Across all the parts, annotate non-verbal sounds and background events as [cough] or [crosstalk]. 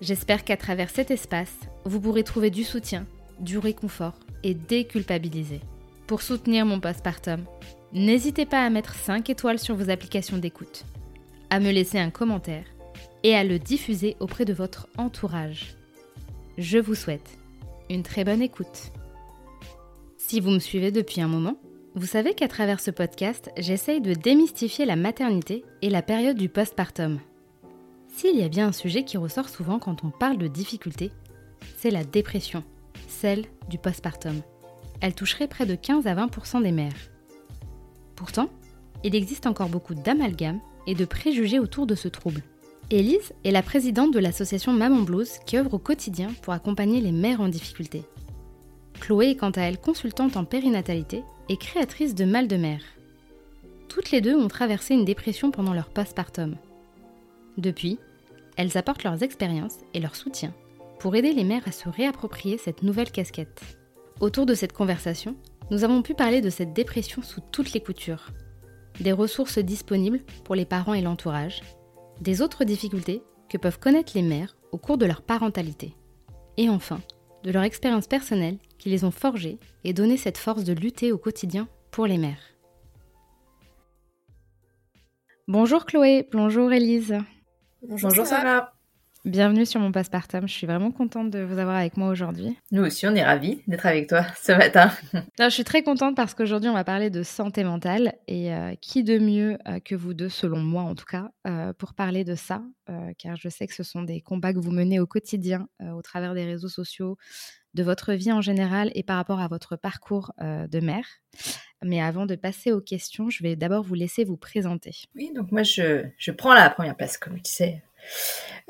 J'espère qu'à travers cet espace, vous pourrez trouver du soutien, du réconfort et déculpabiliser. Pour soutenir mon postpartum, n'hésitez pas à mettre 5 étoiles sur vos applications d'écoute, à me laisser un commentaire et à le diffuser auprès de votre entourage. Je vous souhaite une très bonne écoute. Si vous me suivez depuis un moment, vous savez qu'à travers ce podcast, j'essaye de démystifier la maternité et la période du postpartum. S'il y a bien un sujet qui ressort souvent quand on parle de difficultés, c'est la dépression, celle du postpartum. Elle toucherait près de 15 à 20% des mères. Pourtant, il existe encore beaucoup d'amalgames et de préjugés autour de ce trouble. Élise est la présidente de l'association Maman Blues qui œuvre au quotidien pour accompagner les mères en difficulté. Chloé est quant à elle consultante en périnatalité et créatrice de Mal de Mère. Toutes les deux ont traversé une dépression pendant leur postpartum. Depuis, elles apportent leurs expériences et leur soutien pour aider les mères à se réapproprier cette nouvelle casquette. Autour de cette conversation, nous avons pu parler de cette dépression sous toutes les coutures, des ressources disponibles pour les parents et l'entourage, des autres difficultés que peuvent connaître les mères au cours de leur parentalité, et enfin, de leur expérience personnelle qui les ont forgées et donné cette force de lutter au quotidien pour les mères. Bonjour Chloé, bonjour Elise. Bonjour, Sarah. Bienvenue sur mon Passepartum. Je suis vraiment contente de vous avoir avec moi aujourd'hui. Nous aussi, on est ravis d'être avec toi ce matin. [laughs] je suis très contente parce qu'aujourd'hui, on va parler de santé mentale. Et euh, qui de mieux euh, que vous deux, selon moi en tout cas, euh, pour parler de ça Car je sais que ce sont des combats que vous menez au quotidien au travers des réseaux sociaux, de votre vie en général et par rapport à votre parcours de mère. Mais avant de passer aux questions, je vais d'abord vous laisser vous présenter. Oui, donc moi je, je prends la première place, comme tu sais.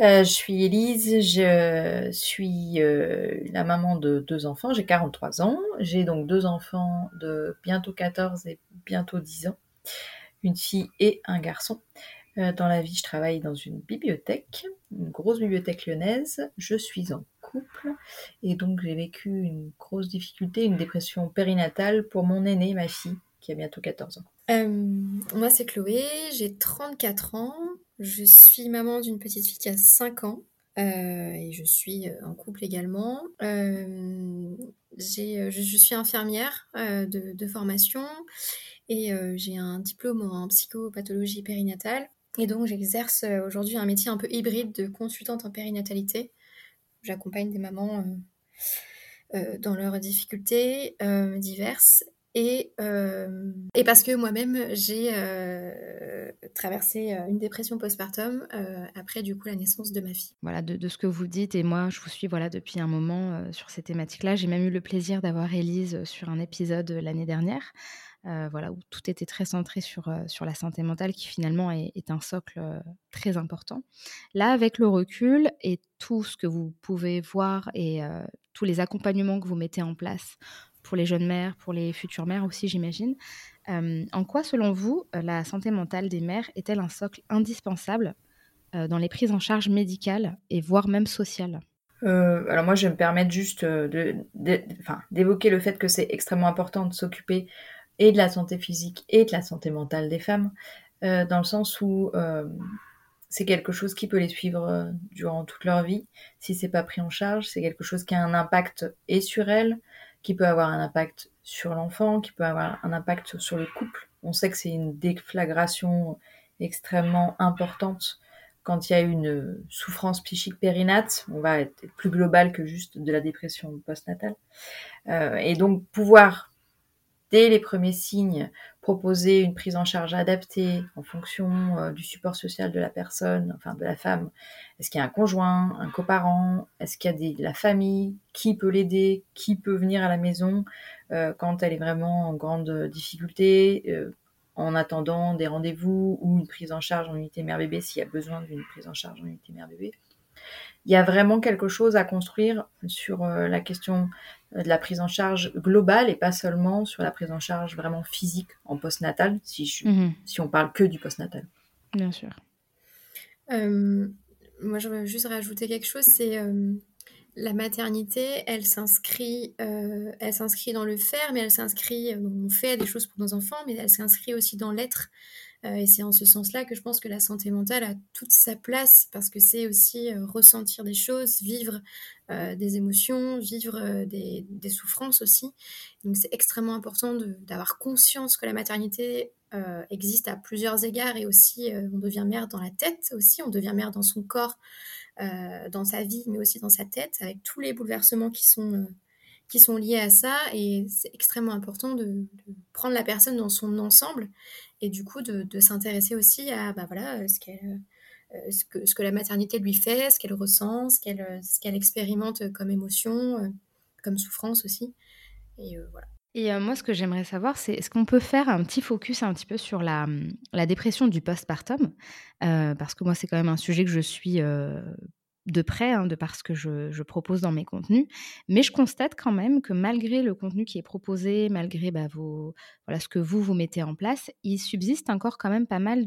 Euh, je suis Elise, je suis euh, la maman de deux enfants, j'ai 43 ans. J'ai donc deux enfants de bientôt 14 et bientôt 10 ans, une fille et un garçon. Euh, dans la vie, je travaille dans une bibliothèque, une grosse bibliothèque lyonnaise. Je suis en couple et donc j'ai vécu une grosse difficulté, une dépression périnatale pour mon aîné, ma fille, qui a bientôt 14 ans. Moi, c'est Chloé, j'ai 34 ans. Je suis maman d'une petite fille qui a 5 ans. Euh, et je suis en couple également. je, suis infirmière de, formation et j'ai un diplôme en psychopathologie périnatale. Et donc, j'exerce euh, aujourd'hui un métier un peu hybride de consultante en périnatalité. J'accompagne des mamans euh, euh, dans leurs difficultés diverses. Et, et, parce que moi-même, j'ai traversé une dépression postpartum après du coup la naissance de ma fille. Voilà, de, ce que vous dites, et moi je vous suis voilà, depuis un moment sur ces thématiques-là. J'ai même eu le plaisir d'avoir Élise sur un épisode l'année dernière. Euh, voilà, où tout était très centré sur, euh, sur la santé mentale, qui finalement est, un socle euh, très important. Là, avec le recul et tout ce que vous pouvez voir et tous les accompagnements que vous mettez en place pour les jeunes mères, pour les futures mères aussi, j'imagine, en quoi, selon vous, la santé mentale des mères est-elle un socle indispensable dans les prises en charge médicales et voire même sociales? Alors moi, je vais me permettre juste d'évoquer le fait que c'est extrêmement important de s'occuper et de la santé physique et de la santé mentale des femmes, euh, dans le sens où euh, c'est quelque chose qui peut les suivre euh, durant toute leur vie. Si c'est pas pris en charge, c'est quelque chose qui a un impact et sur elles, qui peut avoir un impact sur l'enfant, qui peut avoir un impact sur le couple. On sait que c'est une déflagration extrêmement importante quand il y a une souffrance psychique périnate, on va être plus global que juste de la dépression postnatale. Euh, et donc pouvoir, dès les premiers signes, proposer une prise en charge adaptée en fonction euh, du support social de la personne, enfin de la femme. Est-ce qu'il y a un conjoint, un coparent? Est-ce qu'il y a des, la famille? Qui peut l'aider? Qui peut venir à la maison euh, quand elle est vraiment en grande difficulté euh, en attendant des rendez-vous ou une prise en charge en unité mère-bébé s'il y a besoin d'une prise en charge en unité mère-bébé? Il y a vraiment quelque chose à construire sur euh, la question de la prise en charge globale et pas seulement sur la prise en charge vraiment physique en postnatal, si, mhm. si on parle que du postnatal. Bien sûr. Euh, moi, je veux juste rajouter quelque chose, c'est euh, la maternité, elle s'inscrit, euh, elle s'inscrit dans le faire, mais elle s'inscrit, euh, on fait des choses pour nos enfants, mais elle s'inscrit aussi dans l'être. Euh, et c'est en ce sens-là que je pense que la santé mentale a toute sa place parce que c'est aussi ressentir des choses, vivre des émotions, vivre des, souffrances aussi. Donc c'est extrêmement important d'avoir conscience que la maternité existe à plusieurs égards et aussi on devient mère dans la tête aussi, on devient mère dans son corps. Euh, dans sa vie, mais aussi dans sa tête, avec tous les bouleversements qui sont, euh, qui sont liés à ça. Et c'est extrêmement important de, prendre la personne dans son ensemble et du coup de, s'intéresser aussi à bah, voilà, ce, qu'elle, euh, ce, que, ce que la maternité lui fait, ce qu'elle ressent, ce qu'elle, ce qu'elle expérimente comme émotion, comme souffrance aussi. Et voilà. Et moi, ce que j'aimerais savoir, c'est est-ce qu'on peut faire un petit focus un petit peu sur la, la dépression du postpartum? Parce que moi, c'est quand même un sujet que je suis de près, hein, de par ce que je, propose dans mes contenus. Mais je constate quand même que malgré le contenu qui est proposé, malgré bah, voilà, ce que vous, vous mettez en place, il subsiste encore quand même pas mal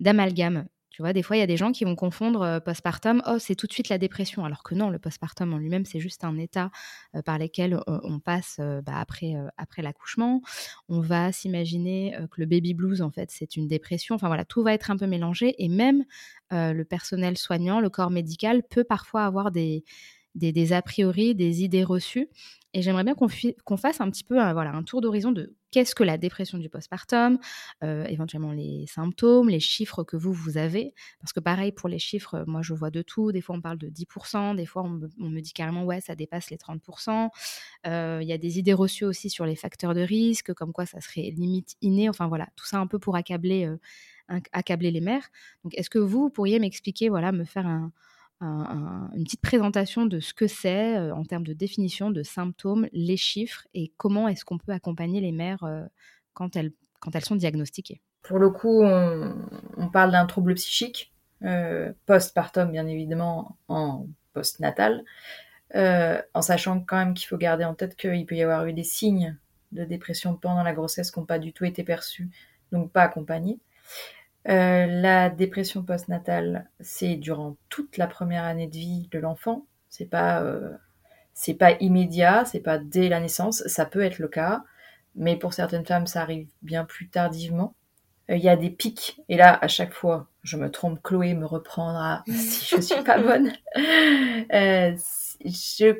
d'amalgames tu vois, des fois, il y a des gens qui vont confondre euh, postpartum, oh, c'est tout de suite la dépression, alors que non, le postpartum en lui-même, c'est juste un état euh, par lequel euh, on passe bah, après, après l'accouchement. On va s'imaginer que le baby blues, en fait, c'est une dépression. Enfin voilà, tout va être un peu mélangé et même le personnel soignant, le corps médical peut parfois avoir des, des, des a priori, des idées reçues. Et j'aimerais bien qu'on fasse un petit peu voilà, un tour d'horizon de qu'est-ce que la dépression du postpartum, euh, éventuellement les symptômes, les chiffres que vous, vous avez? Parce que pareil, pour les chiffres, moi, je vois de tout. Des fois, on parle de 10%, des fois, on me, dit carrément, ouais, ça dépasse les 30%. Euh, il y a des idées reçues aussi sur les facteurs de risque, comme quoi ça serait limite inné. Enfin, voilà, tout ça un peu pour accabler, euh, accabler les mères. Donc, est-ce que vous pourriez m'expliquer, voilà, me faire un une petite présentation de ce que c'est euh, en termes de définition, de symptômes, les chiffres et comment est-ce qu'on peut accompagner les mères euh, quand, elles, quand elles sont diagnostiquées. Pour le coup, on, parle d'un trouble psychique, euh, postpartum bien évidemment, en postnatal, en sachant quand même qu'il faut garder en tête qu'il peut y avoir eu des signes de dépression pendant la grossesse qui n'ont pas du tout été perçus, donc pas accompagnés. Euh, la dépression postnatale, c'est durant toute la première année de vie de l'enfant. C'est pas, euh, c'est pas immédiat, c'est pas dès la naissance. Ça peut être le cas, mais pour certaines femmes, ça arrive bien plus tardivement. Euh, il y a des pics, et là, à chaque fois, je me trompe, Chloé me reprendra [laughs] si je suis pas bonne. je...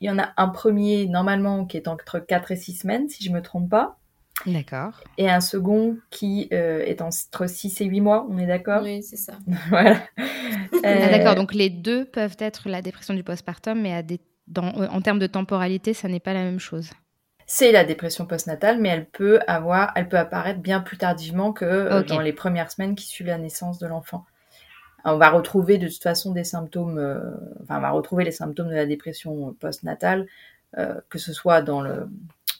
Il y en a un premier, normalement, qui est entre 4 et 6 semaines, si je me trompe pas. D'accord. Et un second qui euh, est entre 6 et 8 mois, on est d'accord? Oui, c'est ça. [laughs] voilà. [laughs] Ah, d'accord, euh, donc les deux peuvent être la dépression du postpartum, mais à des... Dans, euh, en termes de temporalité, ça n'est pas la même chose. C'est la dépression postnatale, mais elle peut avoir, elle peut apparaître bien plus tardivement que dans les premières semaines qui suivent la naissance de l'enfant. On va retrouver de toute façon des symptômes, enfin on va retrouver les symptômes de la dépression postnatale, que ce soit dans le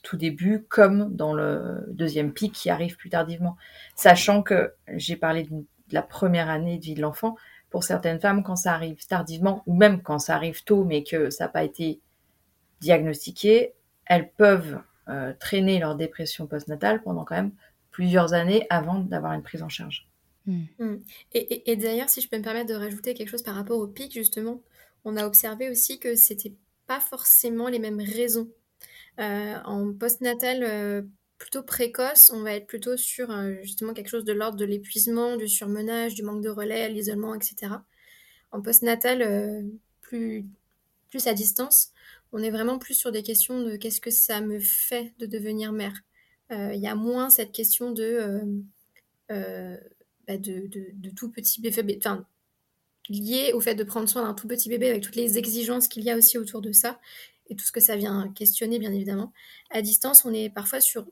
tout début comme dans le deuxième pic qui arrive plus tardivement. Sachant que j'ai parlé de la première année de vie de l'enfant, pour certaines femmes, quand ça arrive tardivement, ou même quand ça arrive tôt, mais que ça n'a pas été diagnostiqué, elles peuvent euh, traîner leur dépression postnatale pendant quand même plusieurs années avant d'avoir une prise en charge. Hmm. Hmm. Et, et d'ailleurs, si je peux me permettre de rajouter quelque chose par rapport au pic, justement, on a observé aussi que c'était pas forcément les mêmes raisons euh, en postnatal euh, plutôt précoce, on va être plutôt sur euh, justement quelque chose de l'ordre de l'épuisement, du surmenage, du manque de relais, l'isolement, etc. En postnatal, plus, plus à distance, on est vraiment plus sur des questions de qu'est-ce que ça me fait de devenir mère. Il y a moins cette question de, bah, de, tout petit bébé, lié au fait de prendre soin d'un tout petit bébé avec toutes les exigences qu'il y a aussi autour de ça et tout ce que ça vient questionner, bien évidemment. À distance, on est parfois sur.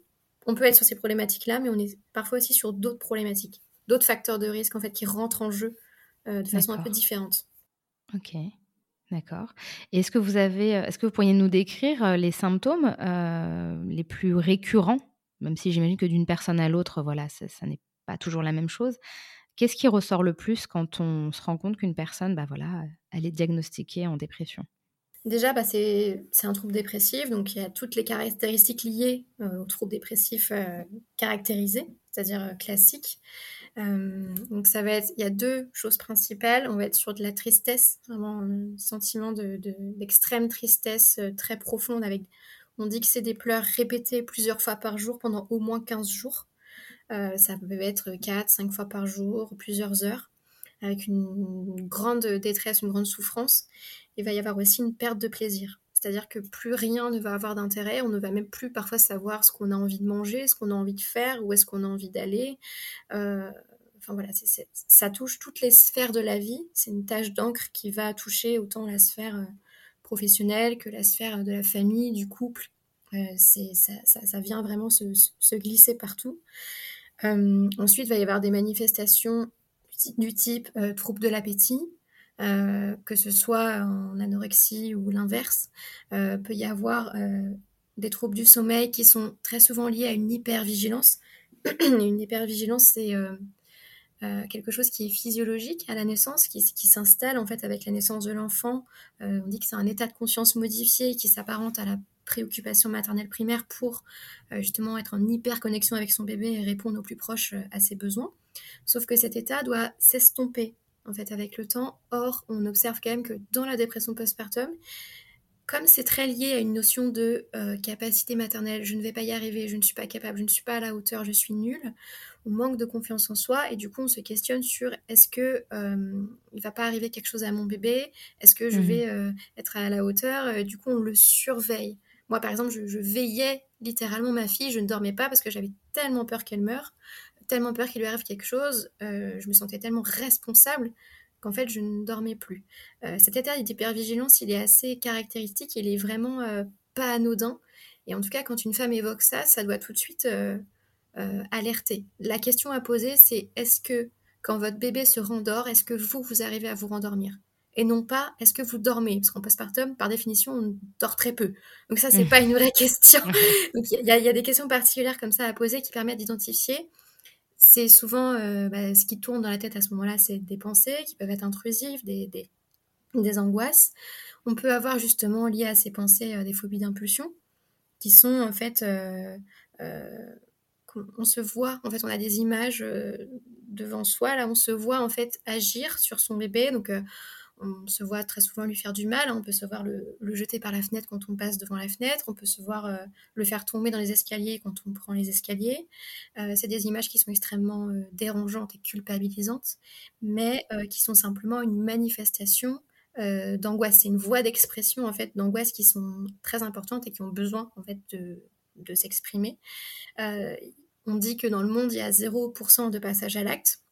On peut être sur ces problématiques-là, mais on est parfois aussi sur d'autres problématiques, d'autres facteurs de risque en fait qui rentrent en jeu de façon un peu différente. Ok. D'accord. Est-ce que vous avez, est-ce que vous pourriez nous décrire les symptômes les plus récurrents, même si j'imagine que d'une personne à l'autre, voilà, ça, n'est pas toujours la même chose. Qu'est-ce qui ressort le plus quand on se rend compte qu'une personne, bah voilà, elle est diagnostiquée en dépression? Déjà, bah, c'est un trouble dépressif, donc il y a toutes les caractéristiques liées au trouble dépressif caractérisé, c'est-à-dire classique. Donc ça va être, il y a deux choses principales. On va être sur de la tristesse, vraiment un sentiment de, d'extrême tristesse euh, très profonde. Avec, on dit que c'est des pleurs répétés plusieurs fois par jour pendant au moins 15 jours. Euh, ça peut être 4, 5 fois par jour, plusieurs heures, avec une, grande détresse, une grande souffrance. Il va y avoir aussi une perte de plaisir. C'est-à-dire que plus rien ne va avoir d'intérêt, on ne va même plus parfois savoir ce qu'on a envie de manger, ce qu'on a envie de faire, où est-ce qu'on a envie d'aller. Euh, enfin voilà, ça touche toutes les sphères de la vie. C'est une tâche d'encre qui va toucher autant la sphère euh, professionnelle que la sphère de la famille, du couple. Ça, vient vraiment se, glisser partout. Ensuite, il va y avoir des manifestations du type trouble de l'appétit, euh, que ce soit en anorexie ou l'inverse. Euh, peut y avoir euh, des troubles du sommeil qui sont très souvent liés à une hypervigilance. [clears throat] une hypervigilance, c'est quelque chose qui est physiologique à la naissance, qui, s'installe en fait avec la naissance de l'enfant. on dit que c'est un état de conscience modifié qui s'apparente à la préoccupation maternelle primaire pour justement être en hyper connexion avec son bébé et répondre au plus proche à ses besoins. Sauf que cet état doit s'estomper en fait avec le temps. Or, on observe quand même que dans la dépression postpartum, comme c'est très lié à une notion de euh, capacité maternelle, je ne vais pas y arriver, je ne suis pas capable, je ne suis pas à la hauteur, je suis nulle, on manque de confiance en soi et du coup on se questionne sur est-ce que euh, il va pas arriver quelque chose à mon bébé, est-ce que je mmh vais euh, être à la hauteur, du coup on le surveille. Moi par exemple je, veillais littéralement ma fille, je ne dormais pas parce que j'avais tellement peur qu'elle meure tellement peur qu'il lui arrive quelque chose, euh, je me sentais tellement responsable qu'en fait je ne dormais plus. Euh, cet état d'hypervigilance, il est assez caractéristique, il est vraiment euh, pas anodin. Et en tout cas, quand une femme évoque ça, ça doit tout de suite alerter. La question à poser, c'est est-ce que quand votre bébé se rendort, est-ce que vous, vous arrivez à vous rendormir? Et non pas est-ce que vous dormez? Parce qu'en postpartum, par définition, on dort très peu. Donc ça, c'est pas une vraie [laughs] question. [laughs] Donc il y, y, a des questions particulières comme ça à poser qui permettent d'identifier c'est souvent euh, bah, ce qui tourne dans la tête à ce moment-là, c'est des pensées qui peuvent être intrusives, des, des, angoisses. On peut avoir justement lié à ces pensées euh, des phobies d'impulsion, qui sont en fait, euh, on se voit, en fait, on a des images devant soi, là, on se voit en fait agir sur son bébé, donc on se voit très souvent lui faire du mal, hein. on peut se voir le, jeter par la fenêtre quand on passe devant la fenêtre, on peut se voir euh, le faire tomber dans les escaliers quand on prend les escaliers. Euh, c'est des images qui sont extrêmement euh, dérangeantes et culpabilisantes, mais qui sont simplement une manifestation d'angoisse. C'est une voie d'expression en fait d'angoisse qui sont très importantes et qui ont besoin en fait de, de s'exprimer. on dit que dans le monde il y a 0% de passage à l'acte.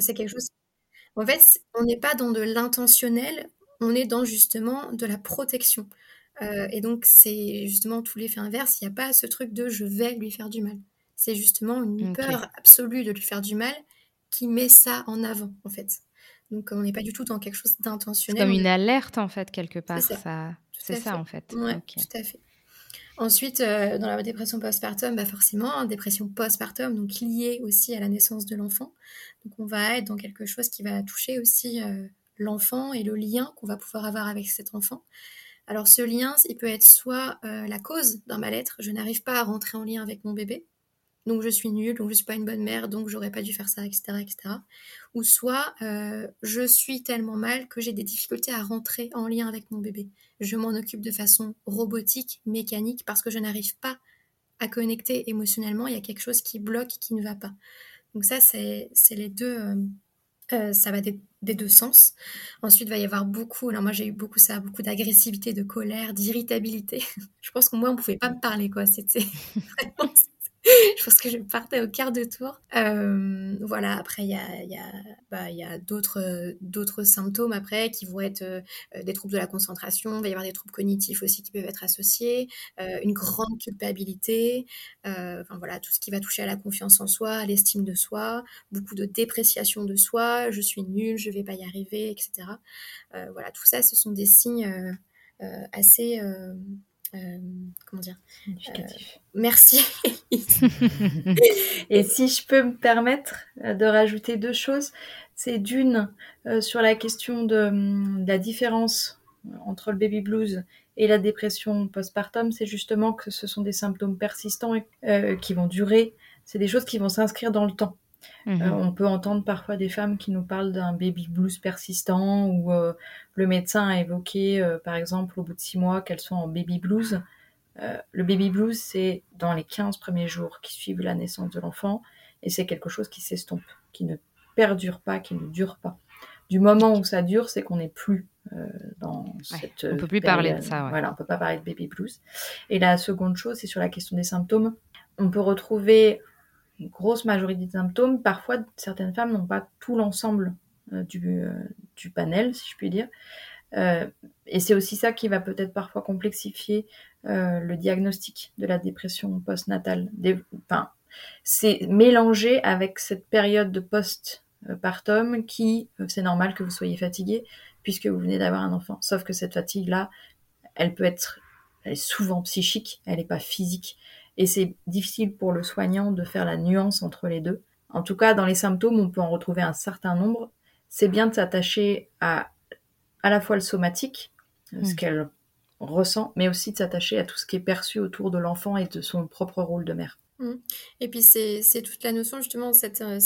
c'est quelque chose en fait, on n'est pas dans de l'intentionnel, on est dans justement de la protection. Euh, et donc, c'est justement tout l'effet inverse. Il n'y a pas ce truc de je vais lui faire du mal. C'est justement une peur absolue de lui faire du mal qui met ça en avant, en fait. Donc, on n'est pas du tout dans quelque chose d'intentionnel. C'est comme une alerte, en fait, quelque part. C'est ça, en fait. Oui, tout à fait. Ensuite, euh, dans la dépression postpartum, bah forcément, hein, dépression postpartum, donc liée aussi à la naissance de l'enfant. Donc on va être dans quelque chose qui va toucher aussi euh, l'enfant et le lien qu'on va pouvoir avoir avec cet enfant. Alors ce lien, il peut être soit euh, la cause d'un mal-être, je n'arrive pas à rentrer en lien avec mon bébé, donc je suis nulle, donc je suis pas une bonne mère, donc j'aurais pas dû faire ça, etc., etc. Ou soit euh, je suis tellement mal que j'ai des difficultés à rentrer en lien avec mon bébé. Je m'en occupe de façon robotique, mécanique, parce que je n'arrive pas à connecter émotionnellement. Il y a quelque chose qui bloque, qui ne va pas. Donc ça, c'est les deux. Euh, euh, ça va des, deux sens. Ensuite, il va y avoir beaucoup, alors moi j'ai eu beaucoup ça, beaucoup d'agressivité, de colère, d'irritabilité. [laughs] Je pense que moi, on ne pouvait pas me parler, quoi. C'était [laughs] [laughs] je pense que je partais au quart de tour. Euh, voilà, après, il y a, bah, d'autres, symptômes après qui vont être euh, des troubles de la concentration, il va y avoir des troubles cognitifs aussi qui peuvent être associés, euh, une grande culpabilité, enfin voilà, tout ce qui va toucher à la confiance en soi, à l'estime de soi, beaucoup de dépréciation de soi, je suis nulle, je vais pas y arriver, etc. voilà, tout ça, ce sont des signes assez euh, comment dire euh, Merci. [laughs] et si je peux me permettre euh, de rajouter deux choses, c'est d'une sur la question de, hum, la différence entre le baby blues et la dépression postpartum, c'est justement que ce sont des symptômes persistants et, qui vont durer. C'est des choses qui vont s'inscrire dans le temps. Euh, mhm. on peut entendre parfois des femmes qui nous parlent d'un baby blues persistant ou euh, le médecin a évoqué, euh, par exemple, au bout de six mois qu'elles sont en baby blues. le baby blues, c'est dans les 15 premiers jours qui suivent la naissance de l'enfant et c'est quelque chose qui s'estompe, qui ne perdure pas, qui ne dure pas. Du moment où ça dure, c'est qu'on n'est plus dans cette. On peut plus parler de ça. Voilà, on peut pas parler de baby blues. Et la seconde chose, c'est sur la question des symptômes. On peut retrouver une grosse majorité des symptômes. Parfois, certaines femmes n'ont pas tout l'ensemble euh, du, euh, du, panel, si je puis dire. Euh, et c'est aussi ça qui va peut-être parfois complexifier le diagnostic de la dépression postnatale. enfin, c'est mélangé avec cette période de post-partum qui, c'est normal que vous soyez fatigué puisque vous venez d'avoir un enfant. Sauf que cette fatigue-là, elle peut être, elle est souvent psychique, elle n'est pas physique. Et c'est difficile pour le soignant de faire la nuance entre les deux. En tout cas, dans les symptômes, on peut en retrouver un certain nombre. C'est bien de s'attacher à à la fois le somatique, ce mm. qu'elle ressent, mais aussi de s'attacher à tout ce qui est perçu autour de l'enfant et de son propre rôle de mère. Mm. Et puis c'est toute la notion justement, euh,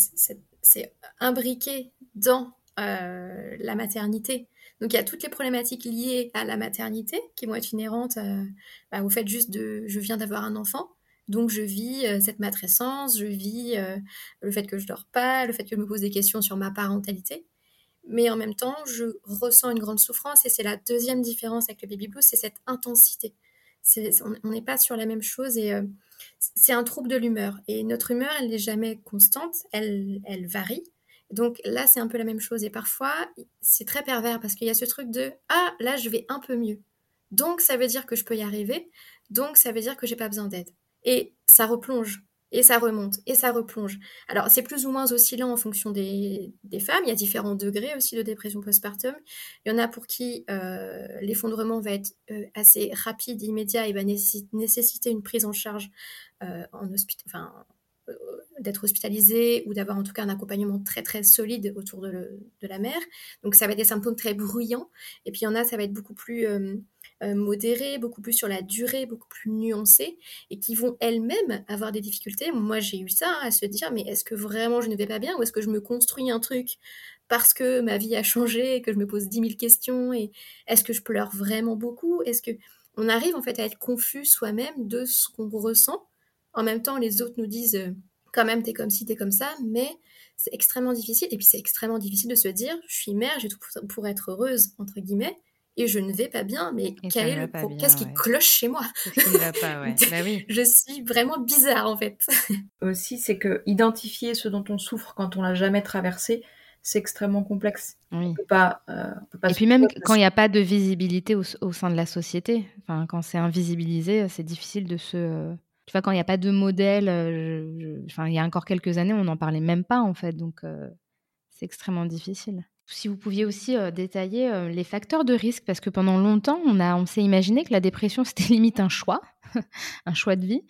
c'est imbriqué dans euh, la maternité. Donc il y a toutes les problématiques liées à la maternité qui vont être inhérentes euh, bah, au fait juste de je viens d'avoir un enfant, donc je vis euh, cette matrescence, je vis euh, le fait que je dors pas, le fait que je me pose des questions sur ma parentalité. Mais en même temps, je ressens une grande souffrance et c'est la deuxième différence avec le baby blues, c'est cette intensité. on n'est pas sur la même chose et euh, c'est un trouble de l'humeur. Et notre humeur, elle n'est jamais constante, elle, varie. Donc là, c'est un peu la même chose. Et parfois, c'est très pervers parce qu'il y a ce truc de Ah, là, je vais un peu mieux. Donc, ça veut dire que je peux y arriver. Donc, ça veut dire que j'ai pas besoin d'aide et ça replonge, et ça remonte, et ça replonge. Alors, c'est plus ou moins oscillant en fonction des, femmes. Il y a différents degrés aussi de dépression postpartum. Il y en a pour qui euh, l'effondrement va être euh, assez rapide, immédiat, et va nécessiter une prise en charge euh, en enfin, d'être hospitalisé ou d'avoir en tout cas un accompagnement très très solide autour de, la mère. Donc ça va être des symptômes très bruyants. Et puis il y en a, ça va être beaucoup plus euh, modérées, beaucoup plus sur la durée, beaucoup plus nuancées, et qui vont elles-mêmes avoir des difficultés. Moi, j'ai eu ça hein, à se dire, mais est-ce que vraiment je ne vais pas bien, ou est-ce que je me construis un truc parce que ma vie a changé, et que je me pose dix mille questions, et est-ce que je pleure vraiment beaucoup? Est-ce que on arrive en fait à être confus soi-même de ce qu'on ressent? En même temps, les autres nous disent euh, quand même t'es comme ci, t'es comme ça, mais c'est extrêmement difficile. Et puis c'est extrêmement difficile de se dire, je suis mère, j'ai tout pour être heureuse entre guillemets, et je ne vais pas bien, mais quel est le qu'est-ce qui cloche chez moi? Pas, [laughs] bah oui. Je suis vraiment bizarre en fait. [laughs] Aussi, c'est que identifier ce dont on souffre quand on l'a jamais traversé, c'est extrêmement complexe. On peut pas, euh, peut pas et puis même quand il n'y a pas de visibilité au, sein de la société, enfin, quand c'est invisibilisé, c'est difficile de se... Euh, tu vois, quand il n'y a pas de modèle, euh, enfin, il y a encore quelques années, on n'en parlait même pas en fait, donc c'est extrêmement difficile. Si vous pouviez aussi détailler les facteurs de risque, parce que pendant longtemps, on, on s'est imaginé que la dépression, [laughs] c'était limite un choix. [laughs] un choix de vie.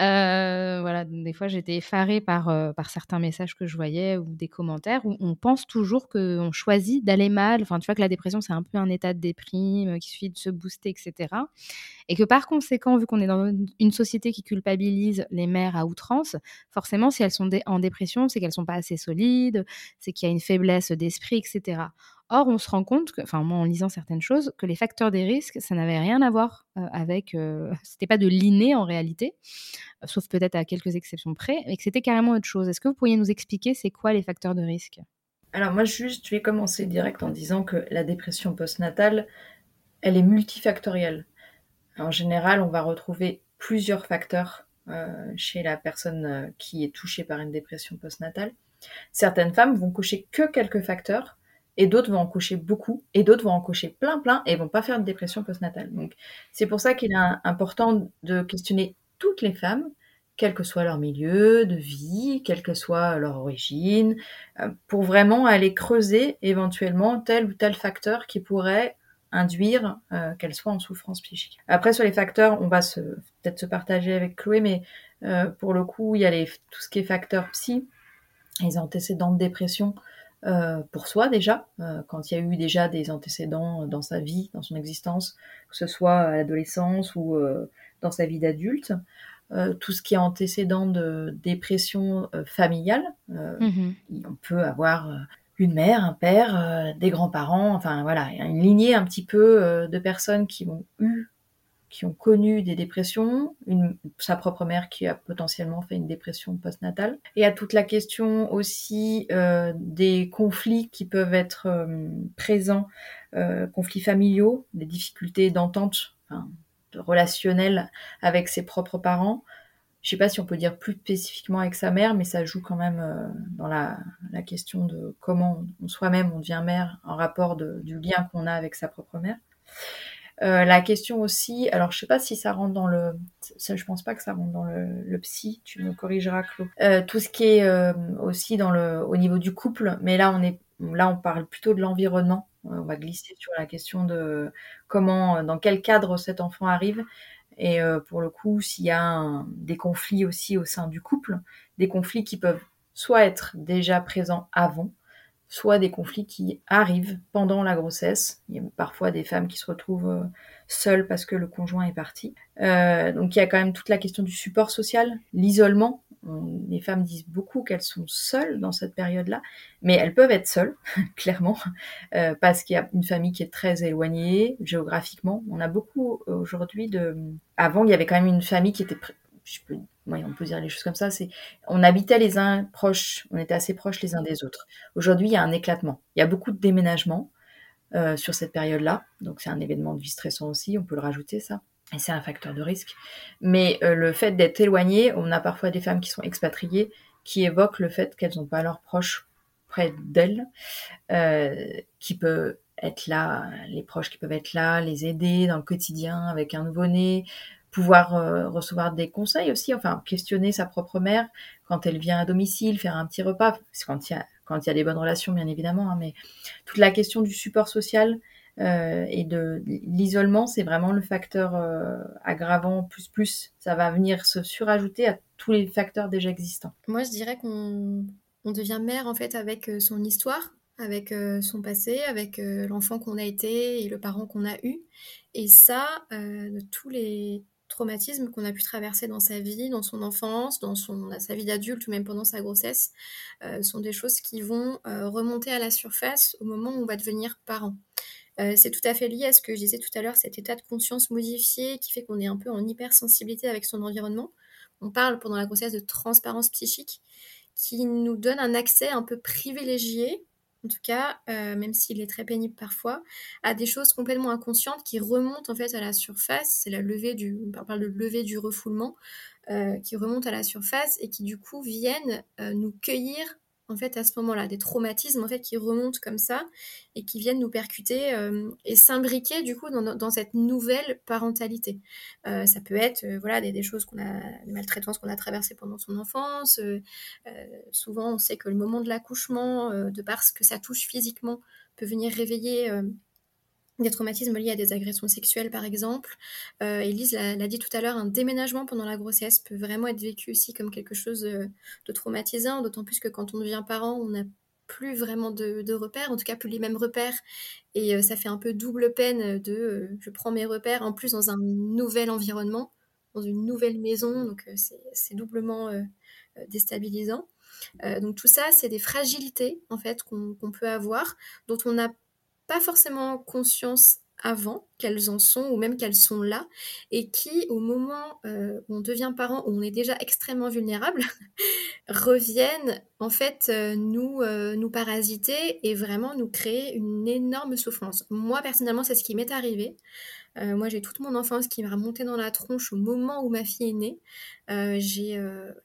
Euh, voilà, des fois j'étais effarée par, euh, par certains messages que je voyais ou des commentaires où on pense toujours qu'on choisit d'aller mal. Enfin, tu vois que la dépression c'est un peu un état de déprime, euh, qu'il suffit de se booster, etc. Et que par conséquent, vu qu'on est dans une société qui culpabilise les mères à outrance, forcément, si elles sont en dépression, c'est qu'elles sont pas assez solides, c'est qu'il y a une faiblesse d'esprit, etc. Or, on se rend compte, enfin moi en lisant certaines choses, que les facteurs des risques, ça n'avait rien à voir euh, avec, euh, [laughs] c'était pas de l'inné en réalité, euh, sauf peut-être à quelques exceptions près, et que c'était carrément autre chose. Est-ce que vous pourriez nous expliquer c'est quoi les facteurs de risque? Alors moi juste, je vais commencer direct en disant que la dépression postnatale, elle est multifactorielle. En général, on va retrouver plusieurs facteurs chez la personne qui est touchée par une dépression postnatale. Certaines femmes vont cocher que quelques facteurs et d'autres vont en cocher beaucoup, et d'autres vont en cocher plein plein, et vont pas faire de dépression postnatale. Donc c'est pour ça qu'il est important de questionner toutes les femmes, quel que soit leur milieu de vie, quelle que soit leur origine, euh, pour vraiment aller creuser éventuellement tel ou tel facteur qui pourrait induire euh, qu'elle soit en souffrance psychique. Après sur les facteurs, on va se peut-être se partager avec Chloé, mais euh, pour le coup, il y a les, tout ce qui est facteur psy, les antécédents de dépression, euh, pour soi déjà, euh, quand il y a eu déjà des antécédents dans sa vie, dans son existence, que ce soit à l'adolescence ou euh, dans sa vie d'adulte. tout ce qui est antécédent de dépression familiale, mm-hmm. on peut avoir une mère, un père, des grands-parents, enfin voilà, une lignée un petit peu de personnes qui ont eu qui ont connu des dépressions, sa propre mère qui a potentiellement fait une dépression postnatale, et à toute la question aussi euh, des conflits qui peuvent être euh, présents, euh, conflits familiaux, des difficultés d'entente, enfin, relationnelles avec ses propres parents. Je sais pas si on peut dire plus spécifiquement avec sa mère, mais ça joue quand même dans la, question de comment soi-même on devient mère en rapport du lien qu'on a avec sa propre mère. Euh, la question aussi, alors je sais pas si ça rentre dans le, je pense pas que ça rentre dans le psy, tu me corrigeras Claude. Euh, tout ce qui est euh, aussi dans le, au niveau du couple, mais là on est, là on parle plutôt de l'environnement. On va glisser sur la question de comment, dans quel cadre cet enfant arrive. Et pour le coup, s'il y a des conflits aussi au sein du couple, des conflits qui peuvent soit être déjà présents avant, soit des conflits qui arrivent pendant la grossesse. Il y a parfois des femmes qui se retrouvent euh, seules parce que le conjoint est parti. Euh, donc il y a quand même toute la question du support social, l'isolement. Les femmes disent beaucoup qu'elles sont seules dans cette période-là, mais elles peuvent être seules, [laughs] clairement, euh, parce qu'il y a une famille qui est très éloignée géographiquement. On a beaucoup aujourd'hui de... Avant, il y avait quand même une famille qui était je peux, on peut dire les choses comme ça, on habitait les uns proches, on était assez proches les uns des autres. Aujourd'hui, il y a un éclatement. Il y a beaucoup de déménagements euh, sur cette période-là, donc c'est un événement de vie stressant aussi, on peut le rajouter ça. Et c'est un facteur de risque. Mais euh, le fait d'être éloigné, on a parfois des femmes qui sont expatriées qui évoquent le fait qu'elles n'ont pas leurs proches près d'elles, euh, qui peut être là, les proches qui peuvent être là, les aider dans le quotidien avec un nouveau-né, pouvoir euh, recevoir des conseils aussi, enfin questionner sa propre mère quand elle vient à domicile, faire un petit repas, quand il y a quand il y a des bonnes relations bien évidemment, hein, mais toute la question du support social euh, et de l'isolement, c'est vraiment le facteur euh, aggravant plus plus. Ça va venir se surajouter à tous les facteurs déjà existants. Moi, je dirais qu'on on devient mère en fait avec son histoire, avec son passé, avec l'enfant qu'on a été et le parent qu'on a eu. Et ça, de tous les traumatismes qu'on a pu traverser dans sa vie, dans son enfance, dans sa vie d'adulte ou même pendant sa grossesse, euh, sont des choses qui vont euh, remonter à la surface au moment où on va devenir parent. Euh, c'est tout à fait lié à ce que je disais tout à l'heure, cet état de conscience modifié qui fait qu'on est un peu en hypersensibilité avec son environnement. On parle pendant la grossesse de transparence psychique qui nous donne un accès un peu privilégié en tout cas, euh, même s'il est très pénible parfois, à des choses complètement inconscientes qui remontent en fait à la surface. C'est la levée du, on parle de levée du refoulement, euh, qui remontent à la surface et qui du coup viennent euh, nous cueillir en fait à ce moment-là, des traumatismes en fait qui remontent comme ça et qui viennent nous percuter euh, et s'imbriquer du coup dans, cette nouvelle parentalité. Euh, ça peut être euh, voilà des, des, choses qu'on a, des maltraitances qu'on a traversées pendant son enfance. souvent, on sait que le moment de l'accouchement, de parce que ça touche physiquement, peut venir réveiller des traumatismes liés à des agressions sexuelles par exemple. Euh, Elise l'a dit tout à l'heure, un déménagement pendant la grossesse peut vraiment être vécu aussi comme quelque chose euh, de traumatisant, d'autant plus que quand on devient parent, on n'a plus vraiment de, repères, en tout cas plus les mêmes repères, et euh, ça fait un peu double peine de je prends mes repères en plus dans un nouvel environnement, dans une nouvelle maison, donc c'est doublement déstabilisant. donc tout ça, c'est des fragilités en fait qu'on peut avoir, dont on a pas forcément conscience avant qu'elles en sont ou même qu'elles sont là et qui, au moment euh, où on devient parent, où on est déjà extrêmement vulnérable, [laughs] reviennent en fait euh, nous, euh, nous parasiter et vraiment nous créer une énorme souffrance. Moi, personnellement, c'est ce qui m'est arrivé. moi, j'ai toute mon enfance qui m'a remonté dans la tronche au moment où ma fille est née. j'ai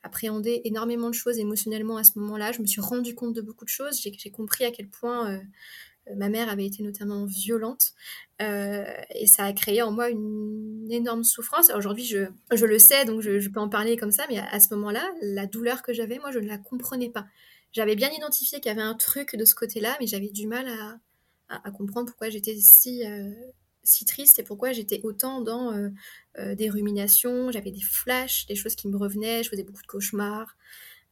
appréhendé énormément de choses émotionnellement à ce moment-là. Je me suis rendu compte de beaucoup de choses. J'ai compris à quel point ma mère avait été notamment violente euh, et ça a créé en moi une énorme souffrance. Aujourd'hui, je, le sais, donc je, peux en parler comme ça, mais à, ce moment-là, la douleur que j'avais, moi, je ne la comprenais pas. J'avais bien identifié qu'il y avait un truc de ce côté-là, mais j'avais du mal à, comprendre pourquoi j'étais si, euh, si triste et pourquoi j'étais autant dans euh, des ruminations. J'avais des flashs, des choses qui me revenaient, je faisais beaucoup de cauchemars.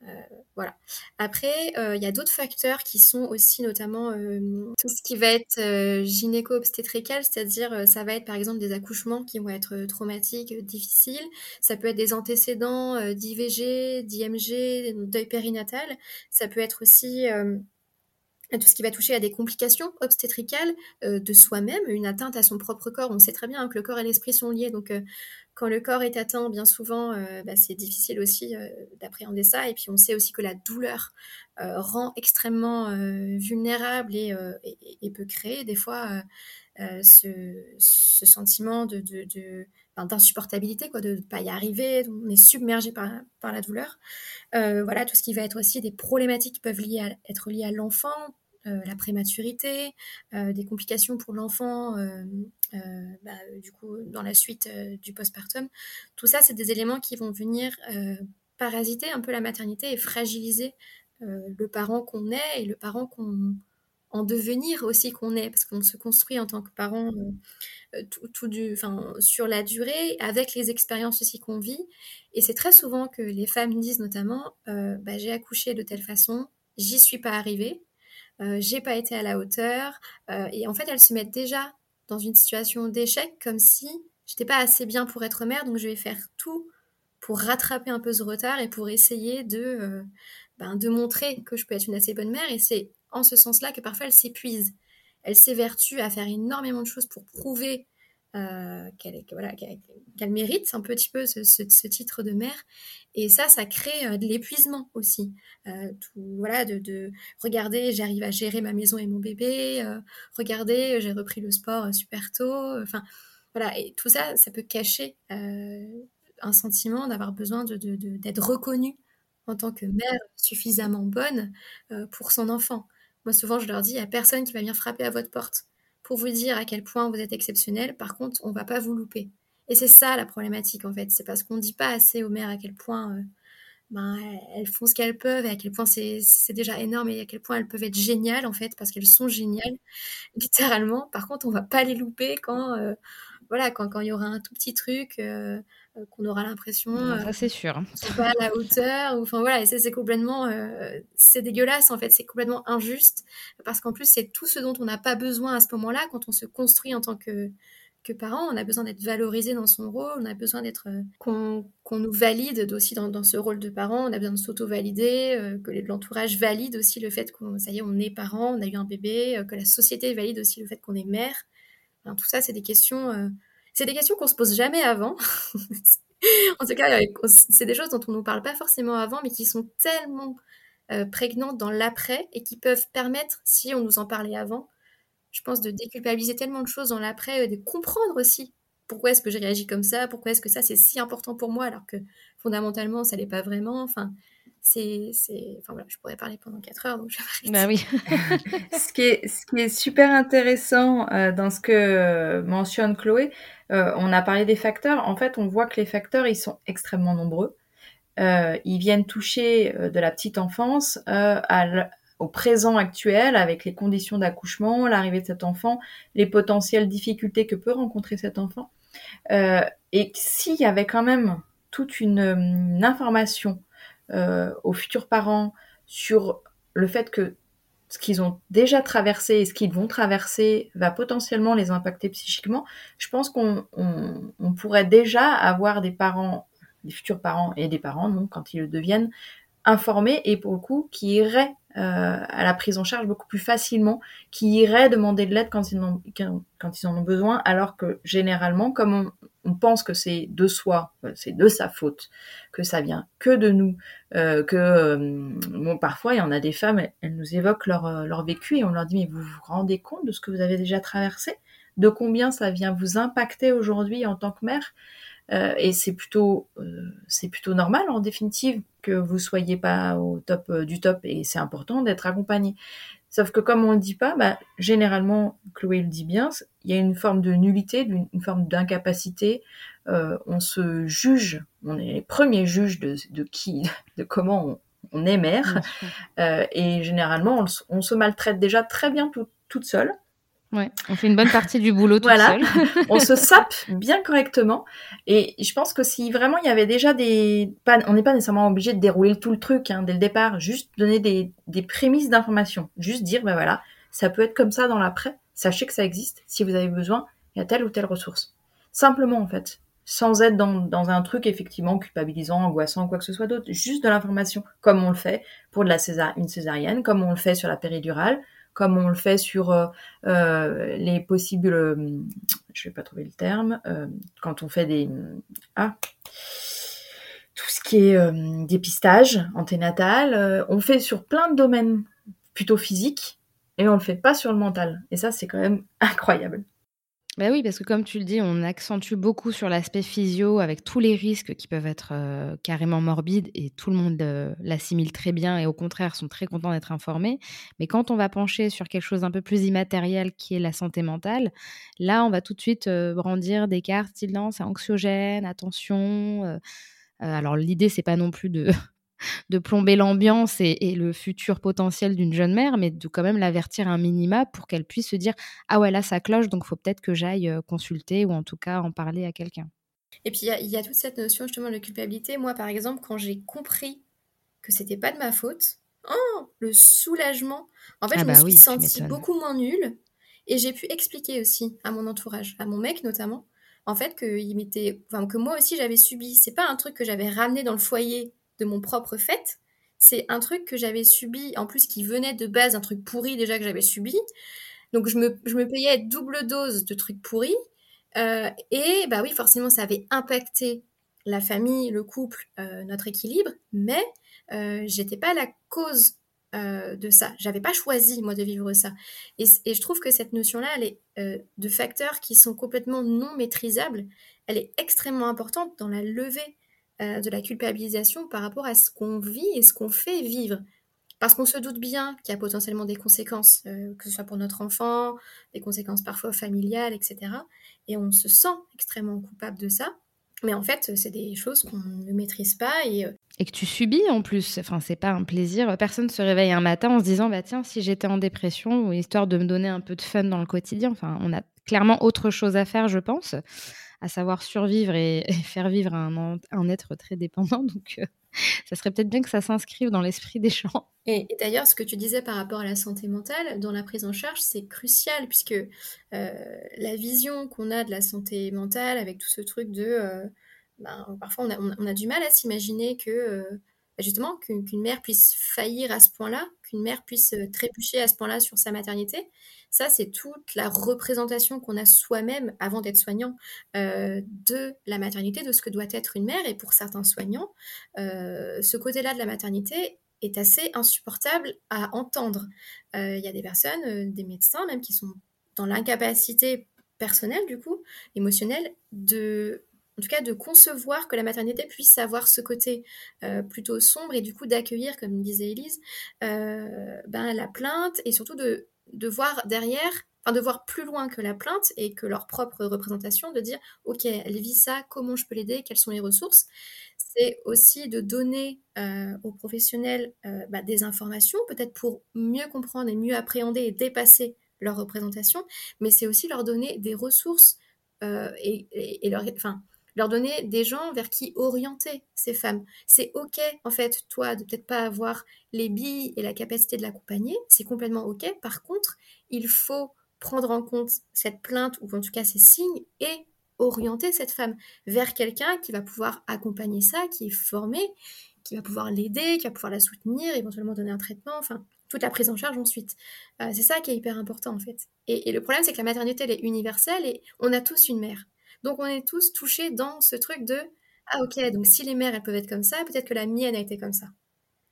Euh, voilà. Après, euh, il y a d'autres facteurs qui sont aussi notamment euh, tout ce qui va être gynéco-obstétrical, c'est-à-dire ça va être par exemple des accouchements qui vont être traumatiques, difficiles. Ça peut être des antécédents d'IVG, d'IMG, deuil périnatal. Ça peut être aussi tout ce qui va toucher à des complications obstétricales de soi-même, une atteinte à son propre corps. On sait très bien que le corps et l'esprit sont liés, donc quand le corps est atteint, bien souvent, euh, bah, c'est difficile aussi euh, d'appréhender ça. Et puis, on sait aussi que la douleur euh, rend extrêmement vulnérable et, peut créer des fois ce, sentiment de, d'insupportabilité, quoi, de ne pas y arriver, on est submergé par, la douleur. voilà, tout ce qui va être aussi des problématiques qui peuvent être liées à l'enfant, la prématurité, des complications pour l'enfant euh, bah, du coup, dans la suite euh, du postpartum. Tout ça, c'est des éléments qui vont venir euh, parasiter un peu la maternité et fragiliser le parent qu'on est et le parent qu'on en devenir aussi qu'on est, parce qu'on se construit en tant que parent tout, du, sur la durée, avec les expériences aussi qu'on vit. Et c'est très souvent que les femmes disent notamment, bah, j'ai accouché de telle façon, j'y suis pas arrivée, j'ai pas été à la hauteur. et en fait, elles se mettent déjà dans une situation d'échec, comme si j'étais pas assez bien pour être mère, donc je vais faire tout pour rattraper un peu ce retard et pour essayer de, euh, ben, de montrer que je peux être une assez bonne mère. Et c'est en ce sens-là que parfois elle s'épuise. Elle s'évertue à faire énormément de choses pour prouver euh, qu'elle mérite un petit peu ce, titre de mère. Et ça, ça crée euh, de l'épuisement aussi. Euh, voilà, de, regarder, j'arrive à gérer ma maison et mon bébé. regardez, j'ai repris le sport super tôt. Enfin, voilà, et tout ça, ça peut cacher un sentiment d'avoir besoin d'être reconnue en tant que mère suffisamment bonne pour son enfant. Moi, souvent, je leur dis, il n'y a personne qui va venir frapper à votre porte pour vous dire à quel point vous êtes exceptionnel. Par contre, on va pas vous louper. Et c'est ça la problématique en fait. C'est parce qu'on ne dit pas assez aux mères à quel point euh, ben, elles font ce qu'elles peuvent et à quel point c'est déjà énorme et à quel point elles peuvent être géniales en fait parce qu'elles sont géniales [laughs] littéralement. Par contre, on va pas les louper quand euh, voilà quand, il y aura un tout petit truc euh, qu'on aura l'impression ça c'est sûr. c'est pas à la hauteur enfin voilà et c'est complètement c'est dégueulasse en fait c'est complètement injuste parce qu'en plus c'est tout ce dont on n'a pas besoin à ce moment-là. Quand on se construit en tant que que parent, on a besoin d'être valorisé dans son rôle, on a besoin d'être qu'on nous valide aussi dans, dans, ce rôle de parent, on a besoin de s'auto-valider, que l'entourage valide aussi le fait qu'on ça y est, on est parent, on a eu un bébé, que la société valide aussi le fait qu'on est mère. Tout ça, c'est des questions, euh, c'est des questions qu'on se pose jamais avant. [laughs] en tout cas, c'est des choses dont on ne nous parle pas forcément avant, mais qui sont tellement euh, prégnantes dans l'après et qui peuvent permettre, si on nous en parlait avant, je pense, de déculpabiliser tellement de choses dans l'après, euh, de comprendre aussi pourquoi est-ce que j'ai réagi comme ça, pourquoi est-ce que ça c'est si important pour moi alors que fondamentalement ça l'est pas vraiment. Enfin, c'est, Enfin voilà, je pourrais parler pendant 4 heures, donc je vais Bah oui. [laughs] ce, qui est, ce qui est super intéressant euh, dans ce que mentionne Chloé, euh, on a parlé des facteurs. En fait, on voit que les facteurs, ils sont extrêmement nombreux. Euh, ils viennent toucher de la petite enfance au présent actuel avec les conditions d'accouchement, l'arrivée de cet enfant, les potentielles difficultés que peut rencontrer cet enfant. et s'il y avait quand même toute une information euh, aux futurs parents sur le fait que ce qu'ils ont déjà traversé et ce qu'ils vont traverser va potentiellement les impacter psychiquement, je pense qu'on on, pourrait déjà avoir des parents, des futurs parents et des parents, donc quand ils le deviennent, informés et pour le coup qui iraient à la prise en charge beaucoup plus facilement, qui iraient demander de l'aide quand ils, en, ont besoin, alors que généralement, comme on, pense que c'est de soi, c'est de sa faute, que ça vient que de nous, euh, que euh, parfois il y en a des femmes, elles, nous évoquent leur, euh, leur vécu et on leur dit mais vous vous rendez compte de ce que vous avez déjà traversé, de combien ça vient vous impacter aujourd'hui en tant que mère? Et c'est plutôt c'est plutôt normal en définitive que vous soyez pas au top du top et c'est important d'être accompagné. Sauf que comme on le dit pas, bah, généralement, Chloé le dit bien, il y a une forme de nullité, une forme d'incapacité. Euh, on se juge, on est les premiers juges de, de qui, de comment on, est mère. Euh, et généralement, on, se maltraite déjà très bien toute seule. Ouais, on fait une bonne partie du boulot toute voilà. [laughs] on se sape bien correctement. Et je pense que si vraiment il y avait déjà des... on n'est pas nécessairement obligé de dérouler tout le truc hein, dès le départ, juste donner des, des prémices d'information. Juste dire, ben voilà, ça peut être comme ça dans l'après. Sachez que ça existe. Si vous avez besoin, il y a telle ou telle ressource. Simplement, en fait. Sans être dans, dans un truc effectivement culpabilisant, angoissant, quoi que ce soit d'autre. Juste de l'information, comme on le fait pour de la une césarienne, comme on le fait sur la péridurale, comme on le fait sur euh, euh, les possibles, euh, je vais pas trouver le terme, quand on fait des, ah, tout ce qui est dépistage anténatal, on fait sur plein de domaines plutôt physiques et on le fait pas sur le mental. Et ça, c'est quand même [laughs] incroyable. Bah oui, parce que comme tu le dis, on accentue beaucoup sur l'aspect physio avec tous les risques qui peuvent être euh, carrément morbides et tout le monde euh, l'assimile très bien et au contraire sont très contents d'être informés. Mais quand on va pencher sur quelque chose d'un peu plus immatériel qui est la santé mentale, là on va tout de suite euh, brandir des cartes style anxiogène, attention. alors l'idée c'est pas non plus de de plomber l'ambiance et, le futur potentiel d'une jeune mère, mais de quand même l'avertir un minima pour qu'elle puisse se dire ah ouais là ça cloche donc faut peut-être que j'aille euh, consulter ou en tout cas en parler à quelqu'un. Et puis il y, a toute cette notion justement de culpabilité. Moi par exemple quand j'ai compris que c'était pas de ma faute, oh le soulagement. En fait ah je me bah suis sentie beaucoup moins nulle et j'ai pu expliquer aussi à mon entourage, à mon mec notamment, en fait que il m'était, enfin, que moi aussi j'avais subi. C'est pas un truc que j'avais ramené dans le foyer de mon propre fait. C'est un truc que j'avais subi, en plus qui venait de base, un truc pourri déjà que j'avais subi. Donc je me, je me payais double dose de trucs pourris. Euh, et bah oui, forcément, ça avait impacté la famille, le couple, euh, notre équilibre, mais euh, j'étais pas la cause de ça. J'avais pas choisi moi de vivre ça. Et, et je trouve que cette notion-là, elle est de facteurs qui sont complètement non maîtrisables. Elle est extrêmement importante dans la levée euh, de la culpabilisation par rapport à ce qu'on vit et ce qu'on fait vivre. Parce qu'on se doute bien qu'il y a potentiellement des conséquences, euh, que ce soit pour notre enfant, des conséquences parfois familiales, etc. Et on se sent extrêmement coupable de ça. Mais en fait, c'est des choses qu'on ne maîtrise pas et euh, et que tu subis en plus. Enfin, c'est pas un plaisir. Personne se réveille un matin en se disant bah tiens, si j'étais en dépression, ou histoire de me donner un peu de fun dans le quotidien. Enfin, on a clairement autre chose à faire, je pense à savoir survivre et, [laughs] faire vivre un, un, être très dépendant. [laughs] Donc, euh, ça serait peut-être bien que ça s'inscrive dans l'esprit des gens. [laughs] Et, d'ailleurs, ce que tu disais par rapport à la santé mentale, dans la prise en charge, c'est crucial, puisque euh, la vision qu'on a de la santé mentale, avec tout ce truc de... Euh, ben, parfois, on a, du mal à s'imaginer que justement qu'une mère puisse faillir à ce point-là, qu'une mère puisse trébucher à ce point-là sur sa maternité. Ça, c'est toute la représentation qu'on a soi-même avant d'être soignant euh, de la maternité, de ce que doit être une mère. Et pour certains soignants, euh, ce côté-là de la maternité est assez insupportable à entendre. Euh, il y a des personnes, des médecins même, qui sont dans l'incapacité personnelle, du coup, émotionnelle, de en tout cas de concevoir que la maternité puisse avoir ce côté plutôt sombre et du coup d'accueillir, comme disait Elise, ben, la plainte et surtout de voir derrière, enfin de voir plus loin que la plainte et que leur propre représentation, de dire ok, elle vit ça, comment je peux l'aider, quelles sont les ressources. C'est aussi de donner euh, aux professionnels euh, bah, des informations, peut-être pour mieux comprendre et mieux appréhender et dépasser leur représentation, mais c'est aussi leur donner des ressources euh, et, et, leur, leur donner des gens vers qui orienter ces femmes. C'est ok, en fait, toi, de peut-être pas avoir les billes et la capacité de l'accompagner, c'est complètement ok. Par contre, il faut prendre en compte cette plainte ou en tout cas ces signes et orienter cette femme vers quelqu'un qui va pouvoir accompagner ça, qui est formé, qui va pouvoir l'aider, qui va pouvoir la soutenir, éventuellement donner un traitement. Enfin, toute la prise en charge ensuite. Euh, c'est ça qui est hyper important en fait. Et, le problème, c'est que la maternité, elle est universelle et on a tous une mère. Donc on est tous touchés dans ce truc de ah ok, donc si les mères elles peuvent être comme ça, peut-être que la mienne a été comme ça.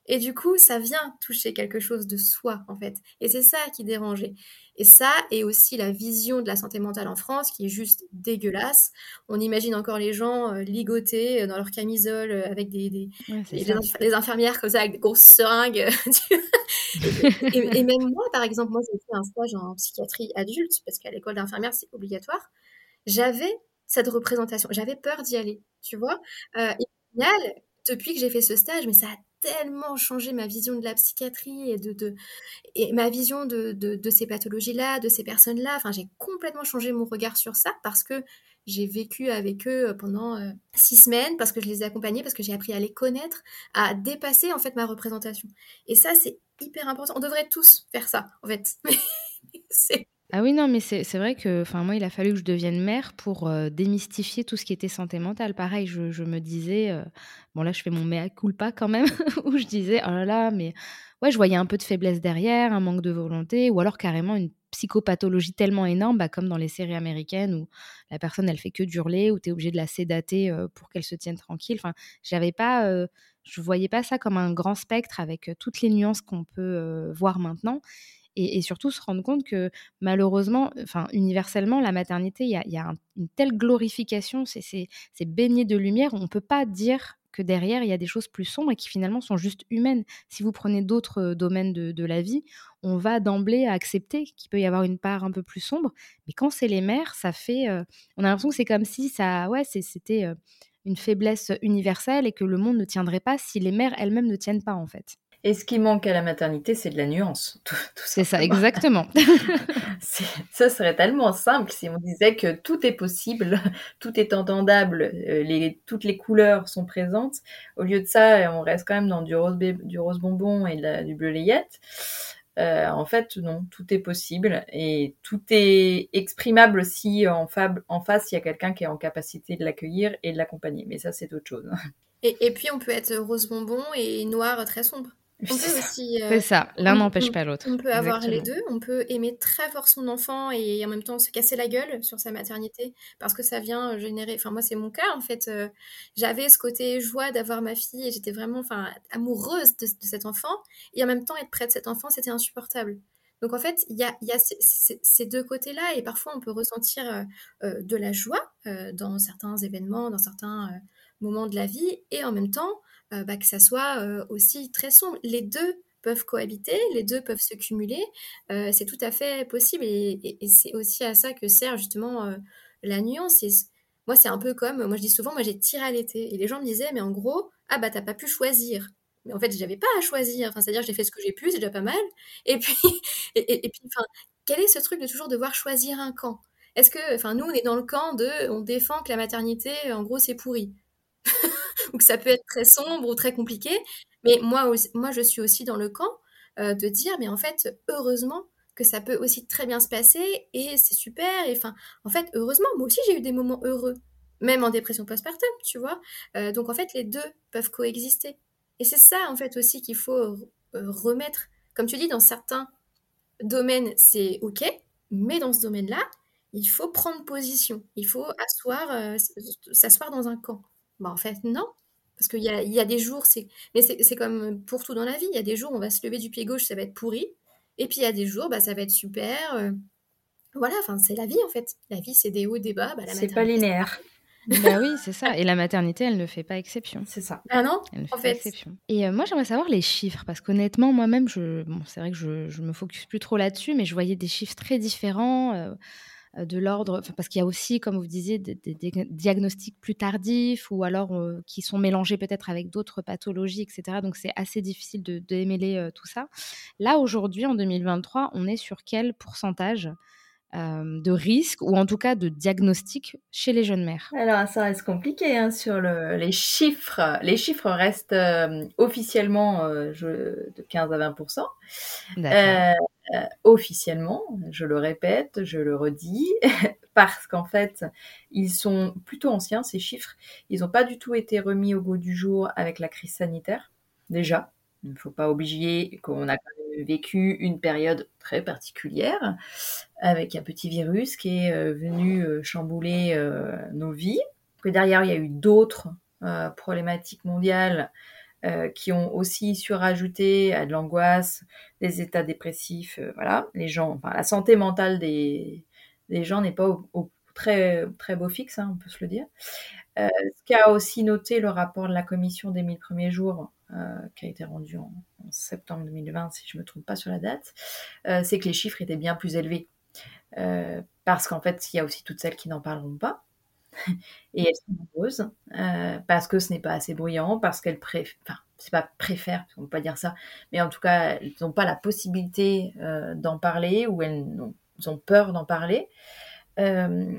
Et du coup, ça vient toucher quelque chose de soi, en fait. Et c'est ça qui dérangeait. Et ça, et aussi la vision de la santé mentale en France, qui est juste dégueulasse. On imagine encore les gens euh, ligotés euh, dans leur camisole euh, avec des, des, infirmières comme ça, avec des grosses seringues. [laughs] et, même moi, par exemple, moi, j'ai fait un stage en psychiatrie adulte, parce qu'à l'école d'infirmière, c'est obligatoire. J'avais cette représentation. J'avais peur d'y aller, tu vois. et au final, depuis que j'ai fait ce stage, mais ça a tellement changé ma vision de la psychiatrie et de, ma vision de, de, ces pathologies-là, de ces personnes-là. Enfin, j'ai complètement changé mon regard sur ça parce que j'ai vécu avec eux euh, pendant euh, six semaines, parce que je les ai accompagnés, parce que j'ai appris à les connaître, à dépasser en fait ma représentation. Et ça, c'est hyper important. On devrait tous faire ça, en fait. [laughs] c'est ah oui, non, mais c'est vrai que moi, il a fallu que je devienne mère pour euh, démystifier tout ce qui était santé mentale. Pareil, je, je me disais, euh, bon là, je fais mon mea culpa quand même, [laughs] où je disais, oh là là, mais ouais, je voyais un peu de faiblesse derrière, un manque de volonté, ou alors carrément une psychopathologie tellement énorme, bah, comme dans les séries américaines où la personne, elle fait que d'hurler, où tu es obligé de la sédater euh, pour qu'elle se tienne tranquille. Enfin, j'avais pas, je voyais pas ça comme un grand spectre avec toutes les nuances qu'on peut voir maintenant et, surtout se rendre compte que malheureusement, enfin universellement, la maternité, il y a, une telle glorification, c'est baigné de lumière, on ne peut pas dire que derrière, il y a des choses plus sombres et qui finalement sont juste humaines. Si vous prenez d'autres euh, domaines de, la vie, on va d'emblée accepter qu'il peut y avoir une part un peu plus sombre. Mais quand c'est les mères, ça fait... Euh, on a l'impression que c'est comme si ça... Ouais, c'était euh, une faiblesse universelle et que le monde ne tiendrait pas si les mères elles-mêmes ne tiennent pas, en fait. Et ce qui manque à la maternité, c'est de la nuance. c'est ça, exactement. [laughs] ça serait tellement simple si on disait que tout est possible, [laughs] tout est entendable, euh, les, toutes les couleurs sont présentes. Au lieu de ça, on reste quand même dans du rose, du rose bonbon et du bleu layette. Euh, en fait, non, tout est possible et tout est exprimable si en, en face, il y a quelqu'un qui est en capacité de l'accueillir et de l'accompagner. Mais ça, c'est autre chose. Et, et, puis, on peut être rose bonbon et noir très sombre. Euh, c'est ça, l'un n'empêche pas l'autre. On peut avoir les deux. On peut aimer très fort son enfant et en même temps se casser la gueule sur sa maternité parce que ça vient générer. Enfin, moi, c'est mon cas en fait. Euh, j'avais ce côté joie d'avoir ma fille et j'étais vraiment enfin, amoureuse de, cet enfant. Et en même temps, être près de cet enfant, c'était insupportable. Donc en fait, il y a, y a ces, deux côtés-là et parfois on peut ressentir euh, de la joie dans certains événements, dans certains moments de la vie et en même temps euh, bah, que ça soit euh, aussi très sombre. Les deux peuvent cohabiter, les deux peuvent se cumuler, euh, c'est tout à fait possible et, c'est aussi à ça que sert justement la nuance. moi, c'est un peu comme, moi je dis souvent, moi j'ai tiré à l'été et les gens me disaient, mais en gros, ah bah t'as pas pu choisir. Mais en fait, j'avais pas à choisir. Enfin, c'est-à-dire, j'ai fait ce que j'ai pu, c'est déjà pas mal. Et puis, [laughs] et, puis, enfin, quel est ce truc de toujours devoir choisir un camp? Est-ce que, enfin, nous, on est dans le camp de, on défend que la maternité, en gros, c'est pourri. [laughs] ou que ça peut être très sombre ou très compliqué. Mais moi, moi je suis aussi dans le camp euh, de dire, mais en fait, heureusement que ça peut aussi très bien se passer et c'est super. Et enfin, en fait, heureusement, moi aussi j'ai eu des moments heureux, même en dépression postpartum, tu vois. Euh, donc en fait, les deux peuvent coexister. Et c'est ça, en fait, aussi qu'il faut euh, remettre. Comme tu dis, dans certains domaines, c'est OK, mais dans ce domaine-là, il faut prendre position. Il faut asseoir, s'asseoir dans un camp. Bah, en fait, non. Parce qu'il y a, y a des jours, c'est. Mais c'est comme pour tout dans la vie. Il y a des jours, on va se lever du pied gauche, ça va être pourri. Et puis il y a des jours, bah, ça va être super. Euh. Voilà, enfin, c'est la vie en fait. La vie, c'est des hauts, des bas. Bah, c'est pas linéaire. [laughs] bah oui, c'est ça. Et la maternité, elle ne fait pas exception. C'est ça. Ah non En fait. Exception. Et euh, moi, j'aimerais savoir les chiffres, parce qu'honnêtement, moi-même, je... bon, c'est vrai que je, je me focus plus trop là-dessus, mais je voyais des chiffres très différents. Euh, de l'ordre, parce qu'il y a aussi, comme vous disiez, des, diagnostics plus tardifs ou alors euh, qui sont mélangés peut-être avec d'autres pathologies, etc. Donc c'est assez difficile de, démêler euh, tout ça. Là, aujourd'hui, en 2023, on est sur quel pourcentage? De risque ou en tout cas de diagnostic chez les jeunes mères Alors ça reste compliqué hein, sur les chiffres. Les chiffres restent officiellement de 15 à 20 euh, officiellement, je le répète, je le redis, [laughs] parce qu'en fait, ils sont plutôt anciens, ces chiffres. Ils n'ont pas du tout été remis au goût du jour avec la crise sanitaire, déjà. Il ne faut pas oublier qu'on a vécu une période très particulière avec un petit virus qui est venu chambouler nos vies. Derrière, il y a eu d'autres problématiques mondiales qui ont aussi surajouté à de l'angoisse, des états dépressifs, voilà. Les gens, la santé mentale des, gens n'est pas au, très, beau fixe, hein, on peut se le dire. Euh, ce qu'a aussi noté le rapport de la commission des 1000 premiers jours, euh, qui a été rendu en, septembre 2020, si je ne me trompe pas sur la date, euh, c'est que les chiffres étaient bien plus élevés. parce qu'en fait, il y a aussi toutes celles qui n'en parleront pas. [laughs] Et elles sont nombreuses, parce que ce n'est pas assez bruyant, parce qu'elles préfèrent, enfin, c'est pas préfèrent, on peut pas dire ça, mais en tout cas, elles n'ont pas la possibilité d'en parler ou elles ont peur d'en parler. Euh,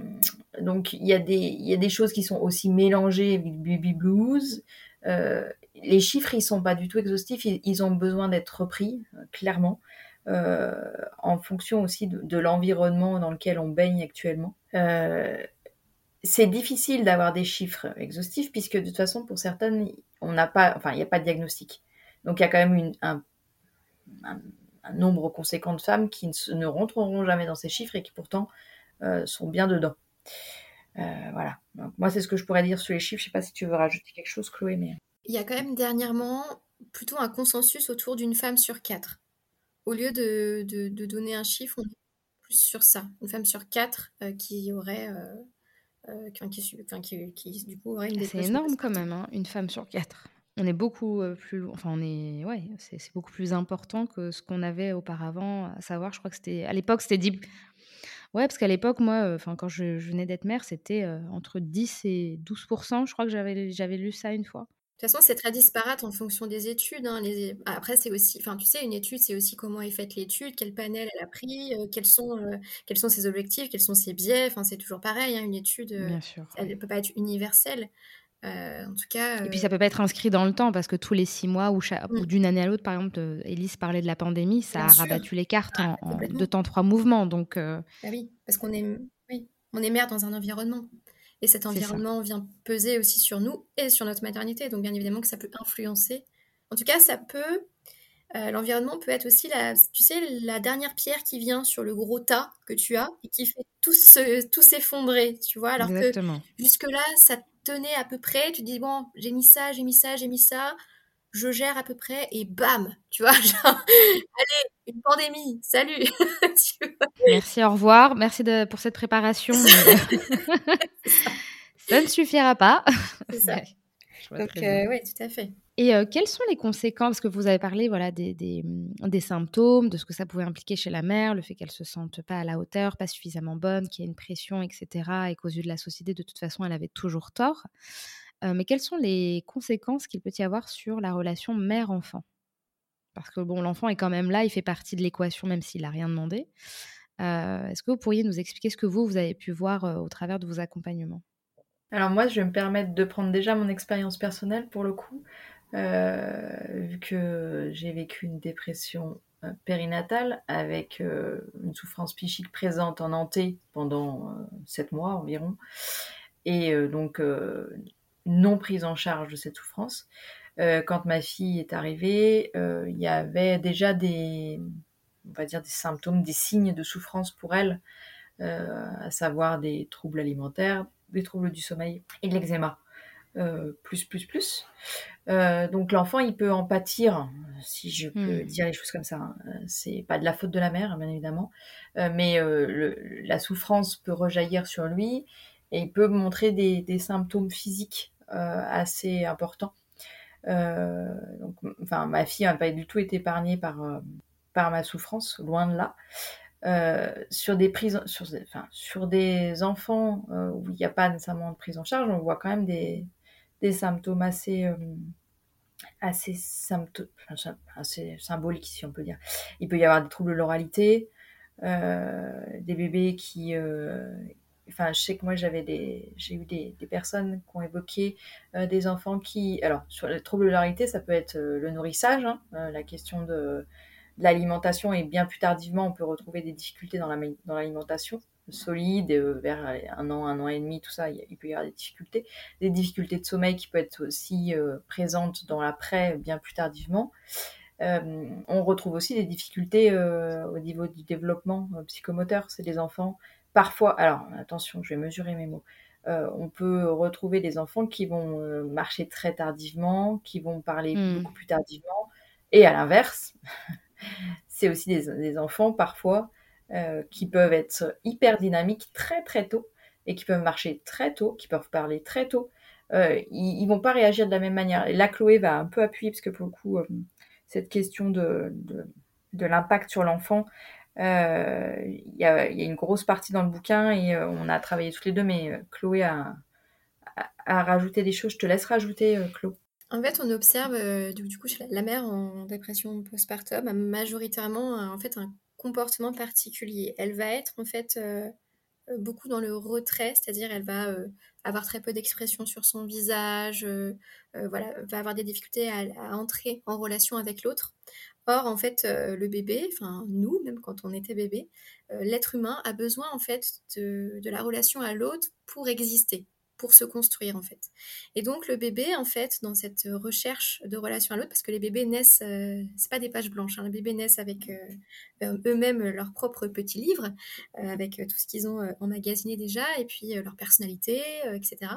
donc il y, y a des choses qui sont aussi mélangées avec baby blues. Euh, les chiffres, ils sont pas du tout exhaustifs, ils, ont besoin d'être repris, euh, clairement, en fonction aussi de, l'environnement dans lequel on baigne actuellement. c'est difficile d'avoir des chiffres exhaustifs puisque de toute façon, pour certaines, on n'a pas, enfin, il n'y a pas de diagnostic. Donc il y a quand même un, nombre conséquent de femmes qui ne, ne rentreront jamais dans ces chiffres et qui pourtant euh, sont bien dedans. Euh, voilà. moi, c'est ce que je pourrais dire sur les chiffres. Je sais pas si tu veux rajouter quelque chose, Chloé, mais. Il y a quand même dernièrement plutôt un consensus autour d'une femme sur quatre. Au lieu de, de, donner un chiffre, on est plus sur ça. Une femme sur quatre euh, qui aurait. qui, qui, du coup aurait une C'est énorme quand même, hein, une femme sur quatre. On est beaucoup plus, enfin on est, ouais, c'est beaucoup plus important que ce qu'on avait auparavant. À savoir, je crois que c'était, à l'époque, c'était dit Ouais, parce qu'à l'époque, moi, enfin, quand je, venais d'être mère, c'était entre 10 et 12% Je crois que j'avais, j'avais lu ça une fois. De toute façon, c'est très disparate en fonction des études. Hein, les... Après, c'est aussi, enfin, tu sais, une étude, c'est aussi comment est faite l'étude, quel panel elle a pris, quels sont, quels sont ses objectifs, quels sont ses biais. Enfin, c'est toujours pareil. Hein, une étude, elle ne peut pas être universelle. Euh, en tout cas. Et puis ça peut pas être inscrit dans le temps parce que tous les six mois ou, mm. d'une année à l'autre, par exemple, euh, Élise parlait de la pandémie, ça a rabattu les cartes ah, en, deux temps trois mouvements. Donc. Euh, ah oui, parce qu'on est, oui, on est mère dans un environnement. Et cet environnement vient peser aussi sur nous et sur notre maternité. Donc bien évidemment que ça peut influencer. En tout cas, ça peut. L'environnement peut être aussi la, tu sais, la dernière pierre qui vient sur le gros tas que tu as et qui fait tout s'effondrer, tu vois. Alors Exactement. que jusque-là, ça tenais à peu près, tu dis bon, j'ai mis ça, j'ai mis ça, j'ai mis ça, je gère à peu près et bam, tu vois, [laughs] genre, allez, une pandémie, salut. [laughs] Merci, au revoir, merci de, pour cette préparation. [laughs] ça. ne suffira pas. C'est ça. Donc, euh, oui, tout à fait. Et euh, quelles sont les conséquences? Que vous avez parlé voilà, des, des, des, symptômes, de ce que ça pouvait impliquer chez la mère, le fait qu'elle se sente pas à la hauteur, pas suffisamment bonne, qu'il y a une pression, etc., et qu'aux yeux de la société, de toute façon, elle avait toujours tort. Euh, mais quelles sont les conséquences qu'il peut y avoir sur la relation mère-enfant? Parce que bon, l'enfant est quand même là, il fait partie de l'équation, même s'il n'a rien demandé. Est-ce que vous pourriez nous expliquer ce que vous, vous avez pu voir au travers de vos accompagnements? Alors moi, je vais me permettre de prendre déjà mon expérience personnelle pour le coup, euh, vu que j'ai vécu une dépression euh, périnatale avec euh, une souffrance psychique présente en hanté pendant sept mois environ, et donc non prise en charge de cette souffrance. quand ma fille est arrivée, il y avait déjà des, on va dire des symptômes, des signes de souffrance pour elle, à savoir des troubles alimentaires, des troubles du sommeil et de l'eczéma. Euh, plus, plus, plus. Euh, donc l'enfant, il peut en pâtir, si je peux hmm. dire les choses comme ça. Hein. C'est pas de la faute de la mère, bien évidemment, euh, mais la souffrance peut rejaillir sur lui et il peut montrer des, symptômes physiques assez importants. donc, enfin, ma fille n'a pas du tout été épargnée par, par ma souffrance, loin de là. Euh, sur des prises, sur, enfin, sur des enfants euh, où il n'y a pas nécessairement de prise en charge, on voit quand même des, des symptômes assez, euh, assez, assez symboliques, si on peut dire. Il peut y avoir des troubles de l'oralité, des bébés qui, enfin, je sais que moi j'avais des, j'ai eu des, personnes qui ont évoqué des enfants qui, alors sur les troubles de l'oralité, ça peut être le nourrissage, hein, la question de l'alimentation et bien plus tardivement, on peut retrouver des difficultés dans l'alimentation solide, euh, vers un an, un an et demi, tout ça, il peut y avoir des difficultés. Des difficultés de sommeil qui peuvent être aussi euh, présentes dans l'après, bien plus tardivement. on retrouve aussi des difficultés au niveau du développement psychomoteur. C'est des enfants, parfois, alors attention, je vais mesurer mes mots. on peut retrouver des enfants qui vont marcher très tardivement, qui vont parler mmh. beaucoup plus tardivement, et à l'inverse, [laughs] c'est aussi des, enfants parfois euh, qui peuvent être hyper dynamiques très très tôt et qui peuvent marcher très tôt, qui peuvent parler très tôt. Euh, ils, ne vont pas réagir de la même manière. Et là, Chloé va un peu appuyer parce que pour le coup, euh, cette question de, de, l'impact sur l'enfant, il y, a, une grosse partie dans le bouquin et on a travaillé tous les deux, mais Chloé a, rajouté des choses. Je te laisse rajouter, Chloé. En fait, on observe euh, du, coup la, mère en dépression postpartum a majoritairement en fait un comportement particulier. Elle va être en fait euh, euh, beaucoup dans le retrait, c'est-à-dire elle va avoir très peu d'expression sur son visage, voilà, va avoir des difficultés à, entrer en relation avec l'autre. Or, en fait, le bébé, enfin nous, même quand on était bébé, l'être humain a besoin en fait de la relation à l'autre pour exister pour se construire en fait. Et donc le bébé en fait dans cette recherche de relation à l'autre parce que les bébés naissent euh, c'est pas des pages blanches hein, les bébés naissent avec euh, euh, eux-mêmes leur propre petit livre avec tout ce qu'ils ont emmagasiné déjà et puis leur personnalité etc.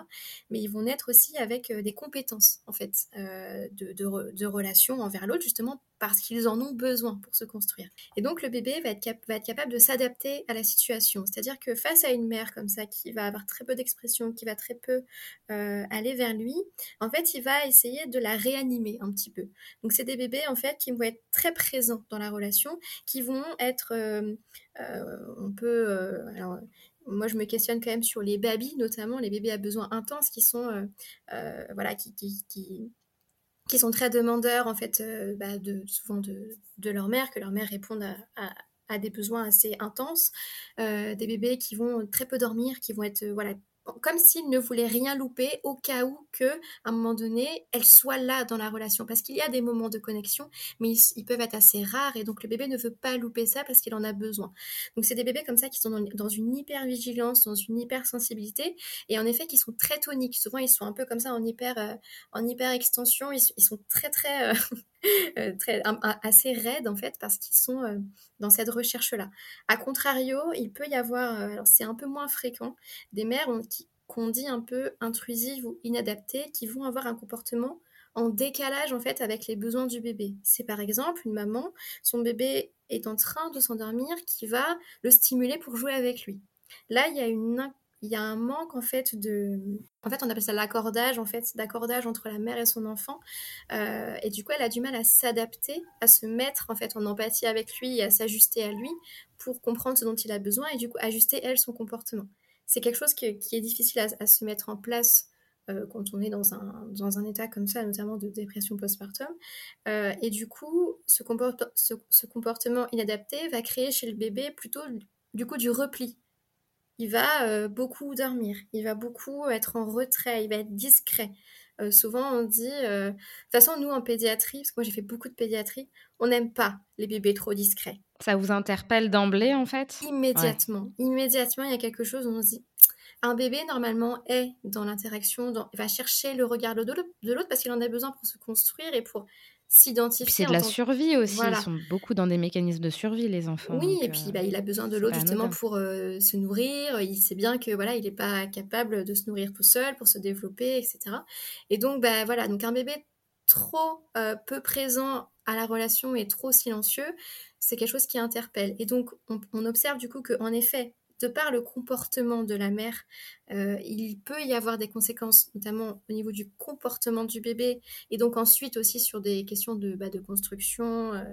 Mais ils vont naître aussi avec des compétences en fait de, de, de relation envers l'autre justement parce qu'ils en ont besoin pour se construire. Et donc le bébé va être, capable de s'adapter à la situation. C'est-à-dire que face à une mère comme ça qui va avoir très peu d'expression, qui va très peu euh, aller vers lui, en fait il va essayer de la réanimer un petit peu. Donc c'est des bébés en fait qui vont être très présents dans la relation, qui vont être, euh, euh, on peut, alors moi je me questionne quand même sur les babys notamment, les bébés à besoins intenses qui sont, voilà, qui sont très demandeurs en fait euh, bah, de, souvent de, leur mère, que leur mère réponde à, des besoins assez intenses, euh, des bébés qui vont très peu dormir, qui vont être voilà comme s'il ne voulait rien louper au cas où que, à un moment donné, elle soit là dans la relation. Parce qu'il y a des moments de connexion, mais ils, peuvent être assez rares et donc le bébé ne veut pas louper ça parce qu'il en a besoin. Donc c'est des bébés comme ça qui sont dans, une hyper vigilance, dans une hyper sensibilité et en effet qui sont très toniques. Souvent ils sont un peu comme ça en hyper, euh, en hyper extension. Ils, sont très très, euh, [laughs] euh, très assez raides en fait parce qu'ils sont dans cette recherche là. A contrario, il peut y avoir, alors c'est un peu moins fréquent, des mères qu'on dit un peu intrusives ou inadaptées, qui vont avoir un comportement en décalage en fait avec les besoins du bébé. C'est par exemple une maman, son bébé est en train de s'endormir, qui va le stimuler pour jouer avec lui. Là, il y a une il y a un manque en fait de en fait on appelle ça l'accordage en fait d'accordage entre la mère et son enfant euh, et du coup elle a du mal à s'adapter à se mettre en fait en empathie avec lui et à s'ajuster à lui pour comprendre ce dont il a besoin et du coup ajuster elle son comportement c'est quelque chose qui, est difficile à, se mettre en place euh, quand on est dans un, dans un état comme ça, notamment de dépression postpartum. Euh, et du coup, ce, ce, comportement inadapté va créer chez le bébé plutôt du coup du repli. Il va euh, beaucoup dormir, il va beaucoup être en retrait, il va être discret. souvent, on dit, de toute façon, nous en pédiatrie, parce que moi j'ai fait beaucoup de pédiatrie, on n'aime pas les bébés trop discrets. Ça vous interpelle d'emblée en fait? Immédiatement. Immédiatement, il y a quelque chose où on se dit un bébé normalement est dans l'interaction, il va chercher le regard de l'autre parce qu'il en a besoin pour se construire et pour s'identifier. C'est de la survie aussi. Ils sont beaucoup dans des mécanismes de survie, les enfants. Oui, et puis euh, bah, il a besoin de l'autre justement pour euh, se nourrir. Il sait bien que voilà, il n'est pas capable de se nourrir tout seul pour se développer, etc. Et donc bah voilà, donc un bébé trop euh, peu présent à la relation et trop silencieux, c'est quelque chose qui interpelle. Et donc, on, observe du coup qu'en effet, de par le comportement de la mère, euh, il peut y avoir des conséquences, notamment au niveau du comportement du bébé, et donc ensuite aussi sur des questions de, bah, construction, euh,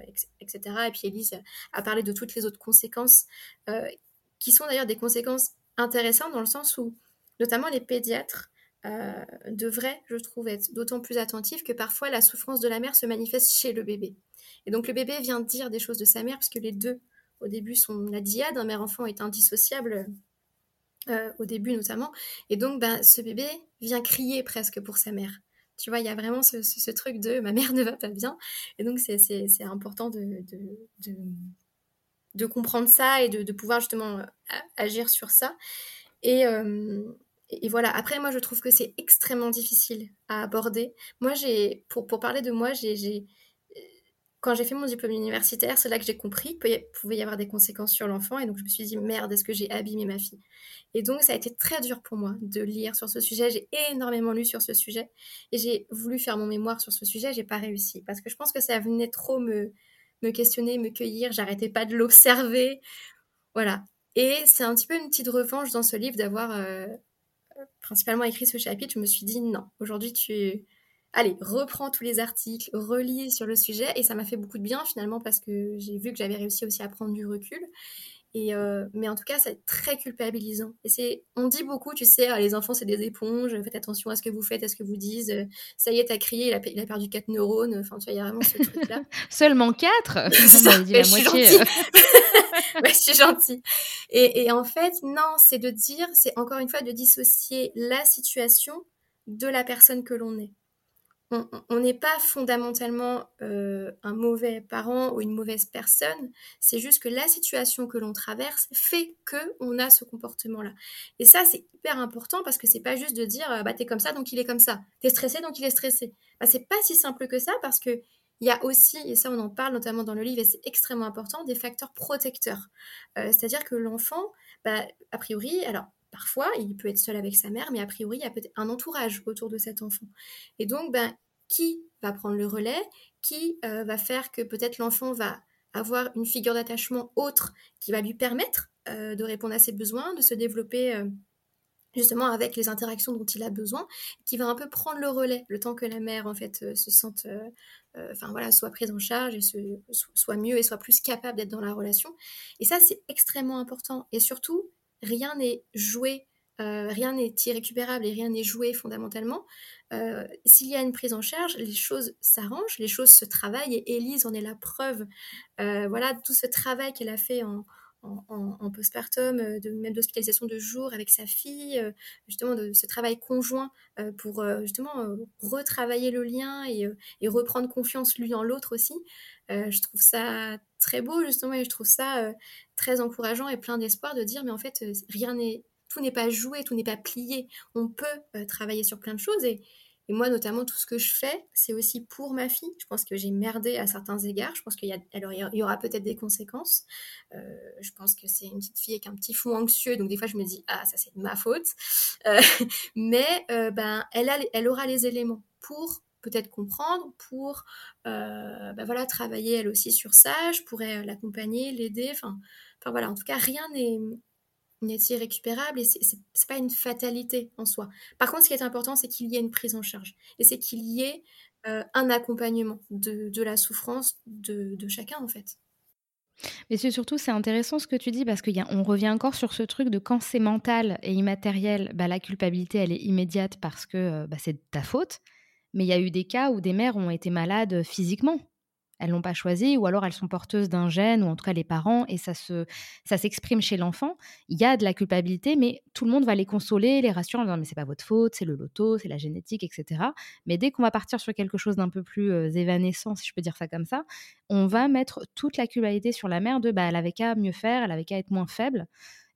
etc. Et puis Elise a parlé de toutes les autres conséquences, euh, qui sont d'ailleurs des conséquences intéressantes dans le sens où, notamment les pédiatres, devraient, je trouve, être d'autant plus attentifs que parfois la souffrance de la mère se manifeste chez le bébé. Et donc le bébé vient dire des choses de sa mère, puisque les deux, au début, sont la diade, un mère-enfant est indissociable, euh, au début notamment. Et donc ben, ce bébé vient crier presque pour sa mère. Tu vois, il y a vraiment ce, truc de ma mère [laughs] ne va pas bien. Et donc c'est important de, comprendre ça et de, pouvoir justement agir sur ça. Et, euh, et voilà, après, moi, je trouve que c'est extrêmement difficile à aborder. Moi, j'ai, pour parler de moi, j'ai, quand j'ai fait mon diplôme universitaire, c'est là que j'ai compris qu'il pouvait y avoir des conséquences sur l'enfant. Et donc, je me suis dit, merde, est-ce que j'ai abîmé ma fille? Et donc, ça a été très dur pour moi de lire sur ce sujet. J'ai énormément lu sur ce sujet. Et j'ai voulu faire mon mémoire sur ce sujet. J'ai pas réussi. Parce que je pense que ça venait trop me, questionner, me cueillir. J'arrêtais pas de l'observer. Voilà. Et c'est un petit peu une petite revanche dans ce livre d'avoir euh, principalement écrit ce chapitre. Je me suis dit, non, aujourd'hui, tu allez, reprends tous les articles, relis sur le sujet. Et ça m'a fait beaucoup de bien finalement parce que j'ai vu que j'avais réussi aussi à prendre du recul. Et euh, mais en tout cas, c'est très culpabilisant. Et c'est, on dit beaucoup, tu sais, ah, les enfants c'est des éponges. Faites attention à ce que vous faites, à ce que vous dites. Ça y est, t'as crié, il a, il a perdu 4 neurones. Enfin, tu vois, il y a vraiment ce truc-là. [laughs] Seulement 4 [laughs] dit la moitié. [laughs] je suis gentille. Et, et en fait, non, c'est de dire, c'est encore une fois de dissocier la situation de la personne que l'on est on n'est pas fondamentalement euh, un mauvais parent ou une mauvaise personne, c'est juste que la situation que l'on traverse fait que on a ce comportement-là. Et ça, c'est hyper important parce que c'est pas juste de dire bah t'es comme ça donc il est comme ça, t'es stressé donc il est stressé. Bah, c'est pas si simple que ça parce que il y a aussi, et ça on en parle notamment dans le livre et c'est extrêmement important, des facteurs protecteurs. Euh, c'est-à-dire que l'enfant, bah, a priori, alors Parfois, il peut être seul avec sa mère, mais a priori, il y a peut-être un entourage autour de cet enfant. Et donc, ben, qui va prendre le relais? Qui euh, va faire que peut-être l'enfant va avoir une figure d'attachement autre qui va lui permettre euh, de répondre à ses besoins, de se développer euh, justement avec les interactions dont il a besoin, qui va un peu prendre le relais le temps que la mère en fait se sente, enfin voilà, soit prise en charge et soit mieux et soit plus capable d'être dans la relation. Et ça c'est extrêmement important. Et surtout, rien n'est joué, euh, rien n'est irrécupérable et rien n'est joué fondamentalement. Euh, s'il y a une prise en charge, les choses s'arrangent, les choses se travaillent et Elise en est la preuve. Euh, voilà, tout ce travail qu'elle a fait en, en, postpartum, de, même d'hospitalisation de jour avec sa fille, justement de ce travail conjoint pour justement retravailler le lien et, et, reprendre confiance l'une en l'autre aussi. je trouve ça très beau justement et je trouve ça très encourageant et plein d'espoir de dire mais en fait rien n'est tout n'est pas joué, tout n'est pas plié. On peut travailler sur plein de choses et, et moi, notamment, tout ce que je fais, c'est aussi pour ma fille. Je pense que j'ai merdé à certains égards. Je pense qu'il y, y, aura peut-être des conséquences. Euh, je pense que c'est une petite fille avec un petit fond anxieux. Donc, des fois, je me dis, ah, ça, c'est de ma faute. Euh, [laughs] mais euh, ben, elle, a, elle aura les éléments pour peut-être comprendre, pour ben voilà, travailler elle aussi sur ça. Je pourrais l'accompagner, l'aider. Enfin, enfin, voilà, en tout cas, rien n'est n'est irrécupérable et c'est pas une fatalité en soi. Par contre, ce qui est important, c'est qu'il y ait une prise en charge et c'est qu'il y ait euh, un accompagnement de, la souffrance de, chacun en fait. Mais c'est surtout, c'est intéressant ce que tu dis parce qu'on revient encore sur ce truc de quand c'est mental et immatériel, bah, la culpabilité, elle est immédiate parce que euh, bah, c'est de ta faute. Mais il y a eu des cas où des mères ont été malades physiquement elles l'ont pas choisi, ou alors elles sont porteuses d'un gène, ou en tout cas les parents, et ça se, ça s'exprime chez l'enfant. Il y a de la culpabilité, mais tout le monde va les consoler, les rassurer en disant mais c'est pas votre faute, c'est le loto, c'est la génétique, etc. Mais dès qu'on va partir sur quelque chose d'un peu plus euh, évanescent, si je peux dire ça comme ça, on va mettre toute la culpabilité sur la mère de bah elle avait qu'à mieux faire, elle avait qu'à être moins faible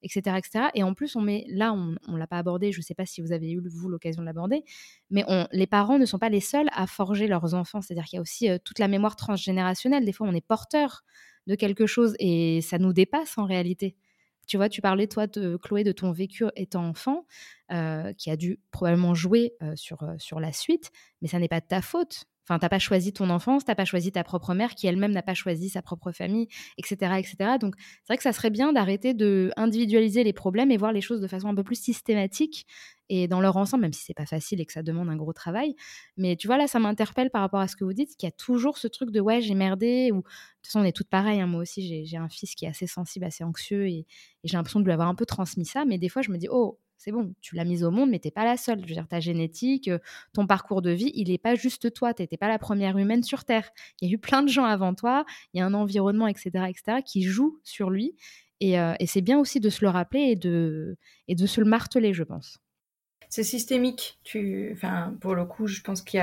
etc.. Et en plus, on met, là, on ne l'a pas abordé, je ne sais pas si vous avez eu, vous, l'occasion de l'aborder, mais on, les parents ne sont pas les seuls à forger leurs enfants. C'est-à-dire qu'il y a aussi toute la mémoire transgénérationnelle. Des fois, on est porteur de quelque chose et ça nous dépasse en réalité. Tu vois, tu parlais, toi, de Chloé, de ton vécu étant enfant, qui a dû probablement jouer sur, sur la suite, mais ça n'est pas de ta faute. T'as pas choisi ton enfance, t'as pas choisi ta propre mère qui elle-même n'a pas choisi sa propre famille, etc., etc. Donc, c'est vrai que ça serait bien d'arrêter de individualiser les problèmes et voir les choses de façon un peu plus systématique et dans leur ensemble, même si c'est pas facile et que ça demande un gros travail. Mais tu vois, là, ça m'interpelle par rapport à ce que vous dites, qu'il y a toujours ce truc de ouais, j'ai merdé, ou de toute façon, on est toutes pareilles. Hein. moi aussi, j'ai un fils qui est assez sensible, assez anxieux, et, et j'ai l'impression de lui avoir un peu transmis ça. Mais des fois, je me dis, oh, c'est bon, tu l'as mise au monde, mais t'es pas la seule. Je veux dire, ta génétique, euh, ton parcours de vie, il n'est pas juste toi. Tu n'étais pas la première humaine sur Terre. Il y a eu plein de gens avant toi. Il y a un environnement, etc., etc., qui joue sur lui. Euh, et, c'est bien aussi de se le rappeler et de, se le marteler, je pense. C'est systémique. Tu, enfin, pour le coup, je pense qu'il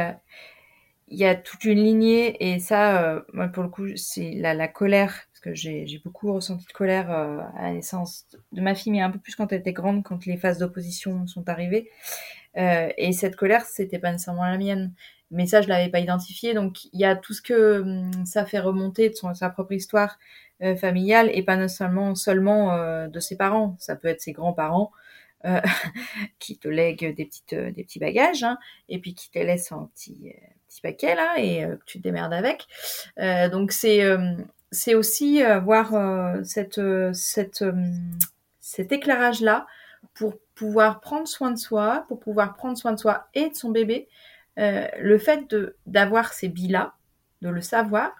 y a, toute une lignée. Et ça, euh, moi, pour le coup, c'est la colère parce que j'ai beaucoup ressenti de colère euh, à la naissance de ma fille, mais un peu plus quand elle était grande, quand les phases d'opposition sont arrivées. Euh, et cette colère, c'était pas nécessairement la mienne. mais ça, je l'avais pas identifié. Donc, il y a tout ce que hum, ça fait remonter de son, sa propre histoire euh, familiale et pas seulement, seulement de ses parents. Ça peut être ses grands-parents [laughs] qui te lèguent des, petites, des petits bagages hein, et puis qui te laissent un petit, petit paquet là et que tu te démerdes avec. donc, c'est c'est aussi avoir cette, cette, cet éclairage-là pour pouvoir prendre soin de soi, pour pouvoir prendre soin de soi et de son bébé, euh, le fait d'avoir ces billes-là, de le savoir,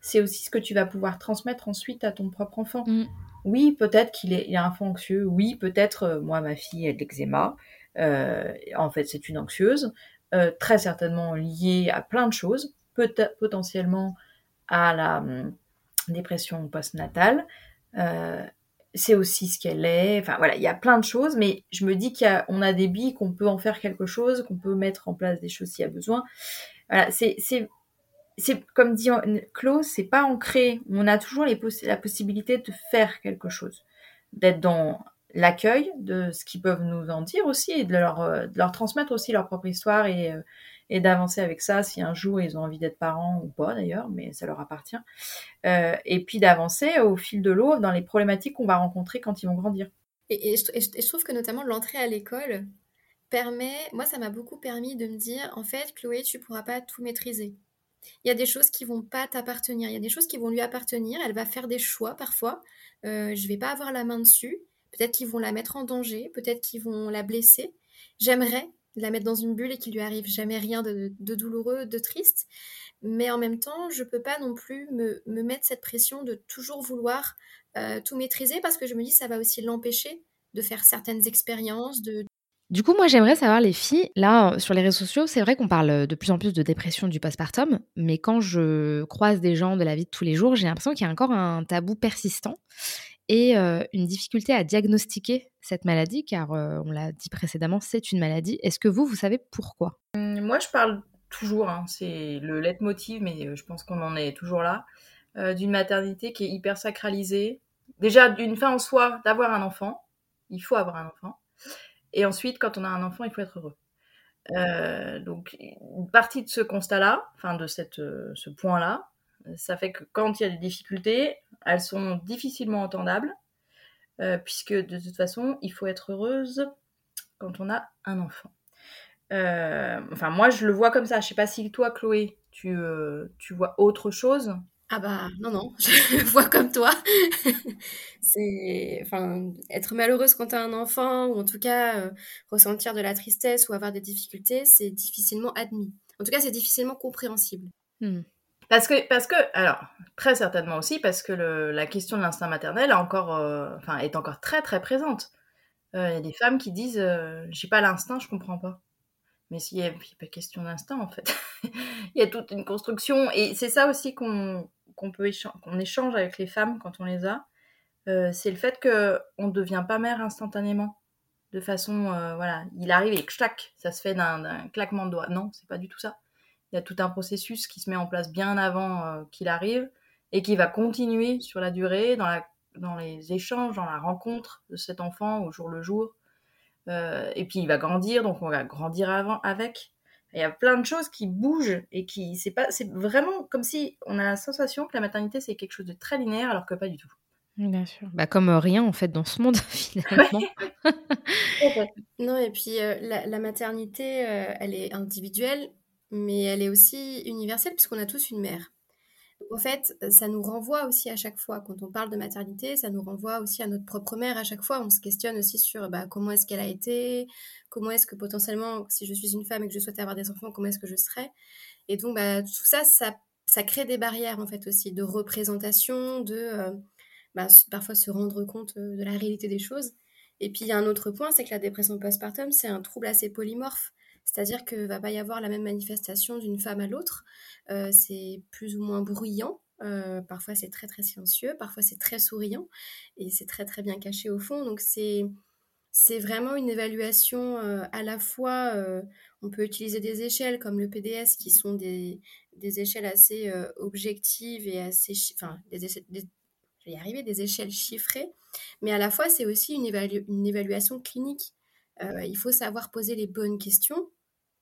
c'est aussi ce que tu vas pouvoir transmettre ensuite à ton propre enfant. Mm. Oui, peut-être qu'il est, il un enfant anxieux. Oui, peut-être, euh, moi, ma fille, a de l'eczéma. Euh, en fait, c'est une anxieuse. très certainement liée à plein de choses. Peut potentiellement à la hum, dépression postnatale c'est aussi ce qu'elle est. Enfin voilà, il y a plein de choses, mais je me dis qu'on a, a, des billes, qu'on peut en faire quelque chose, qu'on peut mettre en place des choses s'il y a besoin. Voilà, c'est, comme dit Claude, c'est pas ancré. On a toujours les la possibilité de faire quelque chose, d'être dans l'accueil de ce qu'ils peuvent nous en dire aussi et de leur, euh, de leur transmettre aussi leur propre histoire et, euh, et d'avancer avec ça si un jour ils ont envie d'être parents ou pas d'ailleurs, mais ça leur appartient. Euh, et puis d'avancer au fil de l'eau dans les problématiques qu'on va rencontrer quand ils vont grandir. Et, je, trouve que notamment l'entrée à l'école permet, moi ça m'a beaucoup permis de me dire, en fait Chloé, tu pourras pas tout maîtriser. Il y a des choses qui vont pas t'appartenir, il y a des choses qui vont lui appartenir, elle va faire des choix parfois, euh, je vais pas avoir la main dessus, peut-être qu'ils vont la mettre en danger, peut-être qu'ils vont la blesser. J'aimerais la mettre dans une bulle et qu'il lui arrive jamais rien de, douloureux, de triste. Mais en même temps, je peux pas non plus me, mettre cette pression de toujours vouloir euh, tout maîtriser parce que je me dis ça va aussi l'empêcher de faire certaines expériences, de, du coup, moi, j'aimerais savoir, les filles, là, sur les réseaux sociaux, c'est vrai qu'on parle de plus en plus de dépression du postpartum, mais quand je croise des gens de la vie de tous les jours, j'ai l'impression qu'il y a encore un tabou persistant et une difficulté à diagnostiquer cette maladie, car on l'a dit précédemment, c'est une maladie. Est-ce que vous, vous savez pourquoi? Mmh, Moi, je parle toujours, hein, c'est le leitmotiv, mais je pense qu'on en est toujours là, d'une maternité qui est hyper sacralisée. Déjà, d'une fin en soi, d'avoir un enfant, il faut avoir un enfant. Et ensuite, quand on a un enfant, il faut être heureux. donc, une partie de ce constat-là, enfin de cette, ce point-là, ça fait que quand il y a des difficultés, elles sont difficilement entendables, euh, puisque de toute façon, il faut être heureuse quand on a un enfant. Euh, enfin, moi, je le vois comme ça. Je sais pas si toi, Chloé, tu, euh, tu vois autre chose. Ah bah non, non, [laughs] je le vois comme toi. [laughs] c'est, enfin, être malheureuse quand tu as un enfant, ou en tout cas ressentir de la tristesse ou avoir des difficultés, c'est difficilement admis. En tout cas, c'est difficilement compréhensible. Hmm. Parce que, parce que, alors, très certainement aussi, parce que la question de l'instinct maternel euh, est encore très très présente. Euh, il y a des femmes qui disent euh, J'ai pas l'instinct, je comprends pas. Mais s'il n'y a, pas question d'instinct, en fait. [laughs] il y a toute une construction. Et c'est ça aussi qu'on peut qu'on échange avec les femmes quand on les a. c'est le fait qu'on ne devient pas mère instantanément. De façon, voilà, il arrive et clac, ça se fait d'un claquement de doigts. Non, c'est pas du tout ça il y a tout un processus qui se met en place bien avant euh, qu'il arrive et qui va continuer sur la durée, dans, la, dans les échanges, dans la rencontre de cet enfant au jour le jour. Euh, et puis il va grandir, donc on va grandir avant, avec. Il y a plein de choses qui bougent et qui c'est pas c'est vraiment comme si on a la sensation que la maternité c'est quelque chose de très linéaire alors que pas du tout. Bien sûr. Bah, comme rien en fait dans ce monde [laughs] finalement. [laughs] non et puis euh, la, la, maternité elle est individuelle mais elle est aussi universelle puisqu'on a tous une mère. en fait, ça nous renvoie aussi à chaque fois, quand on parle de maternité, ça nous renvoie aussi à notre propre mère à chaque fois. On se questionne aussi sur bah, comment est-ce qu'elle a été, comment est-ce que potentiellement, si je suis une femme et que je souhaite avoir des enfants, comment est-ce que je serais. Et donc, bah, tout ça, ça, ça, crée des barrières en fait aussi, de représentation, de euh, bah, parfois se rendre compte euh, de la réalité des choses. Et puis, il y a un autre point, c'est que la dépression postpartum, c'est un trouble assez polymorphe. C'est-à-dire que va pas y avoir la même manifestation d'une femme à l'autre. Euh, c'est plus ou moins bruyant. Euh, parfois c'est très très silencieux, parfois c'est très souriant et c'est très très bien caché au fond. Donc c'est c'est vraiment une évaluation euh, à la fois. on peut utiliser des échelles comme le PDS qui sont des, des échelles assez objectives et assez, enfin des, des, je vais y arriver, des échelles chiffrées, mais à la fois c'est aussi une évaluation clinique. il faut savoir poser les bonnes questions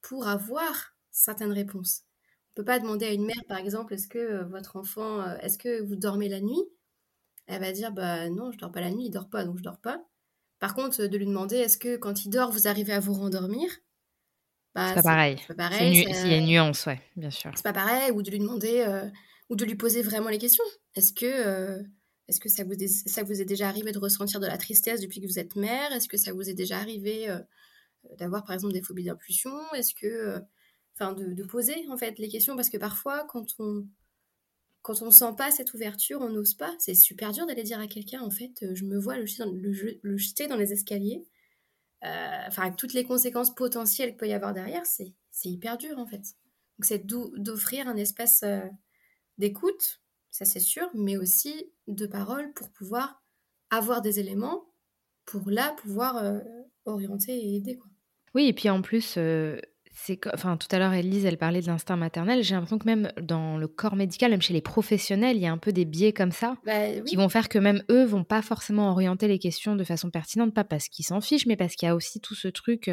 pour avoir certaines réponses. On peut pas demander à une mère, par exemple, est-ce que votre enfant, est-ce que vous dormez la nuit? Elle va dire, bah non, je dors pas la nuit, il dort pas, donc je dors pas. Par contre, de lui demander, est-ce que quand il dort, vous arrivez à vous rendormir? Bah, c'est pas pareil. C'est pas pareil. Il y a une nuance, ouais, bien sûr. C'est pas pareil, ou de lui demander, ou de lui poser vraiment les questions. Est-ce que, est-ce que ça vous, ça vous est déjà arrivé de ressentir de la tristesse depuis que vous êtes mère? Est-ce que ça vous est déjà arrivé d'avoir, par exemple, des phobies d'impulsion Est-ce que enfin de, poser en fait les questions parce que parfois quand on quand on sent pas cette ouverture, on n'ose pas. C'est super dur d'aller dire à quelqu'un en fait, euh, je me vois le jeter dans, les escaliers. Euh, enfin, avec toutes les conséquences potentielles qu'il peut y avoir derrière, c'est hyper dur en fait. Donc c'est d'offrir un espace euh, d'écoute, ça c'est sûr, mais aussi de parole pour pouvoir avoir des éléments pour là pouvoir orienter et aider. Oui, et puis en plus, c'est enfin tout à l'heure Elise elle parlait de l'instinct maternel. J'ai l'impression que même dans le corps médical même chez les professionnels il y a un peu des biais comme ça bah qui vont faire que même eux vont pas forcément orienter les questions de façon pertinente pas parce qu'ils s'en fichent mais parce qu'il y a aussi tout ce truc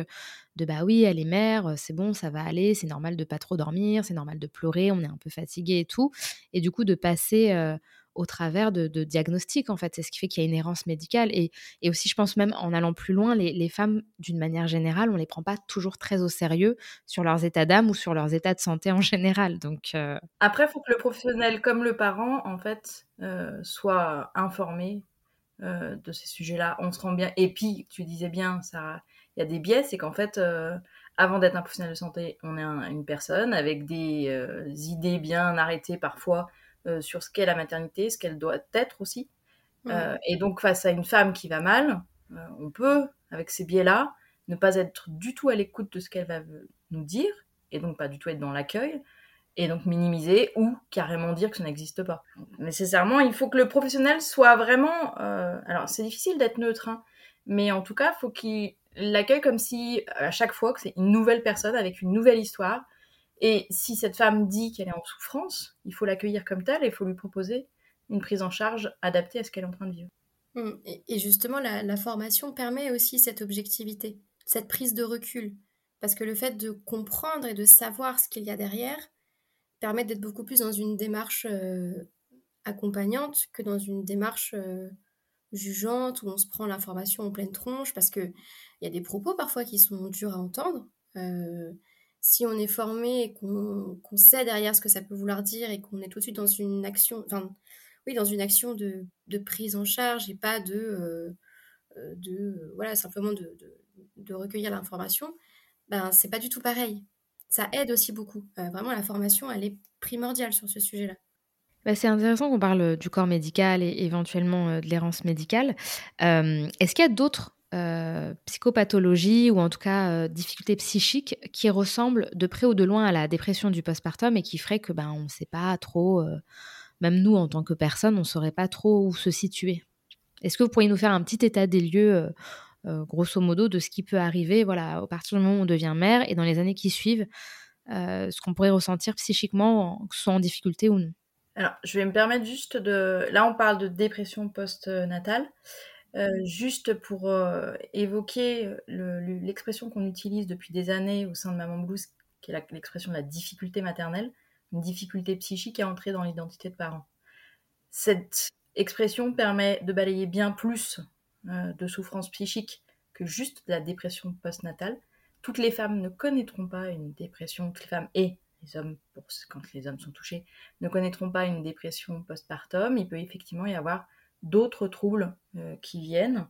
de bah oui elle est mère c'est bon ça va aller c'est normal de pas trop dormir c'est normal de pleurer on est un peu fatigué et tout. Et du coup de passer au travers de, diagnostics, en fait. C'est ce qui fait qu'il y a une errance médicale. Et, aussi, je pense même en allant plus loin, les, femmes, d'une manière générale, on les prend pas toujours très au sérieux sur leurs états d'âme ou sur leurs états de santé en général. Donc euh, Après, il faut que le professionnel comme le parent, en fait, euh, soit informé euh, de ces sujets-là. On se rend bien. Et puis, tu disais bien, ça, il y a des biais, c'est qu'en fait avant d'être un professionnel de santé, on est une personne avec des idées bien arrêtées parfois euh, sur ce qu'est la maternité, ce qu'elle doit être aussi. Euh, et donc, face à une femme qui va mal, euh, on peut, avec ces biais-là, ne pas être du tout à l'écoute de ce qu'elle va nous dire, et donc pas du tout être dans l'accueil, et donc minimiser ou carrément dire que ça n'existe pas. nécessairement, il faut que le professionnel soit vraiment... alors, c'est difficile d'être neutre, hein, mais en tout cas, il faut qu'il l'accueille comme si, à chaque fois, que c'est une nouvelle personne avec une nouvelle histoire, et si cette femme dit qu'elle est en souffrance, il faut l'accueillir comme telle et il faut lui proposer une prise en charge adaptée à ce qu'elle est en train de vivre. Mmh. Et justement, la, formation permet aussi cette objectivité, cette prise de recul. Parce que le fait de comprendre et de savoir ce qu'il y a derrière permet d'être beaucoup plus dans une démarche euh, accompagnante que dans une démarche euh, jugeante où on se prend l'information en pleine tronche. Parce qu'il y a des propos parfois qui sont durs à entendre. Euh, si on est formé et qu'on sait derrière ce que ça peut vouloir dire et qu'on est tout de suite dans une action, enfin, oui, dans une action de, prise en charge et pas de, euh, euh, de voilà, simplement de, recueillir l'information, ben, c'est pas du tout pareil. Ça aide aussi beaucoup. Euh, vraiment, la formation, elle est primordiale sur ce sujet-là. Bah, c'est intéressant qu'on parle du corps médical et éventuellement de l'errance médicale. Est-ce qu'il y a d'autres euh, psychopathologie ou en tout cas euh, difficultés psychiques qui ressemblent de près ou de loin à la dépression du postpartum et qui ferait que ben on ne sait pas trop, euh, même nous en tant que personne, on ne saurait pas trop où se situer. Est-ce que vous pourriez nous faire un petit état des lieux, grosso modo, de ce qui peut arriver, voilà, au partir du moment où on devient mère et dans les années qui suivent, ce qu'on pourrait ressentir psychiquement, que ce soit en difficulté ou non? Alors, je vais me permettre juste de. Là, on parle de dépression post-natale. Euh, juste pour euh, évoquer l'expression qu'on utilise depuis des années au sein de Maman Blues, qui est l'expression de la difficulté maternelle, une difficulté psychique à entrer dans l'identité de parent. Cette expression permet de balayer bien plus euh, de souffrances psychiques que juste la dépression postnatale. Toutes les femmes ne connaîtront pas une dépression, toutes les femmes et les hommes, quand les hommes sont touchés, ne connaîtront pas une dépression postpartum. Il peut effectivement y avoir d'autres troubles euh, qui viennent,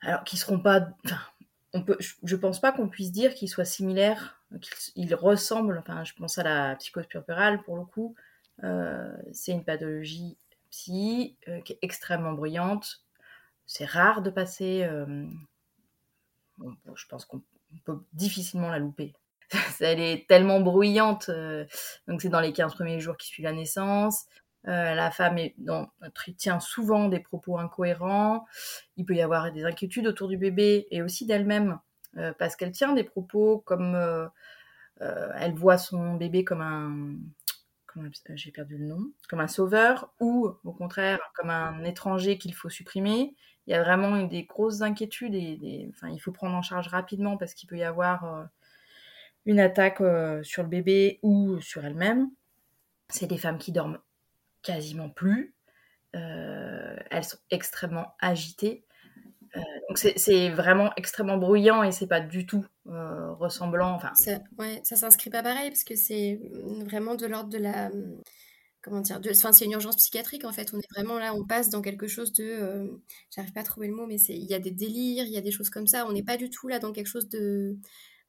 alors qui seront pas, enfin, on peut, je, pense pas qu'on puisse dire qu'ils soient similaires, qu'ils ressemblent. Enfin, je pense à la psychose purpurale pour le coup. Euh, c'est une pathologie psy euh, qui est extrêmement bruyante. C'est rare de passer. je pense qu'on peut difficilement la louper. [laughs] Elle est tellement bruyante, donc c'est dans les 15 premiers jours qui suivent la naissance. Euh, la femme est tient souvent des propos incohérents. Il peut y avoir des inquiétudes autour du bébé et aussi d'elle-même euh, parce qu'elle tient des propos comme euh, elle voit son bébé comme un j'ai perdu le nom comme un sauveur ou au contraire comme un étranger qu'il faut supprimer. Il y a vraiment des grosses inquiétudes et il faut prendre en charge rapidement parce qu'il peut y avoir une attaque sur le bébé ou sur elle-même. C'est des femmes qui dorment quasiment plus. elles sont extrêmement agitées. donc c'est vraiment extrêmement bruyant et c'est pas du tout ressemblant. Enfin, ça, ouais, ça s'inscrit pas pareil parce que c'est vraiment de l'ordre de la comment dire, enfin, c'est une urgence psychiatrique en fait. On est vraiment là, on passe dans quelque chose de, euh, j'arrive pas à trouver le mot, mais c'est, il y a des délires, il y a des choses comme ça. On n'est pas du tout là dans quelque chose de,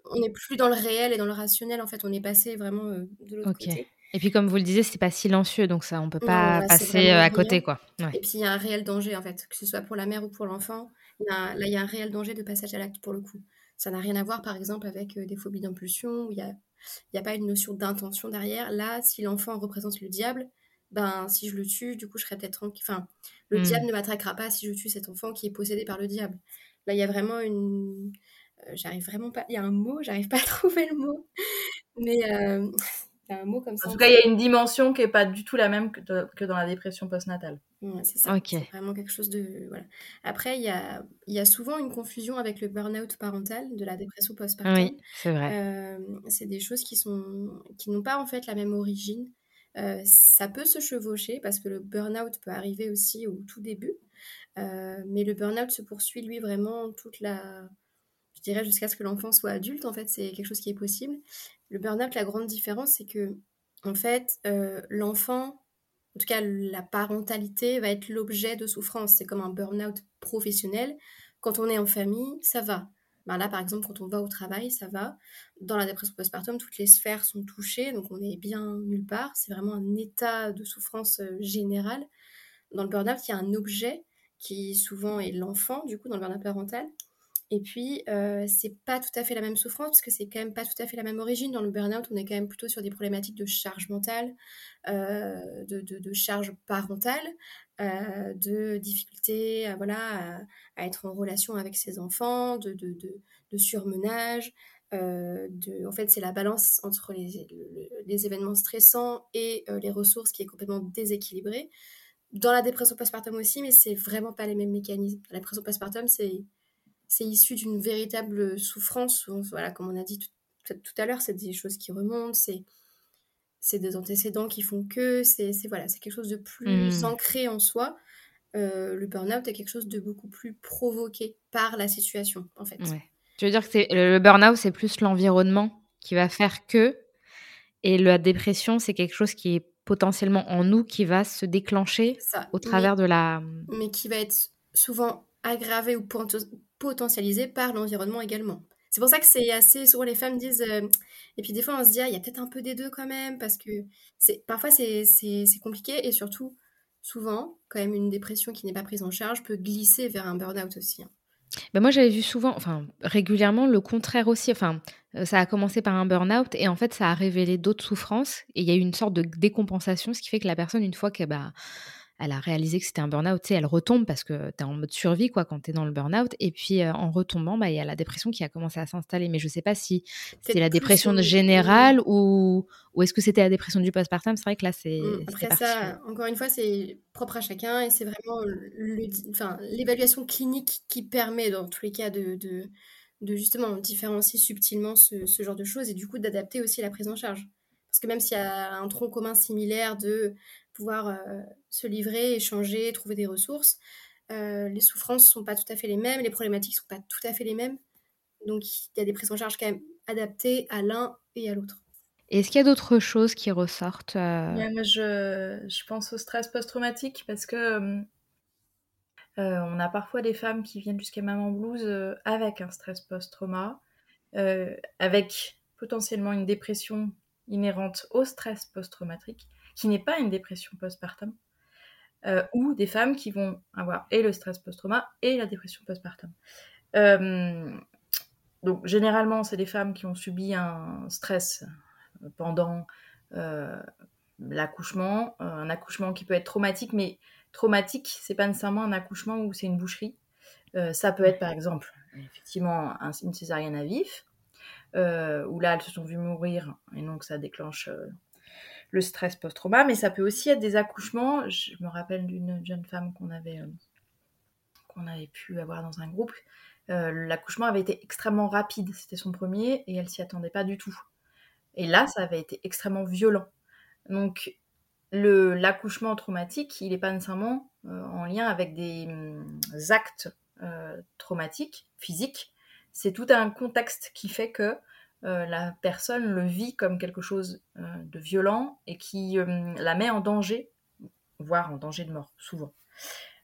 on n'est plus dans le réel et dans le rationnel en fait. On est passé vraiment euh, de l'autre côté. Et puis comme vous le disiez, c'est pas silencieux, donc ça, on peut pas passer euh, à côté quoi. Et puis il y a un réel danger en fait, que ce soit pour la mère ou pour l'enfant. Là, il y a un réel danger de passage à l'acte pour le coup. Ça n'a rien à voir par exemple avec des phobies d'impulsion où il y a n'y a pas une notion d'intention derrière. Là, si l'enfant représente le diable, ben si je le tue, du coup, je serais peut-être tranquille. Enfin, le hmm. diable ne m'attaquera pas si je tue cet enfant qui est possédé par le diable. Là, il y a vraiment une. Euh, j'arrive vraiment pas. Il y a un mot, j'arrive pas à [laughs] trouver le mot. Mais euh, un mot comme ça. En tout cas, il y a une dimension qui n'est pas du tout la même que, que dans la dépression postnatale. c'est ça. C'est vraiment quelque chose de. Voilà. Après, il y a, y a souvent une confusion avec le burn-out parental de la dépression postpartum. Oui, c'est vrai. Euh, c'est des choses qui sont qui n'ont pas en fait la même origine. Euh, ça peut se chevaucher parce que le burn-out peut arriver aussi au tout début. Euh, mais le burn-out se poursuit, lui, vraiment toute la. Je dirais jusqu'à ce que l'enfant soit adulte, en fait, c'est quelque chose qui est possible. Le burn-out, la grande différence, c'est que, en fait, euh, l'enfant, en tout cas la parentalité, va être l'objet de souffrance. C'est comme un burn-out professionnel. Quand on est en famille, ça va. Ben là, par exemple, quand on va au travail, ça va. Dans la dépression postpartum, toutes les sphères sont touchées, donc on est bien nulle part. C'est vraiment un état de souffrance euh, générale. Dans le burn-out, il y a un objet qui souvent est l'enfant, du coup, dans le burn-out parental, et puis, euh, c'est pas tout à fait la même souffrance parce que c'est quand même pas tout à fait la même origine. Dans le burn-out, on est quand même plutôt sur des problématiques de charge mentale, euh, de, charge parentale, euh, de difficulté à, voilà, à, être en relation avec ses enfants, de, surmenage. de, en fait, c'est la balance entre les, les événements stressants et les ressources qui est complètement déséquilibrée. Dans la dépression postpartum aussi, mais c'est vraiment pas les mêmes mécanismes. La dépression postpartum, c'est c'est issu d'une véritable souffrance. Voilà, comme on a dit tout, à l'heure, c'est des choses qui remontent, c'est c'est des antécédents qui font que c'est voilà, c'est quelque chose de plus mmh. ancré en soi. Euh, le burn-out est quelque chose de beaucoup plus provoqué par la situation, en fait. Tu veux dire que le burn-out, c'est plus l'environnement qui va faire que, et la dépression, c'est quelque chose qui est potentiellement en nous, qui va se déclencher au travers de la... Mais qui va être souvent aggravé ou potentialisé par l'environnement également. C'est pour ça que c'est assez souvent les femmes disent euh, et puis des fois on se dit ah, il y a peut-être un peu des deux quand même parce que c'est parfois c'est compliqué et surtout souvent quand même une dépression qui n'est pas prise en charge peut glisser vers un burn-out aussi. Hein. Ben moi j'avais vu souvent enfin régulièrement le contraire aussi enfin euh, ça a commencé par un burn-out et en fait ça a révélé d'autres souffrances et il y a eu une sorte de décompensation ce qui fait que la personne une fois qu'elle bah elle a réalisé que c'était un burn-out. Tu elle retombe parce que tu es en mode survie quoi, quand tu es dans le burn-out. Et puis, euh, en retombant, bah, il y a la dépression qui a commencé à s'installer. Mais je sais pas si c'est la dépression générale ou, ou est-ce que c'était la dépression du postpartum. C'est vrai que là, c'est. Mmh, après ça, encore une fois, c'est propre à chacun et c'est vraiment l'évaluation clinique qui permet, dans tous les cas, de, de, justement différencier subtilement ce, ce genre de choses et du coup d'adapter aussi la prise en charge. Parce que même s'il y a un tronc commun similaire de pouvoir euh, se livrer, échanger, trouver des ressources. Euh, les souffrances ne sont pas tout à fait les mêmes, les problématiques ne sont pas tout à fait les mêmes. Donc il y a des prises en charge quand même adaptées à l'un et à l'autre. Est-ce qu'il y a d'autres choses qui ressortent euh? je, je, pense au stress post-traumatique parce que on a parfois des femmes qui viennent jusqu'à Maman Blues avec un stress post-trauma, avec potentiellement une dépression inhérente au stress post-traumatique qui n'est pas une dépression postpartum, euh, ou des femmes qui vont avoir et le stress post-trauma et la dépression postpartum. Euh, donc généralement, c'est des femmes qui ont subi un stress pendant euh, l'accouchement, un accouchement qui peut être traumatique, mais traumatique, c'est pas nécessairement un accouchement où c'est une boucherie. ça peut être par exemple effectivement une césarienne à vif, où là elles se sont vues mourir et donc ça déclenche le stress post-trauma, mais ça peut aussi être des accouchements. Je me rappelle d'une jeune femme qu'on avait, euh, avait pu avoir dans un groupe l'accouchement avait été extrêmement rapide. C'était son premier et elle s'y attendait pas du tout. Et là, ça avait été extrêmement violent. Donc, l'accouchement traumatique, il n'est pas nécessairement en lien avec des hum, actes traumatiques, physiques. C'est tout un contexte qui fait que la personne le vit comme quelque chose de violent et qui hum, la met en danger, voire en danger de mort, souvent.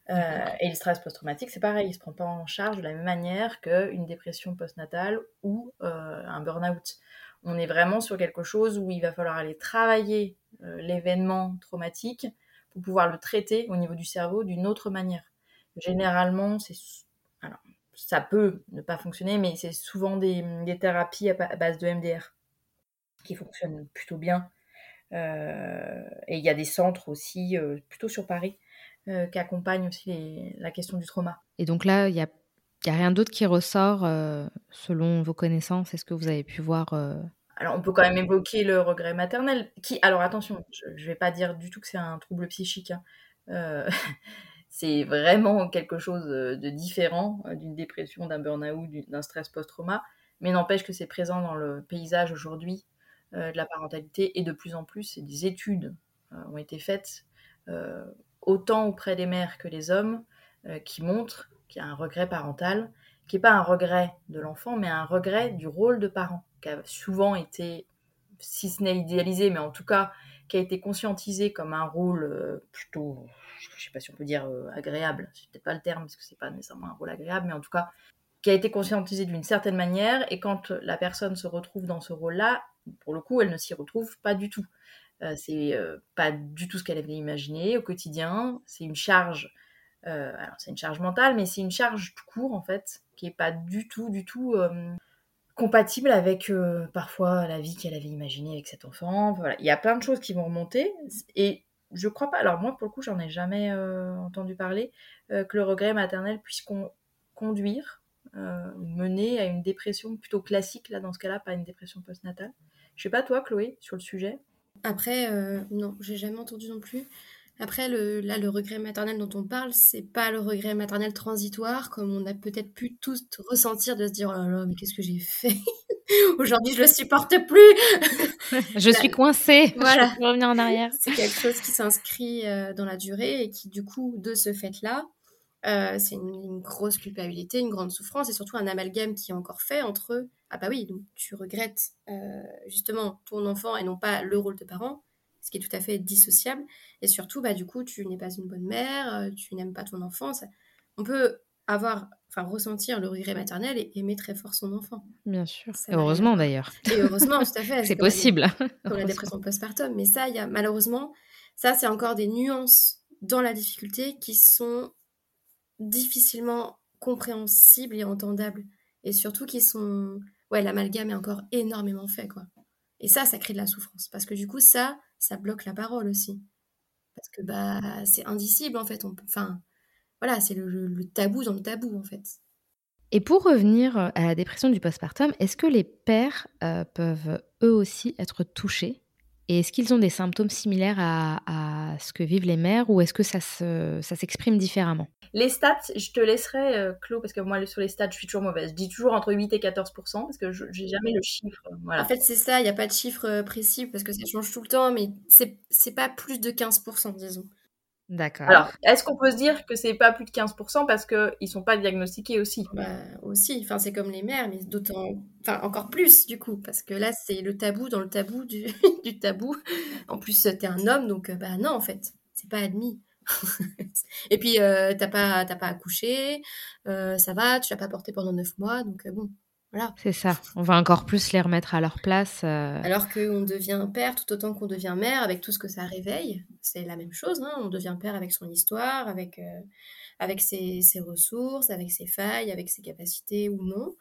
Euh, et le stress post-traumatique, c'est pareil, il ne se prend pas en charge de la même manière qu'une dépression postnatale ou euh, un burn-out. On est vraiment sur quelque chose où il va falloir aller travailler euh, l'événement traumatique pour pouvoir le traiter au niveau du cerveau d'une autre manière. Généralement, c'est ça peut ne pas fonctionner, mais c'est souvent des, des, thérapies à, base de MDR qui fonctionnent plutôt bien. et il y a des centres aussi, plutôt sur Paris, euh, qui accompagne aussi la question du trauma. Et donc là, il n'y a, a rien d'autre qui ressort euh, selon vos connaissances Est-ce que vous avez pu voir euh, alors, on peut quand même évoquer le regret maternel, qui, alors attention, je ne vais pas dire du tout que c'est un trouble psychique. Hein. [laughs] c'est vraiment quelque chose de différent d'une dépression, d'un burn-out, d'un stress post-trauma, mais n'empêche que c'est présent dans le paysage aujourd'hui de la parentalité. Et de plus en plus, des études ont été faites autant auprès des mères que des hommes, euh, qui montrent qu'il y a un regret parental, qui n'est pas un regret de l'enfant, mais un regret du rôle de parent, qui a souvent été, si ce n'est idéalisé, mais en tout cas, qui a été conscientisé comme un rôle euh, plutôt, je sais pas si on peut dire euh, agréable, c'est peut-être pas le terme, parce que c'est pas nécessairement un rôle agréable, mais en tout cas, qui a été conscientisé d'une certaine manière, et quand la personne se retrouve dans ce rôle-là, pour le coup, elle ne s'y retrouve pas du tout. Euh, c'est euh, pas du tout ce qu'elle avait imaginé au quotidien. C'est une charge, alors c'est une charge mentale, mais c'est une charge tout court en fait, qui est pas du tout, du tout compatible avec parfois la vie qu'elle avait imaginée avec cet enfant. Voilà, il y a plein de choses qui vont remonter et je crois pas. Alors moi pour le coup, j'en ai jamais entendu parler que le regret maternel puisse conduire, mener à une dépression plutôt classique là dans ce cas-là, pas une dépression postnatale. Je sais pas toi, Chloé, sur le sujet? Après, euh, non, j'ai jamais entendu non plus. Après, le, là, le regret maternel dont on parle, c'est pas le regret maternel transitoire, comme on a peut-être pu tous ressentir de se dire, oh là là, mais qu'est-ce que j'ai fait? [laughs] Aujourd'hui, je le supporte plus. [laughs] je suis coincée. Voilà. Je peux revenir en arrière. C'est quelque chose qui s'inscrit euh, dans la durée et qui, du coup, de ce fait-là, euh, c'est une, grosse culpabilité, une grande souffrance et surtout un amalgame qui est encore fait entre ah bah oui, donc tu regrettes euh, justement ton enfant et non pas le rôle de parent, ce qui est tout à fait dissociable. Et surtout, bah du coup, tu n'es pas une bonne mère, euh, tu n'aimes pas ton enfant. On peut avoir, enfin ressentir le regret maternel et aimer très fort son enfant. Bien sûr. et heureusement d'ailleurs. Et heureusement, tout à fait. [laughs] c'est possible. Pour la dépression postpartum. Mais ça, il y a malheureusement, ça c'est encore des nuances dans la difficulté qui sont difficilement compréhensibles et entendables. Et surtout qui sont... Ouais, l'amalgame est encore énormément fait, quoi. Et ça, ça crée de la souffrance. Parce que du coup, ça, ça bloque la parole aussi. Parce que bah, c'est indicible, en fait. Enfin, voilà, c'est le, tabou dans le tabou, en fait. Et pour revenir à la dépression du postpartum, est-ce que les pères euh, peuvent eux aussi être touchés? Et est-ce qu'ils ont des symptômes similaires à, ce que vivent les mères ou est-ce que ça, s'exprime différemment? Les stats, je te laisserai, euh, Claude, parce que moi, sur les stats, je suis toujours mauvaise. Je dis toujours entre 8 et 14% parce que je n'ai jamais le chiffre. En fait, c'est ça, il n'y a pas de chiffre euh, précis parce que ça change tout le temps, mais c'est pas plus de 15% disons. D'accord. Alors, est-ce qu'on peut se dire que c'est pas plus de 15% parce qu'ils sont pas diagnostiqués aussi? Bah, Aussi, enfin, c'est comme les mères, mais d'autant, enfin, encore plus du coup, parce que là, c'est le tabou dans le tabou du, [laughs] du tabou. En plus, t'es un homme, donc, euh, bah non, en fait, c'est pas admis. [laughs] Et puis, euh, t'as pas, pas accouché, euh, ça va, tu l'as pas porté pendant 9 mois, donc bon, voilà. C'est ça. On va encore plus les remettre à leur place. Euh. Alors qu'on devient père tout autant qu'on devient mère avec tout ce que ça réveille. C'est la même chose. Hein. On devient père avec son histoire, avec, euh, avec ses, ressources, avec ses failles, avec ses capacités ou non,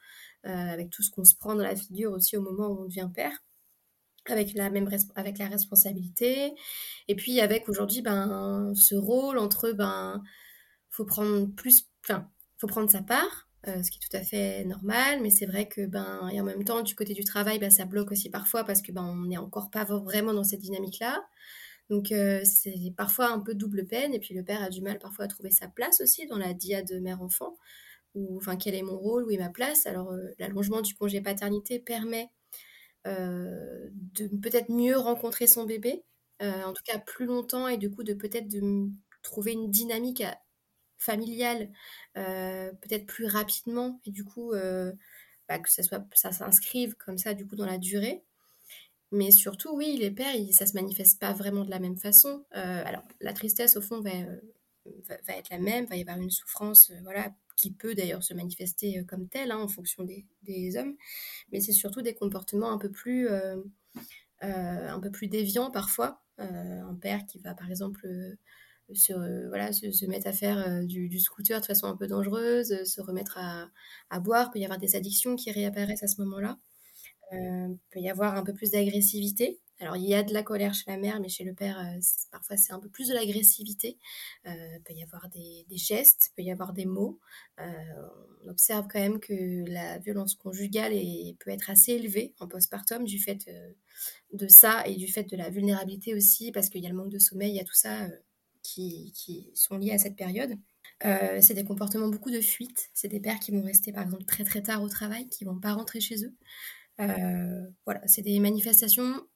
euh, avec tout ce qu'on se prend dans la figure aussi au moment où on devient père. Avec la même avec la responsabilité et puis avec aujourd'hui ben ce rôle entre ben faut prendre plus enfin faut prendre sa part euh, ce qui est tout à fait normal, mais c'est vrai que ben et en même temps du côté du travail, ben, ça bloque aussi parfois parce que ben on n'est encore pas vraiment dans cette dynamique-là. Donc euh, c'est parfois un peu double peine et puis le père a du mal parfois à trouver sa place aussi dans la diade mère-enfant. ou enfin quel est mon rôle, où est ma place? Alors l'allongement du congé paternité permet de peut-être mieux rencontrer son bébé, en tout cas plus longtemps et du coup de peut-être de trouver une dynamique familiale peut-être plus rapidement et du coup bah, que ça soit ça s'inscrive comme ça du coup dans la durée. Mais surtout, oui, les pères, ça ça se manifeste pas vraiment de la même façon. alors, la tristesse, au fond, va, va, être la même, va y avoir une souffrance, voilà, qui peut d'ailleurs se manifester comme telle, hein, en fonction des, des, hommes. Mais c'est surtout des comportements un peu plus, un peu plus déviants parfois. un père qui va, par exemple, se, voilà, se, mettre à faire euh, du, scooter de façon un peu dangereuse, euh, se remettre à, boire, peut y avoir des addictions qui réapparaissent à ce moment-là. Euh, peut y avoir un peu plus d'agressivité. Alors, il y a de la colère chez la mère, mais chez le père, parfois, c'est un peu plus de l'agressivité. il peut y avoir des, des, gestes, peut y avoir des mots. on observe quand même que la violence conjugale est, peut être assez élevée en postpartum du fait de ça et du fait de la vulnérabilité aussi, parce qu'il y a le manque de sommeil, il y a tout ça qui, sont liés à cette période. Euh, c'est des comportements beaucoup de fuite. C'est des pères qui vont rester par exemple très très tard au travail, qui vont pas rentrer chez eux. Euh, voilà, c'est des manifestations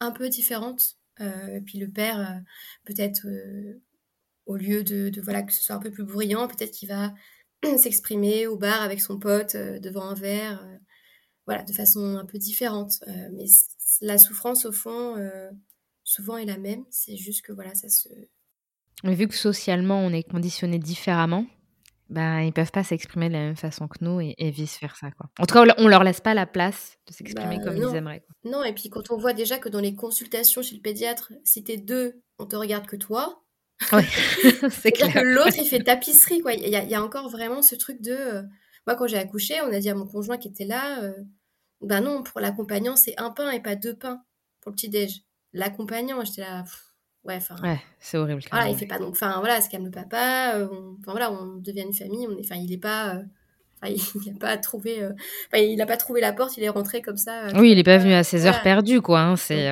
un peu différentes. Euh, puis le père, peut-être au lieu de, voilà que ce soit un peu plus bruyant, peut-être qu'il va [clears throat] s'exprimer au bar avec son pote devant un verre, voilà, de façon un peu différente. mais la souffrance au fond, souvent est la même. C'est juste que voilà, ça se vu que socialement, on est conditionné différemment, ben, ils peuvent pas s'exprimer de la même façon que nous et, vice-versa. Quoi. En tout cas, on leur laisse pas la place de s'exprimer bah, comme ils aimeraient. Non, et puis quand on voit déjà que dans les consultations chez le pédiatre, si t'es deux, on te regarde que toi. Oui, [laughs] c'est clair. que l'autre, il fait tapisserie. Quoi. Il, y a, encore vraiment ce truc de... Euh, moi, quand j'ai accouché, on a dit à mon conjoint qui était là, euh, ben non, pour l'accompagnant, c'est un pain et pas deux pains pour le petit-déj. L'accompagnant, j'étais là... Ouais, enfin. Ouais, c'est horrible. Voilà, il fait pas donc. Enfin, voilà, c'est comme le papa. Euh, enfin, voilà, on devient une famille. On est, enfin, il est pas. Euh, [laughs] il n'a pas trouvé. Euh, enfin, il n'a pas trouvé la porte. Il est rentré comme ça. oui, il n'est pas venu à ses heures perdues, quoi. Hein, c'est.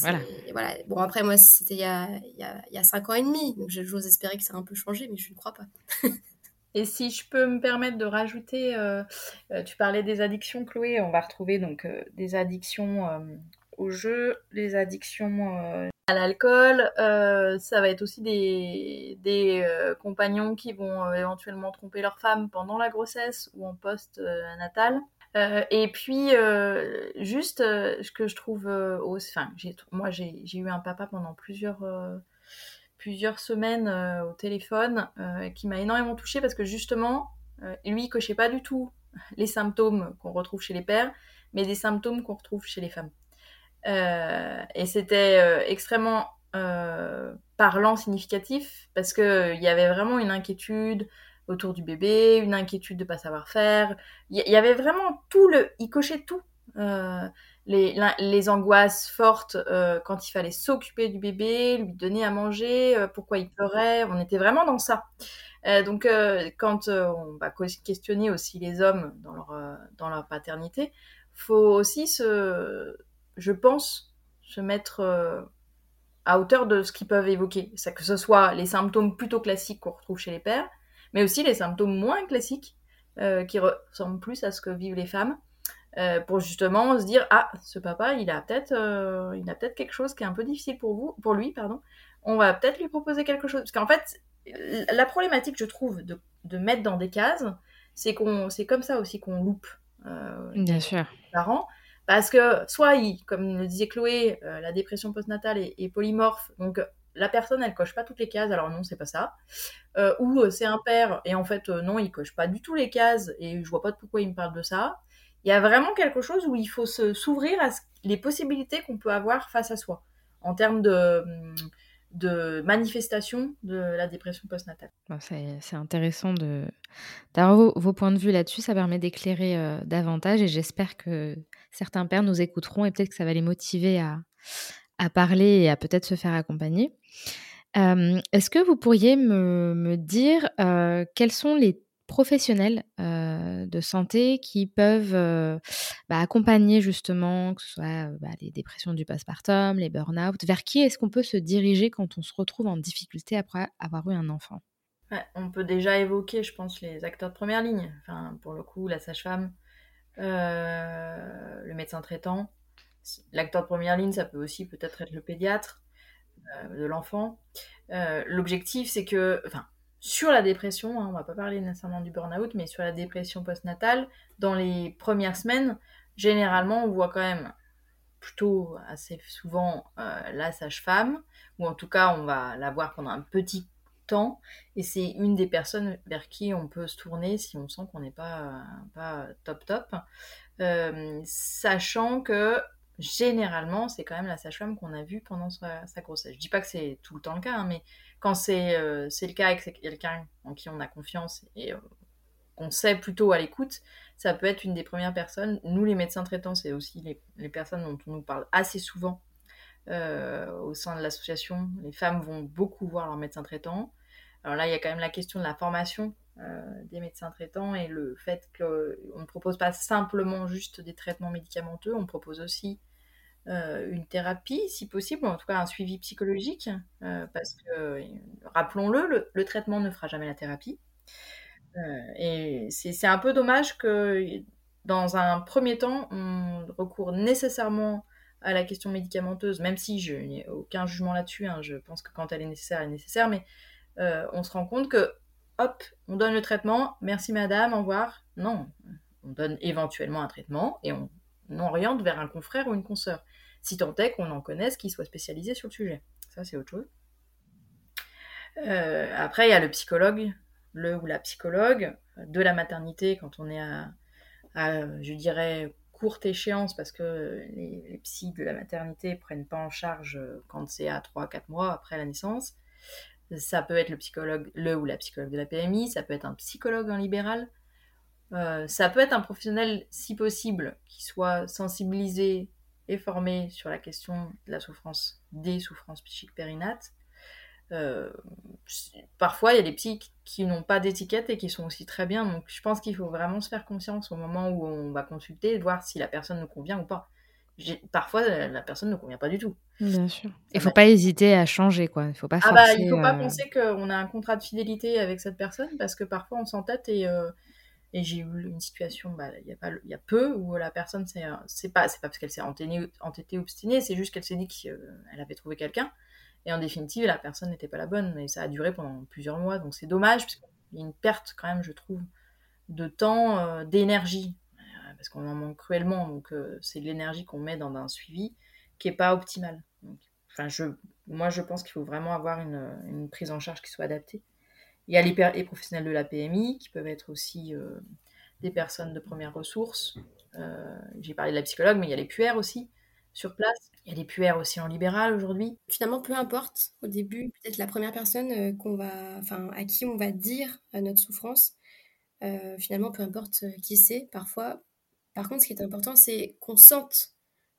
voilà. voilà. Bon, après, moi, c'était il y a, il y, a, il y a cinq ans et demi. Donc, j'ose espérer que ça a un peu changé, mais je ne crois pas. Et si je peux me permettre de rajouter, tu parlais des addictions, Chloé, on va retrouver donc des addictions au jeu, les addictions à l'alcool. Euh, ça va être aussi des, euh, compagnons qui vont euh, éventuellement tromper leur femme pendant la grossesse ou en post-natal. et puis, juste ce que je trouve moi, j'ai eu un papa pendant plusieurs, plusieurs semaines au téléphone qui m'a énormément touchée parce que justement, lui, il cochait pas du tout les symptômes qu'on retrouve chez les pères, mais des symptômes qu'on retrouve chez les femmes. Euh, et c'était euh, extrêmement euh, parlant, significatif, parce qu'il y avait vraiment une inquiétude autour du bébé, une inquiétude de pas savoir faire. Il y, avait vraiment tout le... Il cochait tout. les, les, angoisses fortes quand il fallait s'occuper du bébé, lui donner à manger, pourquoi il pleurait. On était vraiment dans ça. donc, quand on va questionner aussi les hommes dans leur, dans leur paternité, faut aussi se, je pense, se mettre euh, à hauteur de ce qu'ils peuvent évoquer. Que ce soit les symptômes plutôt classiques qu'on retrouve chez les pères, mais aussi les symptômes moins classiques euh, qui ressemblent plus à ce que vivent les femmes, euh, pour justement se dire ah ce papa il a peut-être il a peut-être quelque chose qui est un peu difficile pour vous pour lui pardon on va peut-être lui proposer quelque chose parce qu'en fait la problématique je trouve de, de mettre dans des cases c'est qu'on c'est comme ça aussi qu'on loupe Bien sûr. parents parce que soit, il, comme le disait Chloé, euh, la dépression postnatale est, polymorphe, donc la personne, elle coche pas toutes les cases, alors non, c'est pas ça. Euh, ou euh, c'est un père, et en fait, non, il coche pas du tout les cases, et je vois pas pourquoi il me parle de ça. Il y a vraiment quelque chose où il faut s'ouvrir à les possibilités qu'on peut avoir face à soi, en termes de, de manifestation de la dépression postnatale. c'est intéressant d'avoir vos, vos, points de vue là-dessus, ça permet d'éclairer davantage, et j'espère que certains pères nous écouteront et peut-être que ça va les motiver à, parler et à peut-être se faire accompagner. Euh, est-ce que vous pourriez me, dire euh, quels sont les professionnels euh, de santé qui peuvent bah, accompagner justement, que ce soit bah, les dépressions du postpartum, les burn-out, vers qui est-ce qu'on peut se diriger quand on se retrouve en difficulté après avoir eu un enfant? On peut déjà évoquer, je pense, les acteurs de première ligne. Enfin, pour le coup, la sage-femme, le médecin traitant. L'acteur de première ligne, ça peut aussi peut-être être le pédiatre de l'enfant. L'objectif, c'est que, enfin, sur la dépression, hein, on va pas parler nécessairement du burn-out, mais sur la dépression postnatale, dans les premières semaines, généralement, on voit quand même plutôt assez souvent euh, la sage-femme, ou en tout cas, on va la voir pendant un petit temps, et c'est une des personnes vers qui on peut se tourner si on sent qu'on n'est pas, pas top top, euh, sachant que généralement, c'est quand même la sage-femme qu'on a vue pendant sa, grossesse. Je dis pas que c'est tout le temps le cas, hein, mais quand c'est euh, le cas et que c'est quelqu'un en qui on a confiance et euh, qu'on sait plutôt à l'écoute, ça peut être une des premières personnes. Nous, les médecins traitants, c'est aussi les, personnes dont on nous parle assez souvent euh, au sein de l'association. Les femmes vont beaucoup voir leur médecin traitant. Alors là, il y a quand même la question de la formation des médecins traitants et le fait qu'on ne propose pas simplement juste des traitements médicamenteux, on propose aussi euh, une thérapie, si possible, en tout cas un suivi psychologique, euh, parce que, rappelons-le, le, traitement ne fera jamais la thérapie. Euh, et c'est un peu dommage que, dans un premier temps, on recourt nécessairement à la question médicamenteuse, même si je n'ai aucun jugement là-dessus, hein, je pense que quand elle est nécessaire, elle est nécessaire, mais on se rend compte que, hop, on donne le traitement, merci madame, au revoir. Non, on donne éventuellement un traitement et on, on oriente vers un confrère ou une consoeur si tant est qu'on en connaisse qui soit spécialisé sur le sujet. Ça, c'est autre chose. Euh, après, il y a le psychologue, le ou la psychologue de la maternité quand on est à, je dirais, courte échéance parce que les, les, de la maternité prennent pas en charge quand c'est à 3-4 mois après la naissance. Ça peut être le psychologue, le ou la psychologue de la PMI, ça peut être un psychologue en libéral, euh, ça peut être un professionnel, si possible, qui soit sensibilisé et formé sur la question de la souffrance, des souffrances psychiques périnates. Euh, parfois, il y a des psys qui n'ont pas d'étiquette et qui sont aussi très bien. Donc, je pense qu'il faut vraiment se faire confiance au moment où on va consulter et voir si la personne nous convient ou pas. Parfois, la personne ne convient pas du tout. Bien sûr. Il ne faut pas hésiter à changer, quoi. Il faut pas ah bah, il faut pas euh, penser qu'on a un contrat de fidélité avec cette personne parce que parfois on s'entête et euh, et j'ai eu une situation, bah, il y, a peu, où la personne, c'est pas, pas parce qu'elle s'est entêtée, obstinée, c'est juste qu'elle s'est dit qu'elle avait trouvé quelqu'un. Et en définitive, la personne n'était pas la bonne. Et ça a duré pendant plusieurs mois. Donc c'est dommage, parce y a une perte quand même, je trouve, de temps, euh, d'énergie. Euh, parce qu'on en manque cruellement. Donc euh, c'est de l'énergie qu'on met dans un suivi qui n'est pas optimal. enfin, moi, je pense qu'il faut vraiment avoir une prise en charge qui soit adaptée. Il y a les, professionnels de la PMI qui peuvent être aussi euh, des personnes de première ressource. Euh, j'ai parlé de la psychologue, mais il y a les puères aussi sur place. Il y a les puères aussi en libéral aujourd'hui. Finalement, peu importe au début, peut-être la première personne euh, qu'on va, à qui on va dire notre souffrance. finalement, peu importe qui c'est, parfois. Par contre, ce qui est important, c'est qu'on sente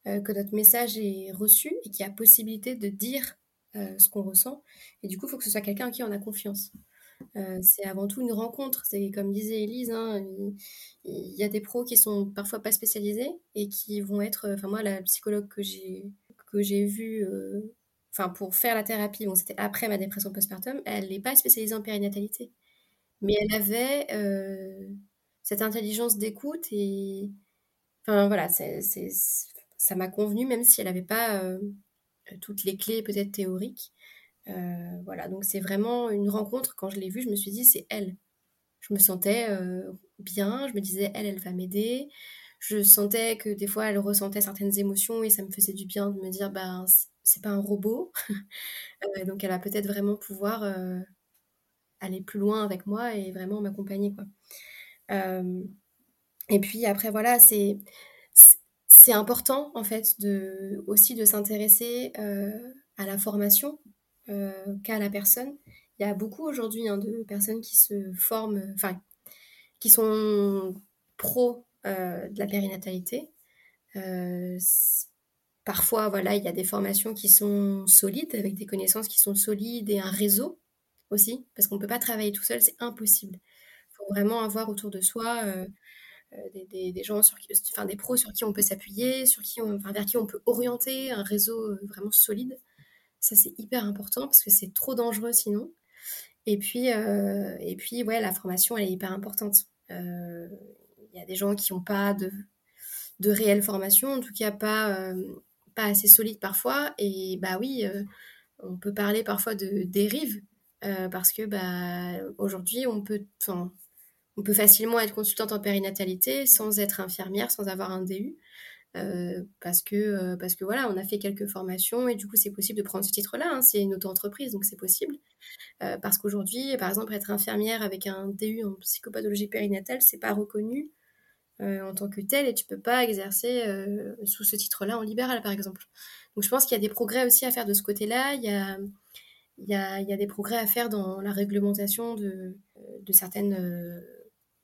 que notre message est reçu et qu'il y a possibilité de dire ce qu'on ressent. Et du coup, il faut que ce soit quelqu'un en qui on a confiance. Euh, c'est avant tout une rencontre. C'est comme disait Elise, hein, il, y a des pros qui sont parfois pas spécialisés et qui vont être. Enfin moi, la psychologue que j'ai que j'ai vue, euh, enfin pour faire la thérapie, bon c'était après ma dépression postpartum, elle n'est pas spécialisée en périnatalité, mais elle avait euh, cette intelligence d'écoute et enfin voilà, ça m'a convenu même si elle n'avait pas toutes les clés peut-être théoriques. Euh, voilà, donc c'est vraiment une rencontre. Quand je l'ai vue, je me suis dit, c'est elle. Je me sentais euh, bien, je me disais, elle, elle va m'aider. Je sentais que des fois, elle ressentait certaines émotions et ça me faisait du bien de me dire, ben, c'est pas un robot. [laughs] Euh, donc, elle va peut-être vraiment pouvoir aller plus loin avec moi et vraiment m'accompagner, et puis après, voilà, c'est c'est important en fait de aussi de s'intéresser à la formation qu'à la personne. Il y a beaucoup aujourd'hui hein, de personnes qui se forment, enfin, qui sont pro euh, de la périnatalité. Euh, parfois, voilà, il y a des formations qui sont solides, avec des connaissances qui sont solides et un réseau aussi, parce qu'on ne peut pas travailler tout seul, c'est impossible. Il faut vraiment avoir autour de soi des, gens, sur qui, enfin des pros sur qui on peut s'appuyer, sur qui enfin, vers qui on peut orienter un réseau vraiment solide. Ça, c'est hyper important parce que c'est trop dangereux sinon. Et puis, et puis ouais, la formation, elle est hyper importante. Il y a des gens qui n'ont pas de, de réelle formation, en tout cas pas, pas assez solide parfois. Et bah oui, on peut parler parfois de dérive parce que bah, aujourd'hui, on peut, on peut facilement être consultante en périnatalité sans être infirmière, sans avoir un DU. Euh, parce que euh, parce que voilà, on a fait quelques formations et du coup c'est possible de prendre ce titre-là. Hein. c'est une auto-entreprise donc c'est possible. Euh, parce qu'aujourd'hui, par exemple, être infirmière avec un DU en psychopathologie périnatale, c'est pas reconnu en tant que tel et tu peux pas exercer sous ce titre-là en libéral par exemple. Donc je pense qu'il y a des progrès aussi à faire de ce côté-là. Il y a il il y a des progrès à faire dans la réglementation de, de certaines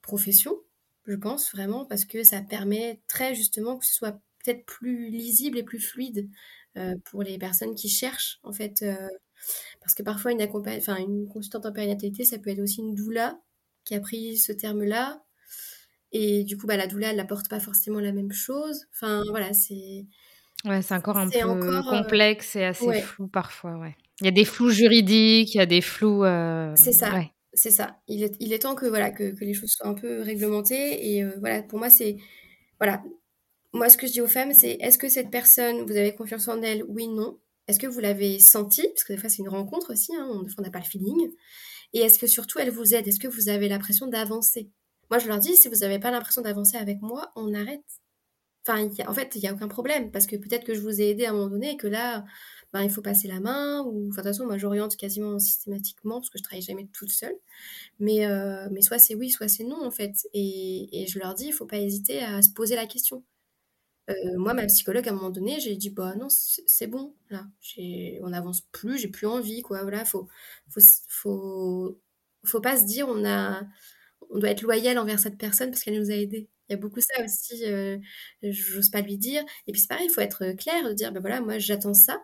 profession, je pense vraiment, parce que ça permet très justement que ce soit peut-être plus lisible et plus fluide euh, pour les personnes qui cherchent en fait. Euh, parce que parfois une, enfin, une consultante en périnatalité, ça peut être aussi une doula qui a pris ce terme-là. Et du coup, bah, la doula, elle n'apporte pas forcément la même chose. Enfin, voilà, c'est... Ouais, c'est encore un peu euh, complexe et assez flou parfois, ouais. Il y a des flous juridiques, il y a des flous... c'est ça. C'est ça. Il est, il est temps que, voilà, que, les choses soient un peu réglementées. Et euh, voilà, pour moi, c'est. Voilà. Moi, ce que je dis aux femmes, c'est est-ce que cette personne, vous avez confiance en elle? Oui, non. Est-ce que vous l'avez senti Parce que des fois, c'est une rencontre aussi. Hein, on n'a pas le feeling. Et est-ce que surtout, elle vous aide? Est-ce que vous avez l'impression d'avancer? Moi, je leur dis si vous n'avez pas l'impression d'avancer avec moi, on arrête. Enfin, en fait, il n'y a aucun problème. Parce que peut-être que je vous ai aidé à un moment donné et que là, ben, il faut passer la main. Ou, de toute façon, moi, j'oriente quasiment systématiquement parce que je travaille jamais toute seule. Mais, euh, mais soit c'est oui, soit c'est non, en fait. Et, et je leur dis, il faut pas hésiter à se poser la question. Euh, moi, ma psychologue, à un moment donné, j'ai dit, bah non, c'est bon, là, on n'avance plus, j'ai plus envie, quoi. Voilà, faut, faut, faut, faut pas se dire, on a, on doit être loyal envers cette personne parce qu'elle nous a aidés. Il y a beaucoup ça aussi, euh, j'ose pas lui dire. Et puis c'est pareil, il faut être clair, de dire, ben voilà, moi j'attends ça,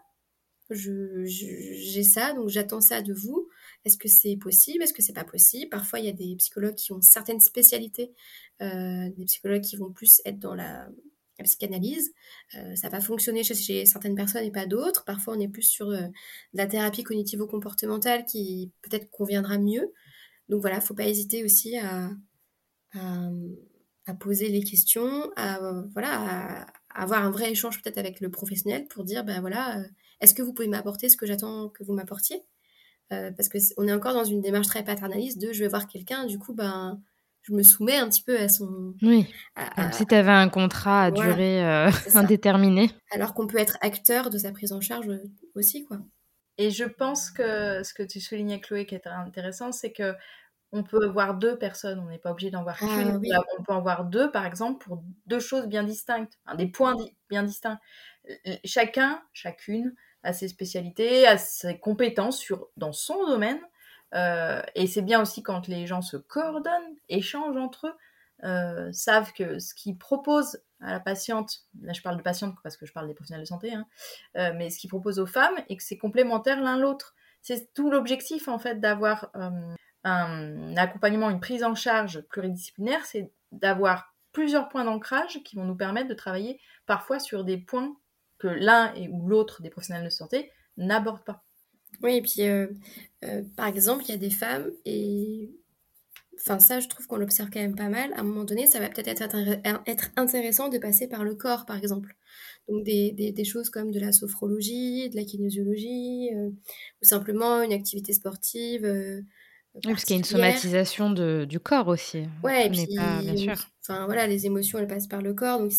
j'ai ça, donc j'attends ça de vous. Est-ce que c'est possible? Est-ce que c'est pas possible? Parfois, il y a des psychologues qui ont certaines spécialités, euh, des psychologues qui vont plus être dans la, psychanalyse. Euh, ça va fonctionner chez, certaines personnes et pas d'autres. Parfois, on est plus sur euh, la thérapie cognitivo-comportementale qui peut-être conviendra mieux. Donc voilà, faut pas hésiter aussi à, à, poser les questions, à, voilà, à, avoir un vrai échange peut-être avec le professionnel pour dire, ben voilà est-ce que vous pouvez m'apporter ce que j'attends que vous m'apportiez? Euh, Parce qu'on est encore dans une démarche très paternaliste de je vais voir quelqu'un, du coup, ben, je me soumets un petit peu à son. Oui. Comme si tu avais un contrat à durée euh, [laughs] indéterminée. Alors qu'on peut être acteur de sa prise en charge aussi, quoi. Et je pense que ce que tu soulignais, Chloé, qui est intéressant, c'est que on peut avoir deux personnes, on n'est pas obligé d'en voir qu'une. Ah on peut en voir deux, par exemple, pour deux choses bien distinctes, des points bien distincts. Chacun, chacune, à ses spécialités, à ses compétences sur, dans son domaine. Euh, et c'est bien aussi quand les gens se coordonnent, échangent entre eux, euh, savent que ce qu'ils proposent à la patiente, là je parle de patiente parce que je parle des professionnels de santé, hein, euh, mais ce qu'ils proposent aux femmes et que c'est complémentaire l'un l'autre. C'est tout l'objectif en fait d'avoir un accompagnement, une prise en charge pluridisciplinaire, c'est d'avoir plusieurs points d'ancrage qui vont nous permettre de travailler parfois sur des points que l'un ou l'autre des professionnels de santé n'aborde pas. Oui, et puis euh, euh, par exemple, il y a des femmes, et enfin ça je trouve qu'on l'observe quand même pas mal, à un moment donné, ça va peut-être être, être, intéressant de passer par le corps, par exemple. Donc des, des, choses comme de la sophrologie, de la kinésiologie, euh, ou simplement une activité sportive. oui, parce qu'il y a une somatisation de, du corps aussi. Ouais, et puis, bien sûr. Enfin voilà, les émotions, elles passent par le corps, donc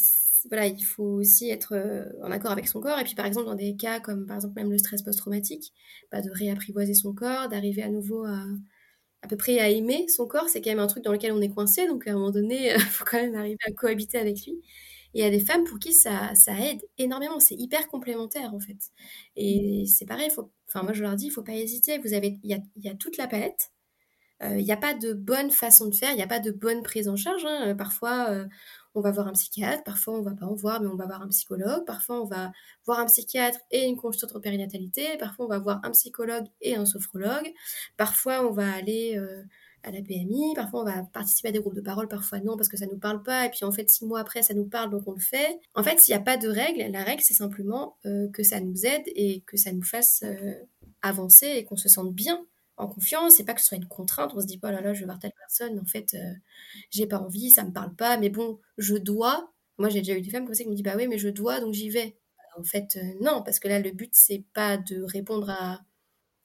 voilà, il faut aussi être euh, en accord avec son corps. Et puis, par exemple, dans des cas comme, par exemple, même le stress post-traumatique, bah, de réapprivoiser son corps, d'arriver à nouveau à, à peu près à aimer son corps. C'est quand même un truc dans lequel on est coincé. Donc, à un moment donné, il [laughs] faut quand même arriver à cohabiter avec lui. Et il y a des femmes pour qui ça, ça aide énormément. C'est hyper complémentaire, en fait. Et c'est pareil. Faut, enfin, moi, je leur dis, il faut pas hésiter. Vous avez, il y a, y a toute la palette. Euh, il n'y a pas de bonne façon de faire, il n'y a pas de bonne prise en charge. Hein. Parfois, euh, on va voir un psychiatre, parfois on va pas en voir, mais on va voir un psychologue, parfois on va voir un psychiatre et une consultante en périnatalité, parfois on va voir un psychologue et un sophrologue, parfois on va aller euh, à la PMI, parfois on va participer à des groupes de parole, parfois non parce que ça nous parle pas, et puis en fait six mois après ça nous parle donc on le fait. En fait, s'il n'y a pas de règle, la règle c'est simplement euh, que ça nous aide et que ça nous fasse euh, avancer et qu'on se sente bien en confiance, c'est pas que ce soit une contrainte, on se dit pas, oh là là, je vais voir telle personne, en fait, euh, j'ai pas envie, ça me parle pas, mais bon, je dois. Moi, j'ai déjà eu des femmes comme ça qui me disent, bah oui, mais je dois, donc j'y vais. En fait, euh, non, parce que là, le but, c'est pas de répondre à,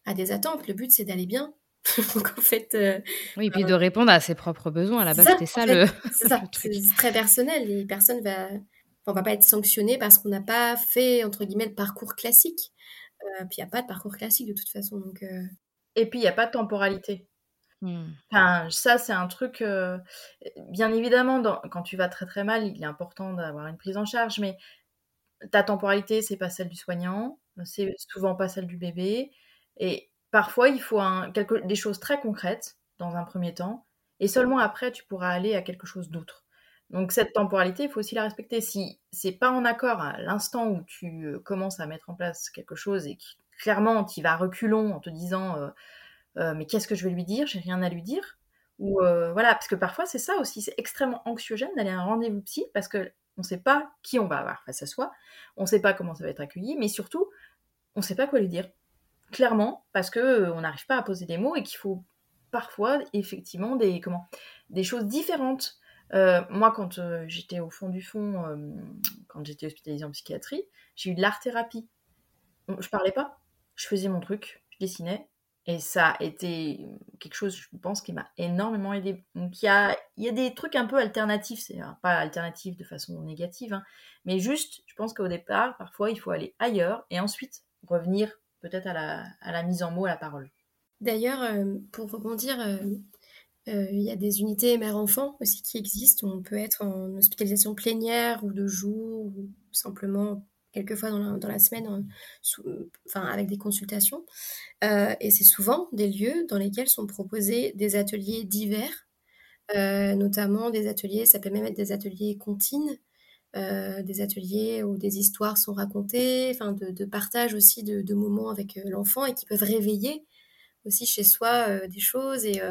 à des attentes, le but, c'est d'aller bien. [laughs] donc en fait. Euh, oui, et puis de répondre à ses propres besoins, à la base, c'était [laughs] ça, le. C'est ça, c'est très personnel, et personne va. On va pas être sanctionné parce qu'on n'a pas fait, entre guillemets, le parcours classique. puis il n'y a pas de parcours classique de toute façon. Donc, et puis, il n'y a pas de temporalité. Mmh. Enfin, ça, c'est un truc. Euh, bien évidemment, quand tu vas très très mal, il est important d'avoir une prise en charge, mais ta temporalité, c'est pas celle du soignant, c'est souvent pas celle du bébé. Et parfois, il faut des choses très concrètes dans un premier temps, et seulement après, tu pourras aller à quelque chose d'autre. Donc, cette temporalité, il faut aussi la respecter. Si c'est pas en accord à l'instant où tu euh, commences à mettre en place quelque chose et que clairement, tu vas reculons en te disant euh, euh, mais qu'est-ce que je vais lui dire? J'ai rien à lui dire. Ou euh, voilà, parce que parfois c'est ça aussi, c'est extrêmement anxiogène d'aller à un rendez-vous psy parce que on ne sait pas qui on va avoir face à soi, on ne sait pas comment ça va être accueilli, mais surtout on ne sait pas quoi lui dire. Clairement, parce que on n'arrive pas à poser des mots et qu'il faut parfois effectivement des comment des choses différentes. moi, quand j'étais au fond du fond, quand j'étais hospitalisée en psychiatrie, j'ai eu de l'art thérapie. Je parlais pas je faisais mon truc, je dessinais. Et ça a été quelque chose, je pense, qui m'a énormément aidé. Donc il y a, y a des trucs un peu alternatifs, c'est pas alternatif de façon négative, hein, mais juste, je pense qu'au départ, parfois, il faut aller ailleurs et ensuite revenir peut-être à la, à la mise en mots, à la parole. D'ailleurs, euh, pour rebondir, euh, euh, il y a des unités mère-enfant aussi qui existent. On peut être en hospitalisation plénière ou de jour ou simplement quelques fois dans la, semaine, enfin, avec des consultations. Euh, et c'est souvent des lieux dans lesquels sont proposés des ateliers divers, euh, notamment des ateliers, ça peut même être des ateliers comptines, euh, des ateliers où des histoires sont racontées, enfin de, de partage aussi de, de moments avec l'enfant et qui peuvent réveiller aussi chez soi des choses. Et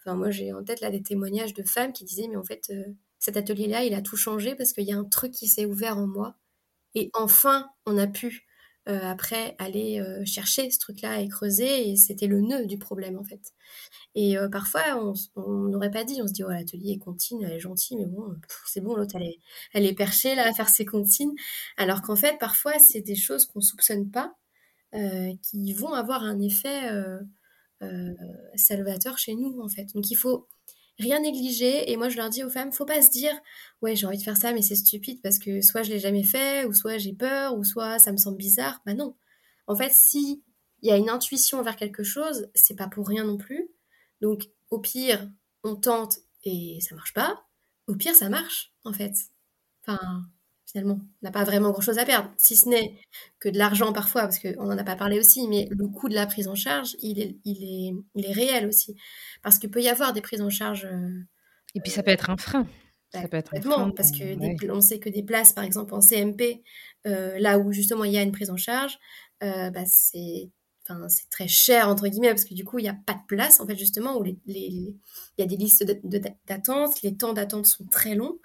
enfin, moi, j'ai en tête là des témoignages de femmes qui disaient, mais en fait, cet atelier-là, il a tout changé parce qu'il y a un truc qui s'est ouvert en moi et enfin, on a pu euh, après aller euh, chercher ce truc-là et creuser, et c'était le nœud du problème en fait. Et euh, parfois, on n'aurait pas dit, on se dit, oh, l'atelier est contine, elle est gentille, mais bon, c'est bon, l'autre, elle est, perchée là à faire ses comptines. Alors qu'en fait, parfois, c'est des choses qu'on soupçonne pas, qui vont avoir un effet salvateur chez nous en fait. Donc il faut rien négliger. Et moi, je leur dis aux femmes, faut pas se dire, ouais, j'ai envie de faire ça, mais c'est stupide parce que soit je l'ai jamais fait, ou soit j'ai peur, ou soit ça me semble bizarre. Bah non. En fait, si il y a une intuition vers quelque chose, c'est pas pour rien non plus. Donc, au pire, on tente et ça marche pas. Au pire, ça marche, en fait. Enfin, finalement, on n'a pas vraiment grand-chose à perdre, si ce n'est que de l'argent parfois, parce qu'on n'en a pas parlé aussi, mais le coût de la prise en charge, il est, il est, il est réel aussi. Parce qu'il peut y avoir des prises en charge... Euh, Et puis ça peut être un frein. ça bah, peut être un frein parce que on sait que des places, par exemple en CMP, euh, là où justement il y a une prise en charge, euh, bah, c'est Enfin, c'est très cher entre guillemets parce que du coup il n'y a pas de place en fait justement où il y a des listes d'attente, les temps d'attente sont très longs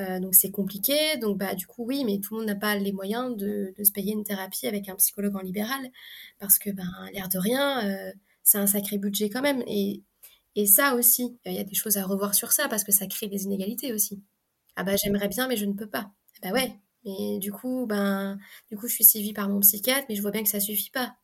euh, donc c'est compliqué. Donc bah du coup oui, mais tout le monde n'a pas les moyens de, se payer une thérapie avec un psychologue en libéral parce que ben l'air de rien, euh, c'est un sacré budget quand même. Et, et ça aussi, il y a des choses à revoir sur ça parce que ça crée des inégalités aussi. Ah bah j'aimerais bien mais je ne peux pas. Bah ouais. Mais du coup ben du coup je suis suivie par mon psychiatre mais je vois bien que ça suffit pas.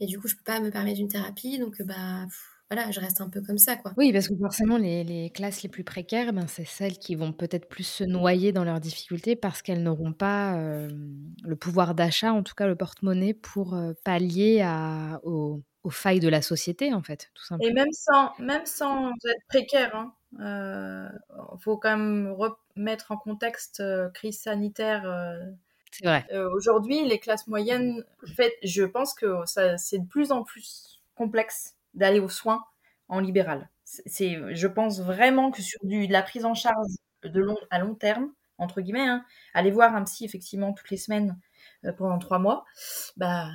Et du coup je peux pas me permettre une thérapie donc bah voilà, je reste un peu comme ça, quoi. Oui, parce que forcément, les, classes les plus précaires, ben, c'est celles qui vont peut-être plus se noyer dans leurs difficultés parce qu'elles n'auront pas le pouvoir d'achat, en tout cas le porte-monnaie, pour pallier à, aux, failles de la société, en fait, tout simplement. Et même sans, même sans être précaire, il hein, faut quand même remettre en contexte crise sanitaire. C'est vrai. Aujourd'hui, les classes moyennes, en fait, je pense que c'est de plus en plus complexe d'aller aux soins en libéral. C'est, je pense vraiment que sur du, de la prise en charge de long, à long terme, entre guillemets, hein, aller voir un psy effectivement toutes les semaines euh, pendant trois mois, bah,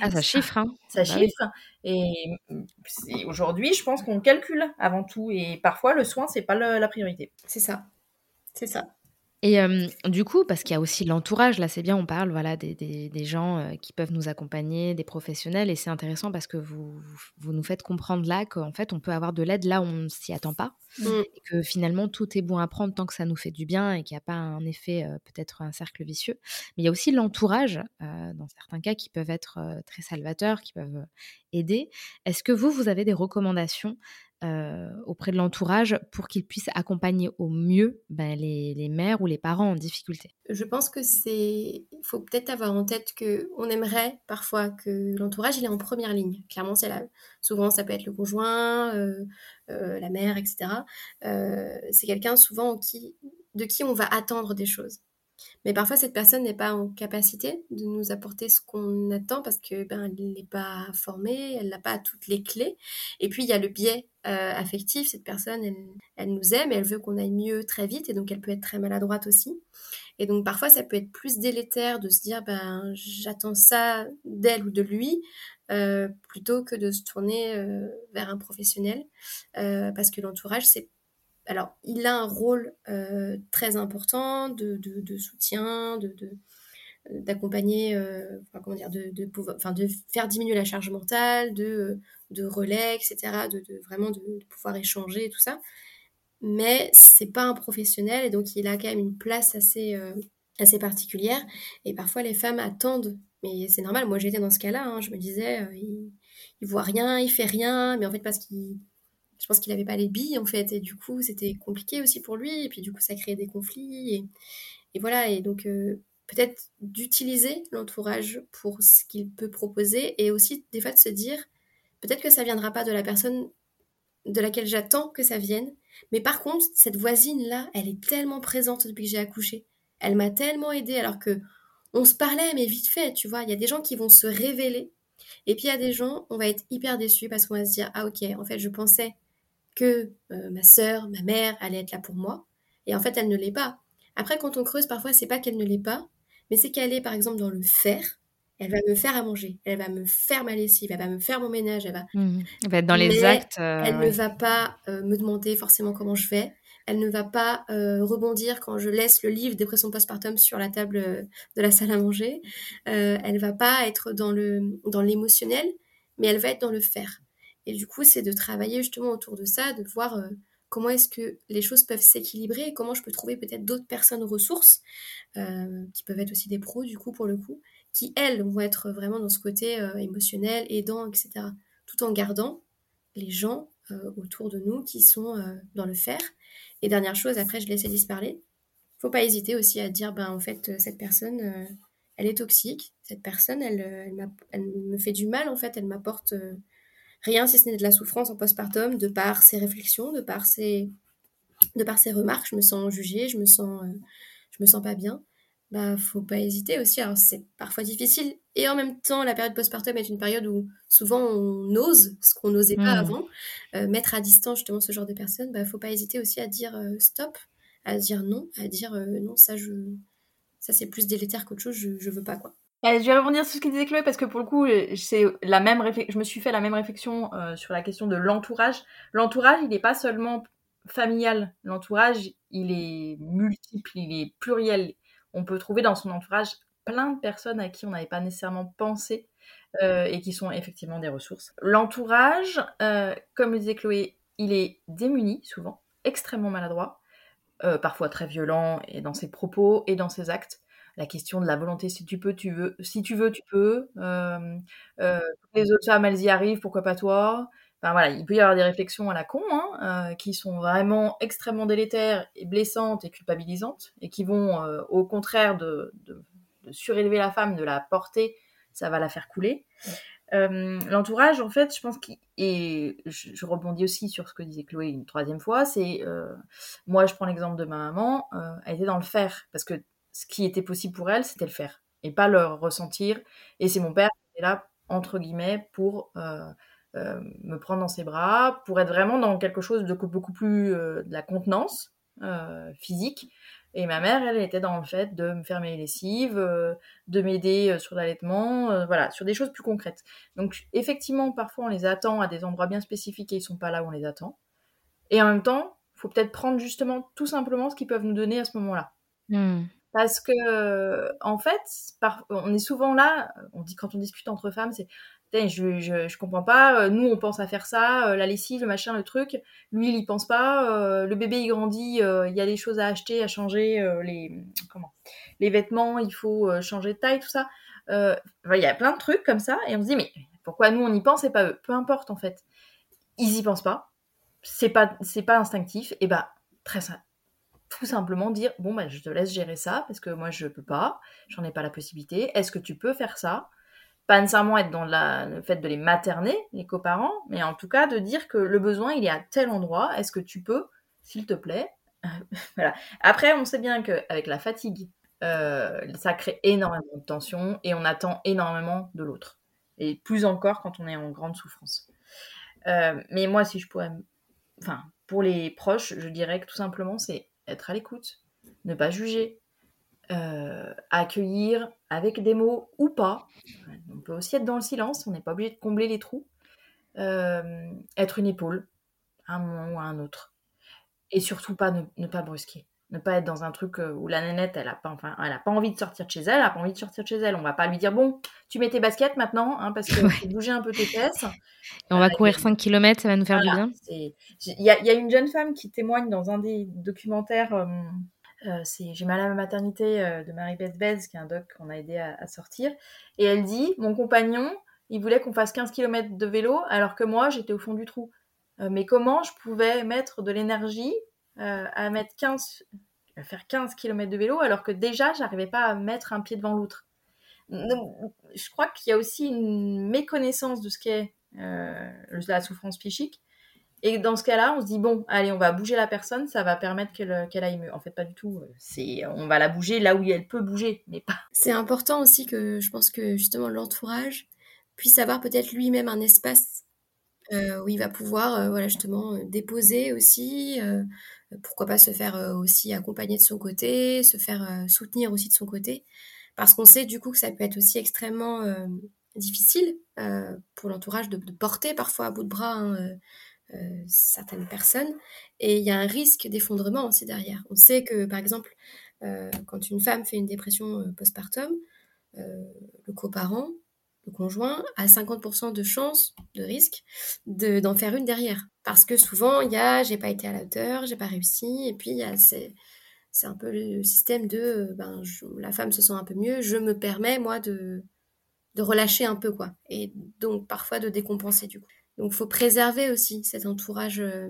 ah, ça chiffre, hein. Ça bah chiffre. Et, aujourd'hui, je pense qu'on calcule avant tout, et parfois le soin c'est pas la priorité. C'est ça, c'est ça. Et du coup, parce qu'il y a aussi l'entourage, là c'est bien, on parle voilà, des, des, des gens qui peuvent nous accompagner, des professionnels, et c'est intéressant parce que vous, vous nous faites comprendre là qu'en fait on peut avoir de l'aide là où on ne s'y attend pas, mmh. et que finalement tout est bon à prendre tant que ça nous fait du bien et qu'il n'y a pas un effet, peut-être un cercle vicieux. Mais il y a aussi l'entourage, dans certains cas, qui peuvent être très salvateurs, qui peuvent aider. Est-ce que vous, vous avez des recommandations euh, auprès de l'entourage pour qu'ils puissent accompagner au mieux ben, les, mères ou les parents en difficulté Je pense que c'est. Il faut peut-être avoir en tête que on aimerait parfois que l'entourage il est en première ligne. Clairement, c'est. Souvent, ça peut être le conjoint, euh, euh, la mère, etc. c'est quelqu'un souvent de qui on va attendre des choses. Mais parfois, cette personne n'est pas en capacité de nous apporter ce qu'on attend parce que ben, n'est pas formée, elle n'a pas toutes les clés. Et puis, il y a le biais euh, affectif. Cette personne, elle, elle nous aime et elle veut qu'on aille mieux très vite. Et donc, elle peut être très maladroite aussi. Et donc, parfois, ça peut être plus délétère de se dire, ben, j'attends ça d'elle ou de lui. Euh, plutôt que de se tourner euh, vers un professionnel parce que l'entourage c'est alors, il a un rôle euh, très important de, soutien, de, d'accompagner, euh, comment dire, de, enfin, de faire diminuer la charge mentale, de, de relais, etc., de, vraiment de, pouvoir échanger et tout ça. Mais c'est pas un professionnel et donc il a quand même une place assez, euh, assez particulière. Et parfois les femmes attendent, mais c'est normal. Moi j'étais dans ce cas-là. Hein. je me disais, il, il voit rien, il fait rien, mais en fait parce qu'il je pense qu'il n'avait pas les billes en fait et du coup c'était compliqué aussi pour lui et puis du coup ça créait des conflits et, voilà et donc euh, peut-être d'utiliser l'entourage pour ce qu'il peut proposer et aussi des fois de se dire peut-être que ça viendra pas de la personne de laquelle j'attends que ça vienne mais par contre cette voisine là elle est tellement présente depuis que j'ai accouché elle m'a tellement aidée alors que on se parlait mais vite fait tu vois il y a des gens qui vont se révéler et puis il y a des gens, on va être hyper déçus parce qu'on va se dire ah ok en fait je pensais que euh, ma sœur, ma mère allait être là pour moi. Et en fait, elle ne l'est pas. Après, quand on creuse, parfois, c'est pas qu'elle ne l'est pas, mais c'est qu'elle est, par exemple, dans le faire. Elle va me faire à manger, elle va me faire ma lessive, elle va me faire mon ménage, elle va. Mmh. Elle va être dans les actes. Euh, elle ne va pas euh, me demander forcément comment je vais. Elle ne va pas rebondir quand je laisse le livre dépression postpartum sur la table de la salle à manger. elle va pas être dans le dans l'émotionnel, mais elle va être dans le faire. Et du coup, c'est de travailler justement autour de ça, de voir euh, comment est-ce que les choses peuvent s'équilibrer et comment je peux trouver peut-être d'autres personnes ressources, euh, qui peuvent être aussi des pros du coup pour le coup, qui elles vont être vraiment dans ce côté euh, émotionnel, aidant, etc. Tout en gardant les gens autour de nous qui sont dans le faire. Et dernière chose, après je laisse Alice parler, faut pas hésiter aussi à dire, ben en fait, cette personne, elle est toxique, cette personne, elle, elle, me fait du mal en fait, elle m'apporte rien si ce n'est de la souffrance en postpartum, de par ses réflexions, de par ses, de par ses remarques, je me sens jugée, je me sens, euh, je me sens pas bien. Bah, faut pas hésiter aussi. Alors, c'est parfois difficile. Et en même temps, la période postpartum est une période où souvent on ose ce qu'on n'osait pas mmh. avant. Euh, mettre à distance justement ce genre de personnes, bah, faut pas hésiter aussi à dire euh, stop, à dire non, à dire non, ça, je, ça c'est plus délétère qu'autre chose, je, je veux pas quoi je vais rebondir sur ce que disait Chloé parce que pour le coup, c'est la même je me suis fait la même réflexion euh, sur la question de l'entourage. L'entourage, il n'est pas seulement familial. L'entourage, il est multiple, il est pluriel. On peut trouver dans son entourage plein de personnes à qui on n'avait pas nécessairement pensé euh, et qui sont effectivement des ressources. L'entourage, euh, comme le disait Chloé, il est démuni souvent, extrêmement maladroit, parfois très violent et dans ses propos et dans ses actes la question de la volonté, si tu peux, tu veux, si tu veux, tu peux. Euh, euh, les autres femmes, elles y arrivent, pourquoi pas toi? Enfin voilà, il peut y avoir des réflexions à la con, hein, euh, qui sont vraiment extrêmement délétères et blessantes et culpabilisantes, et qui vont, au contraire de, surélever la femme, de la porter, ça va la faire couler. L'entourage, en fait, je pense qu'il et je, rebondis aussi sur ce que disait Chloé une troisième fois, c'est moi, je prends l'exemple de ma maman, elle était dans le faire parce que ce qui était possible pour elle, c'était le faire et pas le ressentir. Et c'est mon père qui est là, entre guillemets, pour euh, euh, me prendre dans ses bras, pour être vraiment dans quelque chose de beaucoup plus euh, de la contenance physique. Et ma mère, elle était dans le fait de me faire mes lessives, de m'aider sur l'allaitement, voilà, sur des choses plus concrètes. Donc effectivement, parfois on les attend à des endroits bien spécifiques et ils sont pas là où on les attend. Et en même temps, il faut peut-être prendre justement tout simplement ce qu'ils peuvent nous donner à ce moment-là. Mmh. Parce que, en fait, on est souvent là, on dit quand on discute entre femmes, c'est je, je, comprends pas, nous on pense à faire ça, la lessive, le machin, le truc, lui il y pense pas, le bébé il grandit, il y a des choses à acheter, à changer, les, comment, les vêtements, il faut changer de taille, tout ça. Il y a plein de trucs comme ça, et on se dit, mais pourquoi nous on y pense et pas eux? Peu importe en fait. Ils y pensent pas, c'est pas, c'est pas instinctif, et bah, très simple tout simplement dire bon bah je te laisse gérer ça parce que moi je peux pas, j'en ai pas la possibilité. Est-ce que tu peux faire ça? Pas nécessairement être dans le fait de les materner les coparents, mais en tout cas de dire que le besoin il est à tel endroit. Est-ce que tu peux, s'il te plaît [laughs] Voilà. Après on sait bien qu'avec la fatigue, euh, ça crée énormément de tension et on attend énormément de l'autre. Et plus encore quand on est en grande souffrance. Euh, mais moi si je pourrais, enfin pour les proches, je dirais que tout simplement c'est être à l'écoute, ne pas juger, euh, accueillir avec des mots ou pas. On peut aussi être dans le silence, on n'est pas obligé de combler les trous. Euh, être une épaule à un moment ou à un autre. Et surtout pas ne pas brusquer ne pas être dans un truc euh, où la nénette, elle a pas, enfin, elle a pas envie de sortir de chez elle, elle a pas envie de sortir de chez elle. On va pas lui dire, bon, tu mets tes baskets maintenant, hein, parce que [laughs] faut bouger un peu tes fesses. Et on va courir 5 km, ça va nous faire du bien. Il y a, y a, une jeune femme qui témoigne dans un des documentaires, J'ai mal à ma maternité de Marie-Beth Bez, qui est un doc qu'on a aidé à, sortir. Et elle dit, mon compagnon, il voulait qu'on fasse 15 km de vélo, alors que moi, j'étais au fond du trou. mais comment je pouvais mettre de l'énergie euh, à mettre 15, à faire 15 km de vélo alors que déjà j'arrivais pas à mettre un pied devant l'autre? Je crois qu'il y a aussi une méconnaissance de ce qu'est euh, la souffrance psychique. Et dans ce cas-là, on se dit bon, allez, on va bouger la personne, ça va permettre qu'elle aille mieux. En fait, pas du tout. C'est, on va la bouger là où elle peut bouger, mais pas. C'est important aussi que je pense que justement l'entourage puisse avoir peut-être lui-même un espace euh, où il va pouvoir, voilà, justement, déposer aussi, pourquoi pas se faire euh, aussi accompagner de son côté, se faire euh, soutenir aussi de son côté, parce qu'on sait du coup que ça peut être aussi extrêmement euh, difficile pour l'entourage de, porter parfois à bout de bras hein, certaines personnes, et il y a un risque d'effondrement aussi derrière. On sait que par exemple, quand une femme fait une dépression postpartum, le coparent le conjoint a 50% de chance, de risque, d'en faire une derrière. Parce que souvent, il y a j'ai pas été à la hauteur, j'ai pas réussi, et puis c'est un peu le système de ben, la femme se sent un peu mieux, je me permets moi de, de relâcher un peu quoi, et donc parfois de décompenser du coup. Donc faut préserver aussi cet entourage, euh,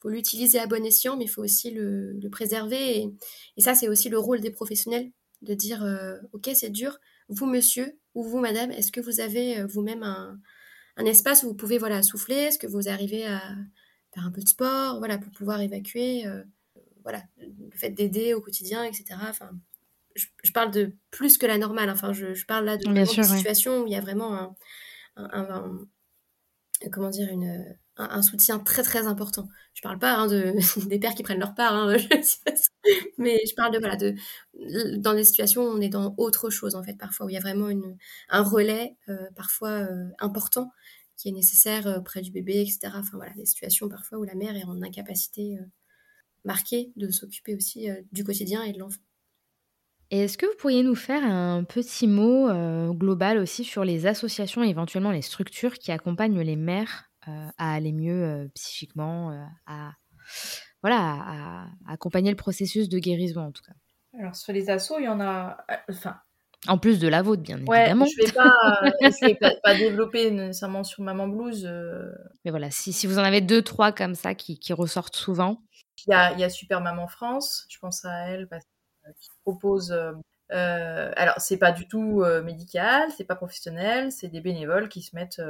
faut l'utiliser à bon escient, mais il faut aussi le, le préserver, et, et ça c'est aussi le rôle des professionnels de dire euh, ok c'est dur, vous monsieur, ou vous, madame, est-ce que vous avez euh, vous-même un, espace où vous pouvez voilà, souffler? Est-ce que vous arrivez à faire un peu de sport voilà, pour pouvoir évacuer voilà, le fait d'aider au quotidien, etc. Enfin, je, parle de plus que la normale. Enfin, je, parle là de, Bien situation où il y a vraiment un comment dire, une, un, soutien très très important. Je parle pas hein, de, [laughs] des pères qui prennent leur part, hein, [laughs] mais je parle de, voilà, de, dans des situations où on est dans autre chose en fait, parfois, où il y a vraiment un relais, euh, parfois euh, important, qui est nécessaire euh, près du bébé, etc. Enfin voilà, des situations parfois où la mère est en incapacité marquée de s'occuper aussi du quotidien et de l'enfant. Et est-ce que vous pourriez nous faire un petit mot global aussi sur les associations et éventuellement les structures qui accompagnent les mères euh, à aller mieux euh, psychiquement, euh, à, voilà, à, accompagner le processus de guérison en tout cas? Alors sur les assos, il y en a, enfin. En plus de la vôtre, bien évidemment. Je ne vais pas, pas, développer nécessairement sur Maman Blues. Mais voilà, si, si, vous en avez deux, trois comme ça qui, qui ressortent souvent. Il y, a, il y, a, Super Maman France, je pense à elle, parce qui propose. Euh, alors, c'est pas du tout médical, c'est pas professionnel, c'est des bénévoles qui se mettent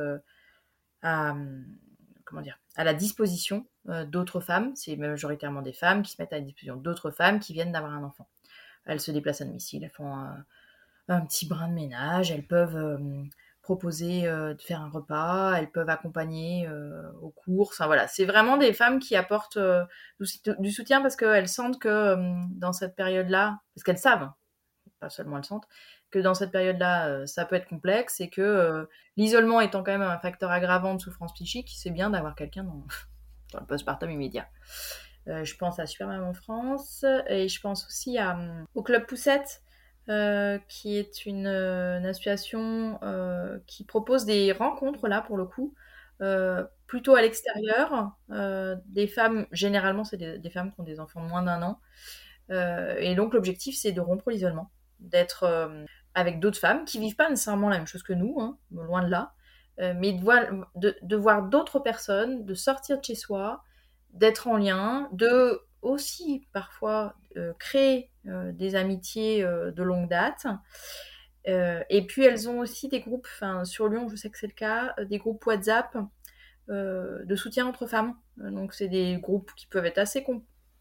à, comment dire, à la disposition euh, d'autres femmes. C'est majoritairement des femmes qui se mettent à la disposition d'autres femmes qui viennent d'avoir un enfant. Elles se déplacent à domicile, elles font un, petit brin de ménage, elles peuvent euh, proposer euh, de faire un repas, elles peuvent accompagner aux courses. Enfin, voilà, c'est vraiment des femmes qui apportent du, soutien parce qu'elles sentent que dans cette période-là, parce qu'elles savent, pas seulement elles sentent, que dans cette période-là, euh, ça peut être complexe et que euh, l'isolement étant quand même un facteur aggravant de souffrance psychique, c'est bien d'avoir quelqu'un dans, [laughs] le postpartum immédiat. je pense à Super Maman France et je pense aussi à, au Club Poussette. Qui est une, association qui propose des rencontres là pour le coup, plutôt à l'extérieur, des femmes, généralement c'est des, femmes qui ont des enfants de moins d'un an, et donc l'objectif c'est de rompre l'isolement, d'être avec d'autres femmes qui vivent pas nécessairement la même chose que nous, hein, loin de là, euh, mais de voir, d'autres personnes, de sortir de chez soi, d'être en lien, de aussi parfois euh, créer euh, des amitiés de longue date. et puis elles ont aussi des groupes, sur Lyon je sais que c'est le cas, des groupes WhatsApp de soutien entre femmes. donc c'est des groupes qui peuvent être assez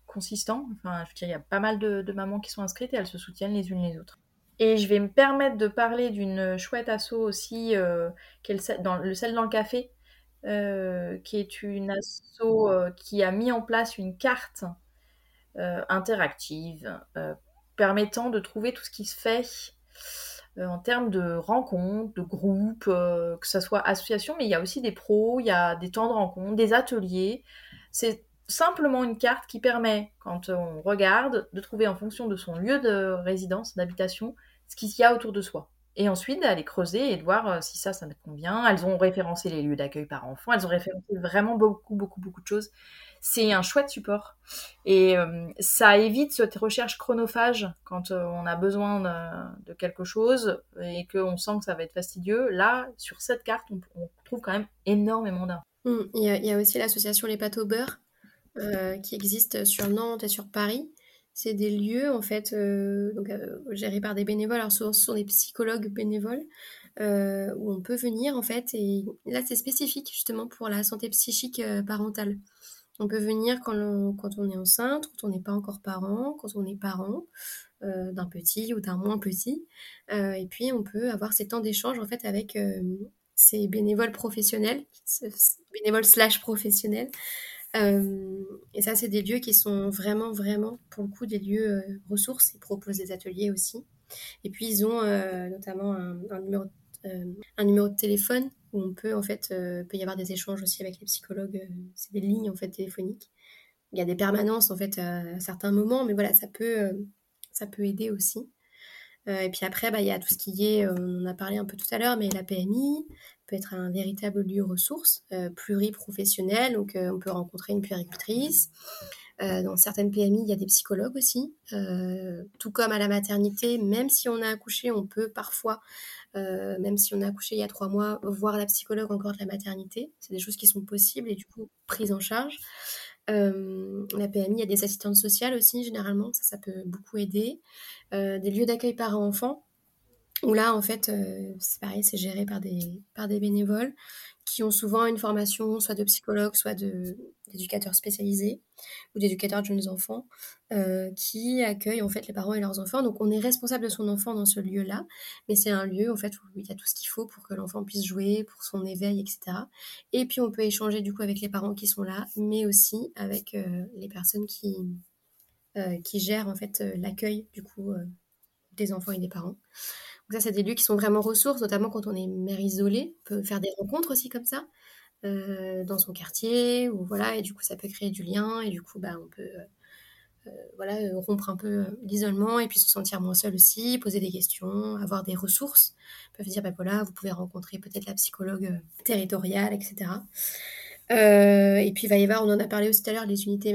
consistants. Enfin je veux dire il y a pas mal de, mamans qui sont inscrites et elles se soutiennent les unes les autres. Et je vais me permettre de parler d'une chouette asso aussi, euh, dans, le sel dans le café, euh, qui est une asso euh, qui a mis en place une carte interactive permettant de trouver tout ce qui se fait en termes de rencontres, de groupes, que ce soit association, mais il y a aussi des pros, il y a des temps de rencontre, des ateliers. C'est simplement une carte qui permet, quand on regarde, de trouver en fonction de son lieu de résidence, d'habitation, ce qu'il y a autour de soi. Et ensuite, d'aller creuser et de voir euh, si ça, ça me convient. Elles ont référencé les lieux d'accueil par enfants. Elles ont référencé vraiment beaucoup, beaucoup, beaucoup de choses. C'est un chouette support. Et euh, ça évite cette recherche chronophage quand euh, on a besoin de, quelque chose et qu'on sent que ça va être fastidieux. Là, sur cette carte, on, trouve quand même énormément d'infos. Mmh, il, y a aussi l'association Les Pâtes au beurre qui existe sur Nantes et sur Paris c'est des lieux en fait euh, euh, gérés par des bénévoles. Alors ce sont des psychologues bénévoles euh, où on peut venir en fait et là c'est spécifique justement pour la santé psychique parentale. On peut venir quand on, est enceinte, quand on n'est pas encore parent, quand on est parent d'un petit ou d'un moins petit. et puis on peut avoir ces temps d'échange en fait avec ces bénévoles professionnels, bénévoles slash professionnels, euh, et ça, c'est des lieux qui sont vraiment, vraiment, pour le coup, des lieux euh, ressources. Ils proposent des ateliers aussi. Et puis, ils ont euh, notamment un numéro de téléphone où on peut, en fait, peut y avoir des échanges aussi avec les psychologues. c'est des lignes, en fait, téléphoniques. Il y a des permanences, en fait, à, certains moments, mais voilà, ça peut, ça peut aider aussi. et puis après, bah, il y a tout ce qui est, on en a parlé un peu tout à l'heure, mais la PMI, peut être un véritable lieu ressource, euh, pluriprofessionnel. Donc, euh, on peut rencontrer une puéricultrice. Euh, dans certaines PMI, il y a des psychologues aussi. tout comme à la maternité, même si on a accouché, on peut parfois, même si on a accouché il y a trois mois, voir la psychologue encore de la maternité. C'est des choses qui sont possibles et du coup prises en charge. la PMI, il y a des assistantes sociales aussi, généralement, ça, ça peut beaucoup aider. des lieux d'accueil parents-enfants, où là, en fait, euh, c'est pareil, c'est géré par des, bénévoles qui ont souvent une formation soit de psychologue, soit d'éducateurs spécialisés ou d'éducateurs de jeunes enfants euh, qui accueillent en fait les parents et leurs enfants. Donc on est responsable de son enfant dans ce lieu-là, mais c'est un lieu en fait où il y a tout ce qu'il faut pour que l'enfant puisse jouer, pour son éveil, etc. Et puis on peut échanger du coup avec les parents qui sont là, mais aussi avec euh, les personnes qui, qui gèrent en fait l'accueil du coup des enfants et des parents. Donc ça, c'est des lieux qui sont vraiment ressources, notamment quand on est mère isolée. On peut faire des rencontres aussi comme ça euh, dans son quartier, ou voilà, et du coup, ça peut créer du lien, et du coup, bah, on peut euh, euh, voilà, rompre un peu l'isolement et puis se sentir moins seul aussi, poser des questions, avoir des ressources. On peut dire, bah voilà, vous pouvez rencontrer peut-être la psychologue territoriale, etc. et puis va y avoir, on en a parlé aussi tout à l'heure, les unités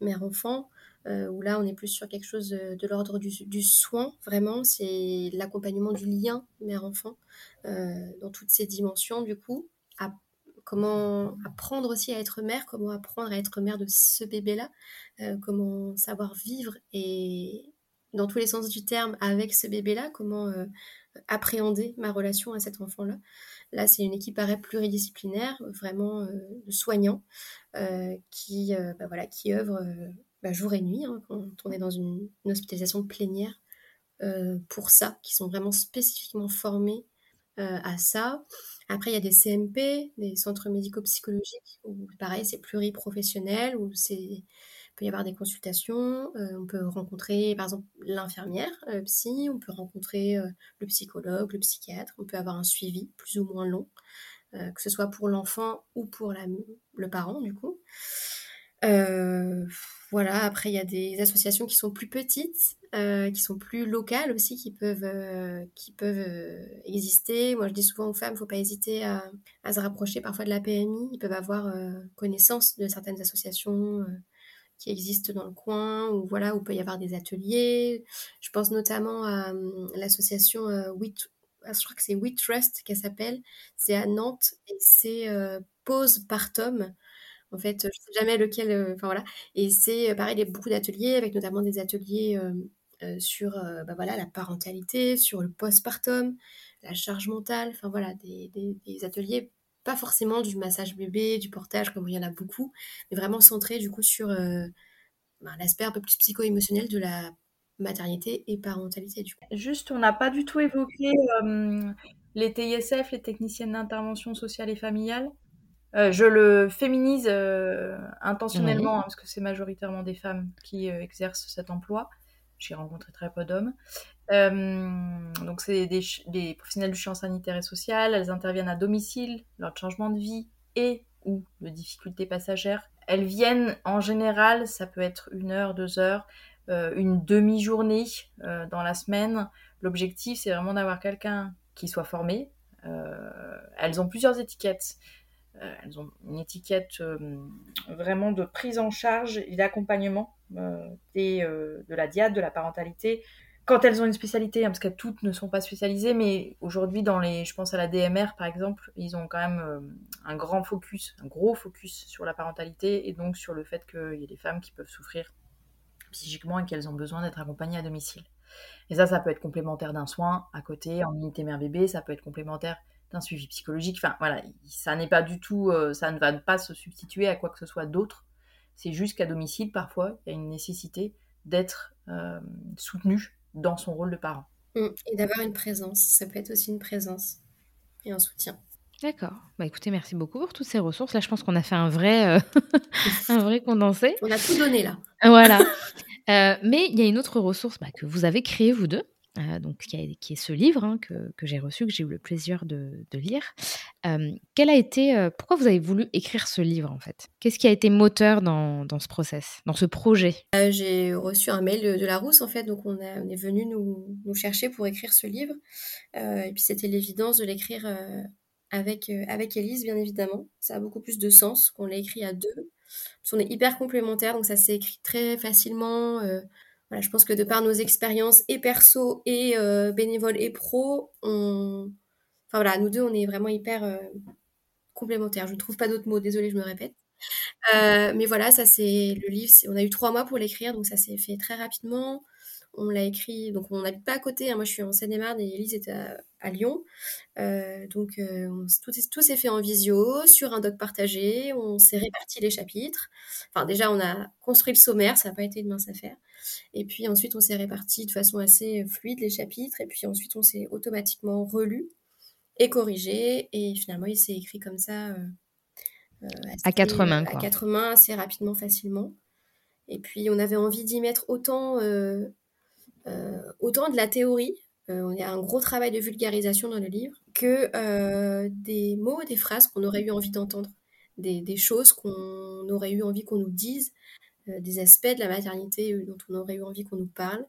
mère-enfant. Euh, où là on est plus sur quelque chose de, l'ordre du, soin, vraiment, c'est l'accompagnement du lien mère-enfant euh, dans toutes ses dimensions, du coup, comment apprendre aussi à être mère, comment apprendre à être mère de ce bébé-là, euh, comment savoir vivre et dans tous les sens du terme avec ce bébé-là, comment appréhender ma relation à cet enfant-là. Là, c'est une équipe arrêt pluridisciplinaire, vraiment de soignants, qui, bah, voilà, qui bah, jour et nuit, hein, quand on est dans une, hospitalisation plénière euh, pour ça, qui sont vraiment spécifiquement formés euh, à ça. Après, il y a des CMP, des centres médico-psychologiques, où pareil, c'est pluriprofessionnel, où c'est peut y avoir des consultations, euh, on peut rencontrer par exemple l'infirmière psy, on peut rencontrer le psychologue, le psychiatre, on peut avoir un suivi plus ou moins long, que ce soit pour l'enfant ou pour le parent du coup. Voilà, après, il y a des associations qui sont plus petites, qui sont plus locales aussi, qui peuvent, qui peuvent exister. Moi, je dis souvent aux femmes, il ne faut pas hésiter à, se rapprocher parfois de la PMI. Ils peuvent avoir connaissance de certaines associations qui existent dans le coin, ou voilà, où peut y avoir des ateliers. Je pense notamment à l'association We, ah, je crois que c'est We Trust qu'elle s'appelle. C'est à Nantes et c'est Pause par Tom. En fait, je sais jamais lequel. Euh, enfin voilà. Et c'est euh, pareil, il y a beaucoup d'ateliers, avec notamment des ateliers euh, sur bah, voilà, la parentalité, sur le postpartum, la charge mentale. Enfin voilà, des, ateliers pas forcément du massage bébé, du portage, comme il y en a beaucoup, mais vraiment centrés du coup sur bah, l'aspect un peu plus psycho-émotionnel de la maternité et parentalité. Juste, on n'a pas du tout évoqué les TISF, les techniciennes d'intervention sociale et familiale? Euh, je le féminise euh, intentionnellement, hein, parce que c'est majoritairement des femmes qui euh, exercent cet emploi. J'ai rencontré très peu d'hommes. donc, c'est des, professionnels du champ sanitaire et social. Elles interviennent à domicile lors de changement de vie et ou de difficultés passagères. Elles viennent en général, ça peut être une heure, deux heures, une demi-journée dans la semaine. L'objectif, c'est vraiment d'avoir quelqu'un qui soit formé. elles ont plusieurs étiquettes. Euh, elles ont une étiquette euh, vraiment de prise en charge et d'accompagnement euh, de la diade, de la parentalité. Quand elles ont une spécialité, hein, parce que toutes ne sont pas spécialisées, mais aujourd'hui, dans les, je pense à la DMR par exemple, ils ont quand même un grand focus, un gros focus sur la parentalité et donc sur le fait qu'il y a des femmes qui peuvent souffrir psychiquement et qu'elles ont besoin d'être accompagnées à domicile. Et ça, ça peut être complémentaire d'un soin à côté, en unité mère-bébé, ça peut être complémentaire d'un suivi psychologique. Enfin, voilà, ça n'est pas du tout, euh, ça ne va pas se substituer à quoi que ce soit d'autre. C'est juste qu'à domicile, parfois, il y a une nécessité d'être euh, soutenu dans son rôle de parent. Mmh. Et d'avoir une présence. Ça peut être aussi une présence et un soutien. D'accord. Bah écoutez, merci beaucoup pour toutes ces ressources. Là, je pense qu'on a fait un vrai, euh, [laughs] un vrai condensé. On a tout donné là. Voilà. mais il y a une autre ressource bah, que vous avez créée, vous deux, euh, donc, qui, est ce livre hein, que, j'ai reçu, que j'ai eu le plaisir de, lire. Euh, quel a été, euh, pourquoi vous avez voulu écrire ce livre en fait? Qu'est-ce qui a été moteur dans, ce process, dans ce projet? J'ai reçu un mail de, la Rousse en fait, donc on, est venu nous, chercher pour écrire ce livre. et puis c'était l'évidence de l'écrire avec, avec Elise, bien évidemment. Ça a beaucoup plus de sens qu'on l'a écrit à deux. Qu'on est hyper complémentaires, donc ça s'est écrit très facilement je pense que de par nos expériences et perso et euh, bénévoles et pro, on... enfin voilà, nous deux, on est vraiment hyper euh, complémentaires. Je ne trouve pas d'autres mots, désolée, je me répète. Euh, mais voilà, ça c'est le livre. On a eu trois mois pour l'écrire, donc ça s'est fait très rapidement. On l'a écrit, donc on n'habite pas à côté. Hein. Moi, je suis en Seine-et-Marne et Elise est à, Lyon. donc tout, s'est fait en visio, sur un doc partagé. On s'est réparti les chapitres. Enfin, déjà, on a construit le sommaire, ça n'a pas été une mince affaire. Et puis ensuite, on s'est réparti de façon assez fluide les chapitres. Et puis ensuite, on s'est automatiquement relu et corrigé. Et finalement, il s'est écrit comme ça. Euh, euh, à quatre mains, quoi. À quatre mains, assez rapidement, facilement. Et puis, on avait envie d'y mettre autant, euh, autant de la théorie. il y a un gros travail de vulgarisation dans le livre que des mots, des phrases qu'on aurait eu envie d'entendre, des, des, choses qu'on aurait eu envie qu'on nous dise, euh, des aspects de la maternité euh, dont on aurait eu envie qu'on nous parle.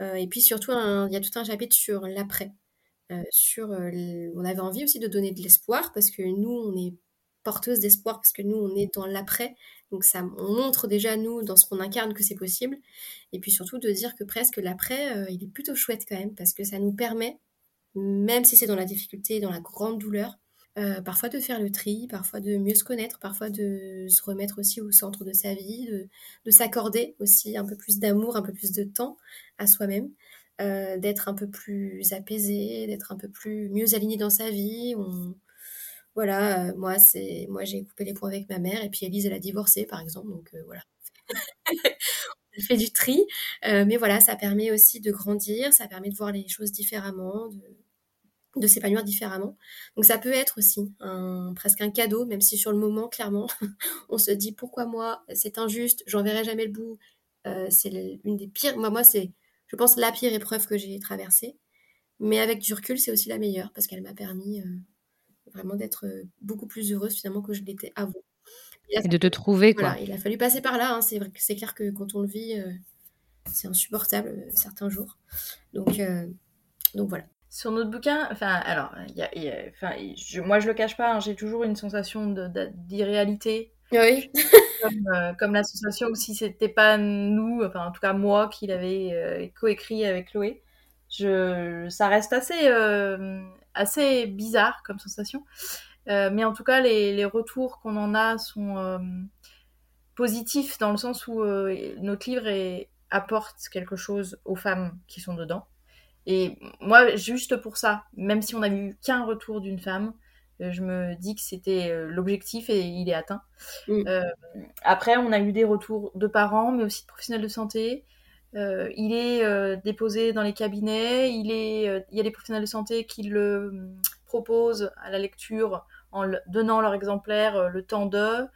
Euh, et puis surtout, il y a tout un chapitre sur l'après. sur, on avait envie aussi de donner de l'espoir parce que nous, on est porteuse d'espoir parce que nous, on est dans l'après. Donc ça, on montre déjà, nous, dans ce qu'on incarne, que c'est possible. Et puis surtout de dire que presque l'après, il est plutôt chouette quand même parce que ça nous permet, même si c'est dans la difficulté, dans la grande douleur, euh, parfois de faire le tri, parfois de mieux se connaître, parfois de se remettre aussi au centre de sa vie, de, s'accorder aussi un peu plus d'amour, un peu plus de temps à soi-même, euh, d'être un peu plus apaisé, d'être un peu plus mieux aligné dans sa vie. Voilà, euh, moi c'est moi j'ai coupé les points avec ma mère et puis Elise elle a divorcé par exemple, donc voilà. [laughs] Elle fait du tri, mais voilà, ça permet aussi de grandir, ça permet de voir les choses différemment, de, s'épanouir différemment. Donc ça peut être aussi un, presque un cadeau, même si sur le moment, clairement, [laughs] on se dit pourquoi moi, c'est injuste, j'en verrai jamais le bout. Euh, c'est une des pires, moi, moi c'est, je pense, la pire épreuve que j'ai traversée. Mais avec du recul, c'est aussi la meilleure parce qu'elle m'a permis euh, vraiment d'être euh, beaucoup plus heureuse finalement que je l'étais avant. Et de te trouver, quoi. Il a fallu passer par là. Hein. C'est vrai que c'est clair que quand on le vit, euh, c'est insupportable euh, certains jours. Donc, euh, donc voilà. Sur notre bouquin, enfin, alors, il y a- y a- enfin, je- moi je le cache pas, hein, j'ai toujours une sensation de- de- d'irréalité, Oui. comme, euh, comme la sensation que si c'était pas nous, enfin en tout cas moi qui l'avais euh, coécrit avec Chloé, je, ça reste assez, euh, assez bizarre comme sensation. Euh, mais en tout cas, les, les retours qu'on en a sont euh, positifs dans le sens où euh, notre livre est- apporte quelque chose aux femmes qui sont dedans. Et moi, juste pour ça, même si on n'a eu qu'un retour d'une femme, je me dis que c'était l'objectif et il est atteint. Mm. Après, on a eu des retours de parents, mais aussi de professionnels de santé. Euh, il est euh, déposé dans les cabinets. Euh, il y a des professionnels de santé qui le hum, proposent à la lecture en donnant leur exemplaire le temps de.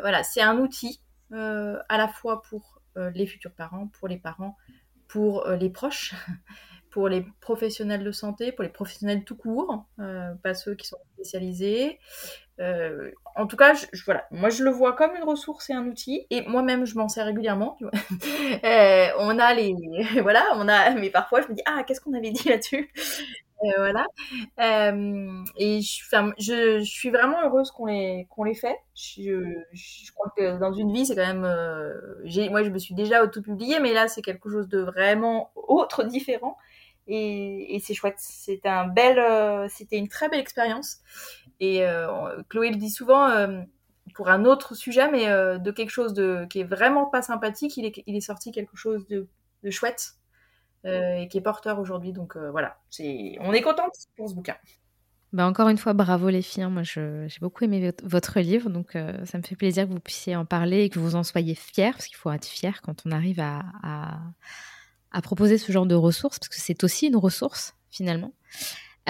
Voilà, c'est un outil à la fois pour les futurs parents, pour les parents, pour les proches, [laughs] pour les professionnels de santé, pour les professionnels tout court, pas ceux qui sont spécialisés. Euh, en tout cas, voilà, moi je le vois comme une ressource et un outil, et moi-même je m'en sers régulièrement. [laughs] Euh, on a les, [laughs] voilà, on a, mais parfois je me dis ah qu'est-ce qu'on avait dit là-dessus, Euh, voilà. Et je, suis vraiment heureuse qu'on les qu'on les fait. Je, crois que dans une vie c'est quand même, moi je me suis déjà auto-publiée, mais là c'est quelque chose de vraiment autre, [laughs] différent. Et, c'est chouette. C'était une très belle expérience. Et euh, Chloé le dit souvent euh, pour un autre sujet, mais euh, de quelque chose qui est vraiment pas sympathique, il est, sorti quelque chose de, chouette et qui est porteur aujourd'hui. Donc voilà, on est contente pour ce bouquin. Bah, encore une fois, bravo les filles. hein. Moi, j'ai beaucoup aimé votre- livre, donc ça me fait plaisir que vous puissiez en parler et que vous en soyez fiers, parce qu'il faut être fier quand on arrive à, à- à proposer ce genre de ressources, parce que c'est aussi une ressource finalement.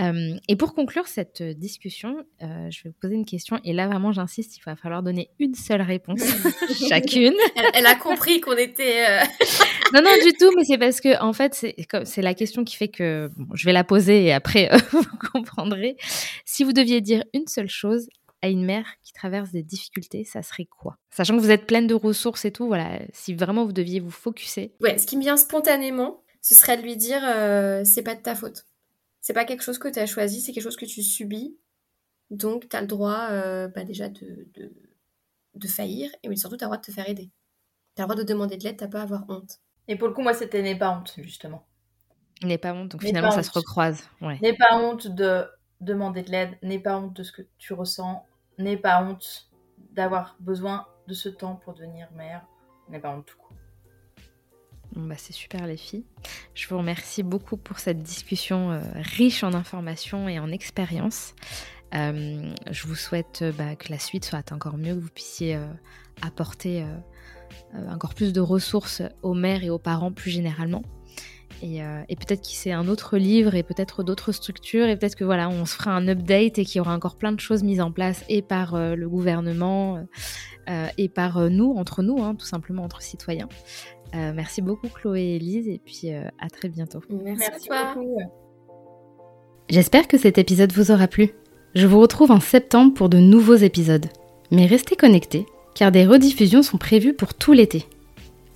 Euh, et pour conclure cette discussion, euh, je vais vous poser une question, et là vraiment j'insiste, il va falloir donner une seule réponse [laughs] chacune. Elle, elle a compris qu'on était. euh, [laughs] Non, non, du tout, mais c'est parce que, en fait, c'est la question qui fait que bon, je vais la poser et après, [laughs] vous comprendrez. Si vous deviez dire une seule chose à une mère qui traverse des difficultés, ça serait quoi? Sachant que vous êtes pleine de ressources et tout, voilà, si vraiment vous deviez vous focuser. Ouais, ce qui me vient spontanément, ce serait de lui dire c'est pas de ta faute. C'est pas quelque chose que tu as choisi, c'est quelque chose que tu subis. Donc, tu as le droit euh, bah, déjà de, de, de faillir, et mais surtout, tu as le droit de te faire aider. Tu as le droit de demander de l'aide, tu pas à avoir honte. Et pour le coup, moi, c'était n'aie pas honte, justement. N'est pas honte, donc finalement, ça honte. se recroise. Ouais. N'aie pas honte de demander de l'aide, n'aie pas honte de ce que tu ressens, n'aie pas honte d'avoir besoin de ce temps pour devenir mère, n'aie pas honte tout court. Bah, c'est super les filles. Je vous remercie beaucoup pour cette discussion euh, riche en informations et en expériences. Euh, je vous souhaite euh, bah, que la suite soit encore mieux, que vous puissiez apporter encore plus de ressources aux mères et aux parents plus généralement. Et, peut-être qu'il c'est un autre livre et peut-être d'autres structures et peut-être que voilà, on se fera un update et qu'il y aura encore plein de choses mises en place et par le gouvernement et par nous, entre nous, hein, tout simplement entre citoyens. Euh, merci beaucoup Chloé et Elise et puis euh, à très bientôt. Merci, Merci beaucoup. J'espère que cet épisode vous aura plu. Je vous retrouve en septembre pour de nouveaux épisodes. Mais restez connectés car des rediffusions sont prévues pour tout l'été.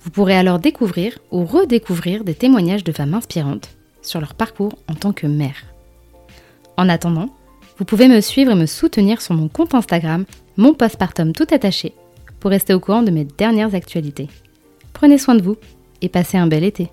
Vous pourrez alors découvrir ou redécouvrir des témoignages de femmes inspirantes sur leur parcours en tant que mère. En attendant, vous pouvez me suivre et me soutenir sur mon compte Instagram, mon postpartum tout attaché, pour rester au courant de mes dernières actualités. Prenez soin de vous et passez un bel été.